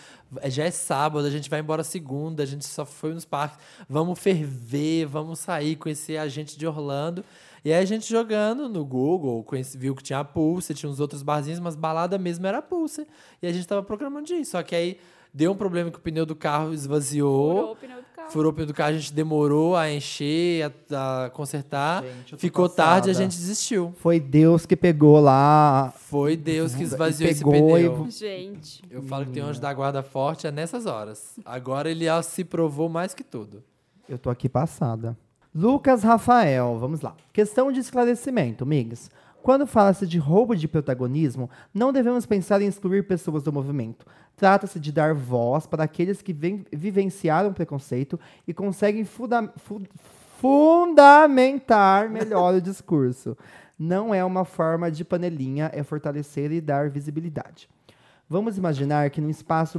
É, já é sábado, a gente vai embora segunda, a gente só foi nos parques, vamos ferver, vamos sair, conhecer a gente de Orlando. E aí a gente jogando no Google, conhece, viu que tinha a Pulse, tinha uns outros barzinhos, mas balada mesmo era a Pulse. E a gente tava programando de ir, só que aí deu um problema que o pneu do carro esvaziou. Furou o pneu do carro. Furou o pneu do carro, a gente demorou a encher, a, a consertar. Gente, Ficou passada. tarde, a gente desistiu. Foi Deus que pegou lá. Foi Deus que esvaziou esse pegou pneu. e- Gente. Eu falo que tem um anjo da guarda forte é nessas horas. Agora ele se provou mais que tudo. Eu tô aqui passada. Lucas Rafael, vamos lá. Questão de esclarecimento, migas. Quando fala-se de roubo de protagonismo, não devemos pensar em excluir pessoas do movimento. Trata-se de dar voz para aqueles que ven- vivenciaram preconceito e conseguem funda- fu- fundamentar melhor o discurso. Não é uma forma de panelinha, é fortalecer e dar visibilidade. Vamos imaginar que num espaço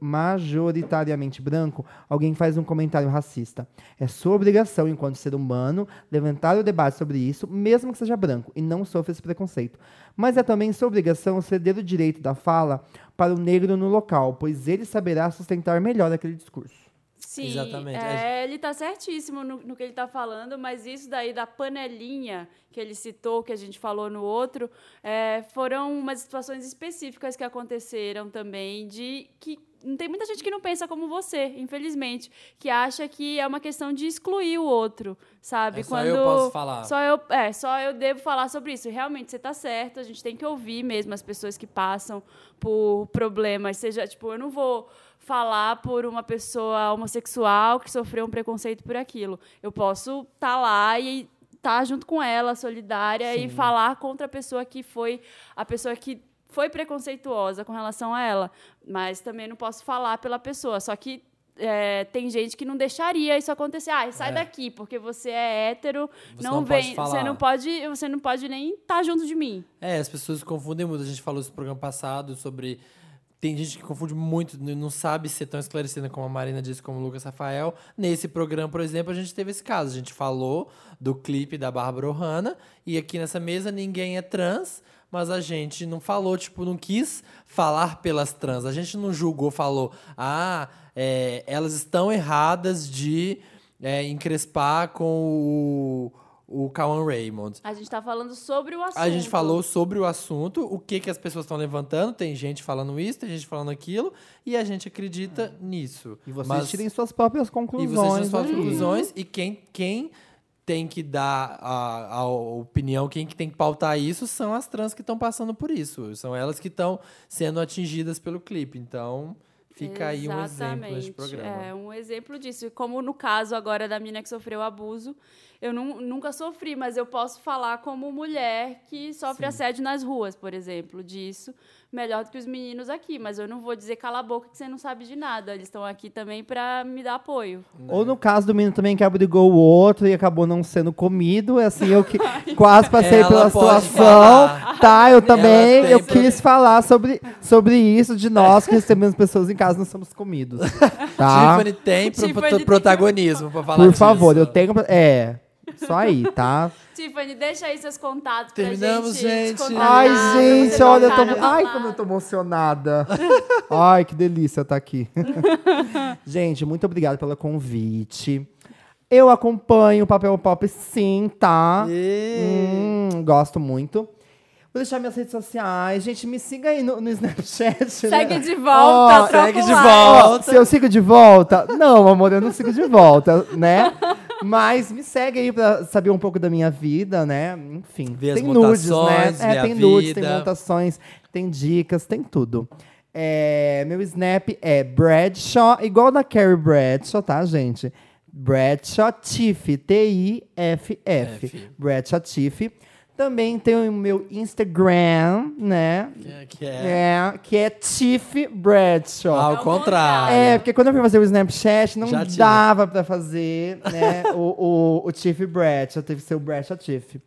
majoritariamente branco, alguém faz um comentário racista. É sua obrigação, enquanto ser humano, levantar o debate sobre isso, mesmo que seja branco, e não sofra esse preconceito. Mas é também sua obrigação ceder o direito da fala para o negro no local, pois ele saberá sustentar melhor aquele discurso. Sim, Exatamente. é, ele tá certíssimo no, no que ele tá falando, mas isso daí da panelinha que ele citou, que a gente falou no outro, é, foram umas situações específicas que aconteceram também de que não tem muita gente que não pensa como você, infelizmente, que acha que é uma questão de excluir o outro, sabe? É, só eu posso falar. Só eu, é, só eu devo falar sobre isso. Realmente, você tá certo, a gente tem que ouvir mesmo as pessoas que passam por problemas, seja, tipo, eu não vou falar por uma pessoa homossexual que sofreu um preconceito por aquilo. Eu posso estar lá e estar junto com ela, solidária e falar contra a pessoa que foi a pessoa que foi preconceituosa com relação a ela, mas também não posso falar pela pessoa. Só que é, tem gente que não deixaria isso acontecer. Ah, sai É. daqui, porque você é hétero, Você não, não pode vem, você não pode, você não pode nem estar junto de mim. É, as pessoas confundem muito. A gente falou isso no programa passado sobre. Tem gente que confunde muito, não sabe ser tão esclarecida como a Marina disse, como o Lucas Rafael. Nesse programa, por exemplo, a gente teve esse caso. A gente falou do clipe da Bárbara Ohana e aqui nessa mesa ninguém é trans, mas a gente não falou, tipo, não quis falar pelas trans. A gente não julgou, falou, ah, é, elas estão erradas de é, encrespar com o, o Kawan Raymond. A gente tá falando sobre o assunto. A gente falou sobre o assunto, o que, que as pessoas estão levantando. Tem gente falando isso, tem gente falando aquilo, e a gente acredita nisso. E vocês Mas- tirem suas próprias e conclusões. vocês tiram suas aí. conclusões, e quem, quem tem que dar a, a opinião, quem que tem que pautar isso, são as trans que estão passando por isso. São elas que estão sendo atingidas pelo clipe. Então, fica aí um exemplo Exatamente. programa. É um exemplo disso. Como no caso agora da menina que sofreu abuso, eu nu- nunca sofri, mas eu posso falar como mulher que sofre assédio nas ruas, por exemplo, disso, melhor do que os meninos aqui. Mas eu não vou dizer cala a boca que você não sabe de nada. Eles estão aqui também para me dar apoio. Ou no caso do menino também que abrigou o outro e acabou não sendo comido, é assim, eu que quase passei Ela pela situação, falar. tá? Eu também, eu quis falar sobre, sobre isso de nós que recebemos pessoas em casa não somos comidos, tá? Tiffany tem pro- Tiffany pro- tem- protagonismo pra falar Por disso. favor, eu tenho, é, só aí, tá? Tiffany, deixa aí seus contatos Terminamos, pra gente. gente. Ai, gente, olha, eu tô, ai, como eu tô emocionada. Ai, que delícia estar aqui. gente, muito obrigado pelo convite. Eu acompanho o Papel Pop sim, tá? Hum, gosto muito. Vou deixar minhas redes sociais. Gente, me siga aí no, no Snapchat. Segue né? de volta, troca segue de volta. Se eu sigo de volta? Não, amor, eu não sigo de volta, né? Mas me segue aí pra saber um pouco da minha vida, né? Enfim, as tem nudes, né? É, tem nudes, tem mutações, tem dicas, tem tudo. É, meu Snap é Bradshaw, igual da Carrie Bradshaw, tá, gente? Bradshaw Tiff, T-I-F-F. F. Bradshaw Tiff. Também tem o meu Instagram, né? Que- Que é. É, que é Tiff Bradshaw. Ao contrário. É, porque quando eu fui fazer o Snapchat, não Já dava pra fazer, né, o, o, o Tiff Bradshaw, teve que ser o Bradshaw Tiff.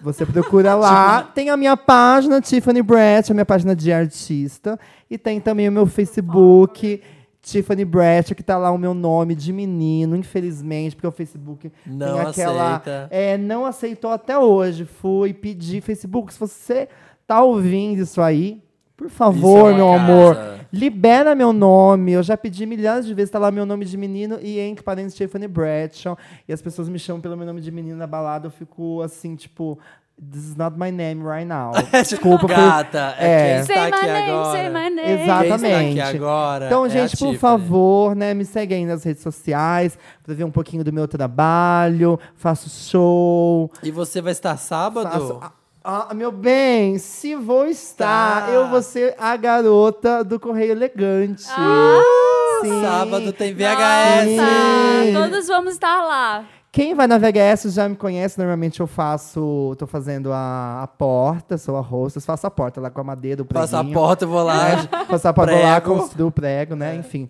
Você procura lá, tem a minha página, Tiffany Bradshaw, a minha página de artista, e tem também o meu Facebook, Tiffany Bradshaw, que tá lá o meu nome de menino, infelizmente, porque o Facebook Não tem aquela... aceita. É, não aceitou até hoje. Fui pedir Facebook, se você tá ouvindo isso aí, por favor, é meu uma amor, casa. libera meu nome. Eu já pedi milhares de vezes, tá lá meu nome de menino e entre parênteses Tiffany Bradshaw. E as pessoas me chamam pelo meu nome de menino na balada, eu fico assim, tipo, this is not my name right now. Desculpa. por- Gata, é, É. quem Say está my aqui name, agora. say my name. Quem está aqui Exatamente. agora Então, é gente, por favor, né, me segue aí nas redes sociais pra ver um pouquinho do meu trabalho. Faço show. E você vai estar sábado? Faço- Ah, ah, meu bem, se vou estar, Tá. eu vou ser a garota do Correio Elegante. Sim. Sábado tem VHS. Nossa, todos vamos estar lá. Quem vai na VHS já me conhece. Normalmente eu faço, tô fazendo a, a porta, sou a hostess, faço a porta lá com a madeira, o preguinho. Passa a porta, vou lá. Passar a porta lá, Prego. construir o prego, né? Enfim.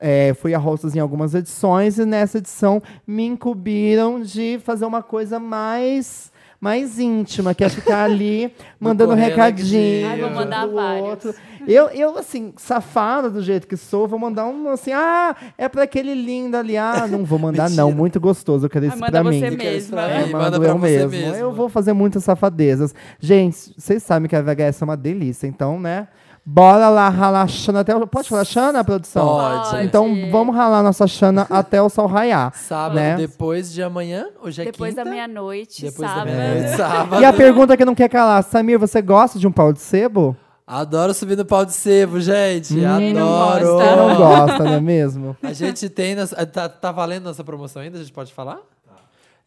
É, fui a hostess em algumas edições e nessa edição me incumbiram de fazer uma coisa mais mais íntima, que é ficar ali mandando recadinho. Ai, vou mandar pro vários. outro. Eu, eu, assim, safada do jeito que sou, vou mandar um assim, ah, é pra aquele lindo ali. Ah, não vou mandar, não. Muito gostoso, eu quero isso Ah, manda pra mim. mesma. pra É, mim, mando manda pra eu você mesmo. mesmo. Eu vou fazer muitas safadezas. Gente, vocês sabem que a VHS é uma delícia, então, né? Bora lá ralar a Xana até o... Pode falar Xana, produção? Pode. Então, vamos ralar nossa Xana até o sol raiar. Sábado, né? depois de amanhã, hoje é Depois da quinta. meia-noite, Depois da sábado. meia-noite, sábado. E a pergunta que não quer calar. Samir, você gosta de um pau de sebo? Adoro subir no pau de sebo, gente. Não Adoro. gosta? Quem não gosta, não é mesmo? A gente tem. nossa- Tá, tá valendo nossa promoção ainda? A gente pode falar?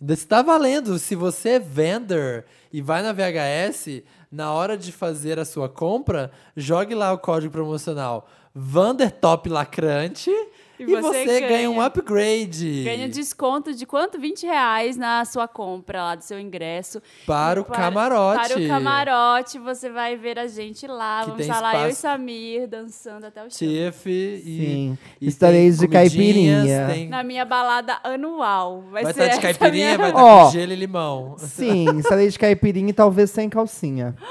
Está tá valendo. Se você é vendor e vai na VHS, na hora de fazer a sua compra, jogue lá o código promocional Vandertop Lacrante E, você, ganha um upgrade Ganha desconto de quanto? 20 reais na sua compra lá do seu ingresso. para o camarote. Para o camarote, você vai ver a gente lá. Que Vamos estar lá, eu e Samir, dançando até o chão. Tiff e, Sim. e Estareis tem de caipirinha. Tem, Na minha balada anual. Vai, vai ser estar de caipirinha, minha... vai estar Ó. com gelo e limão. Sim, estarei de caipirinha e talvez sem calcinha.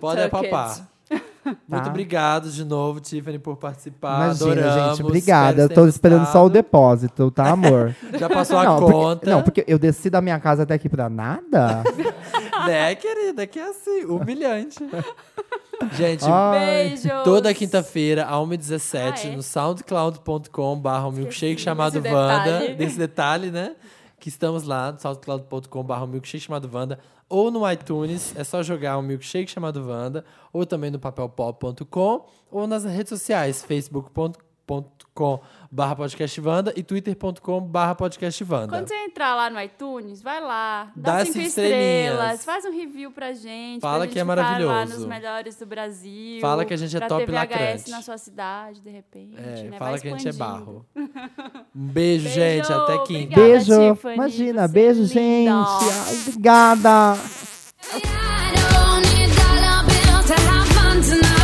Pode Untucked. Apapar. Muito obrigado de novo, Tiffany, por participar. Imagina, Adoramos. gente, obrigada. Eu tô esperando só o depósito, tá, amor? Já passou a não, conta. Porque, não, porque eu desci da minha casa até aqui pra nada. Né, querida? Que é assim, humilhante. Gente. Beijos. toda quinta-feira, a 1h17, Ah, é? no soundcloud.com barra um milkshake chamado Wanda. Desse detalhe, né? Que estamos lá, no um milkshake chamado Wanda. Ou no iTunes, é só jogar um milkshake chamado Wanda. Ou também no papelpop.com. Ou nas redes sociais, facebook.com barra podcast vanda e twitter.com barra podcast vanda. Quando você entrar lá no iTunes, vai lá, dá, dá cinco estrelas, faz um review pra gente. Fala pra gente que é maravilhoso. Fala nos melhores do Brasil. Fala que a gente é top VHS na sua cidade, de repente. É, né? Fala vai que a gente é barro. Um beijo, beijo gente. Até quinta. Beijo. Tiffany, é imagina, beijo, lindo. gente. Obrigada. I tonight.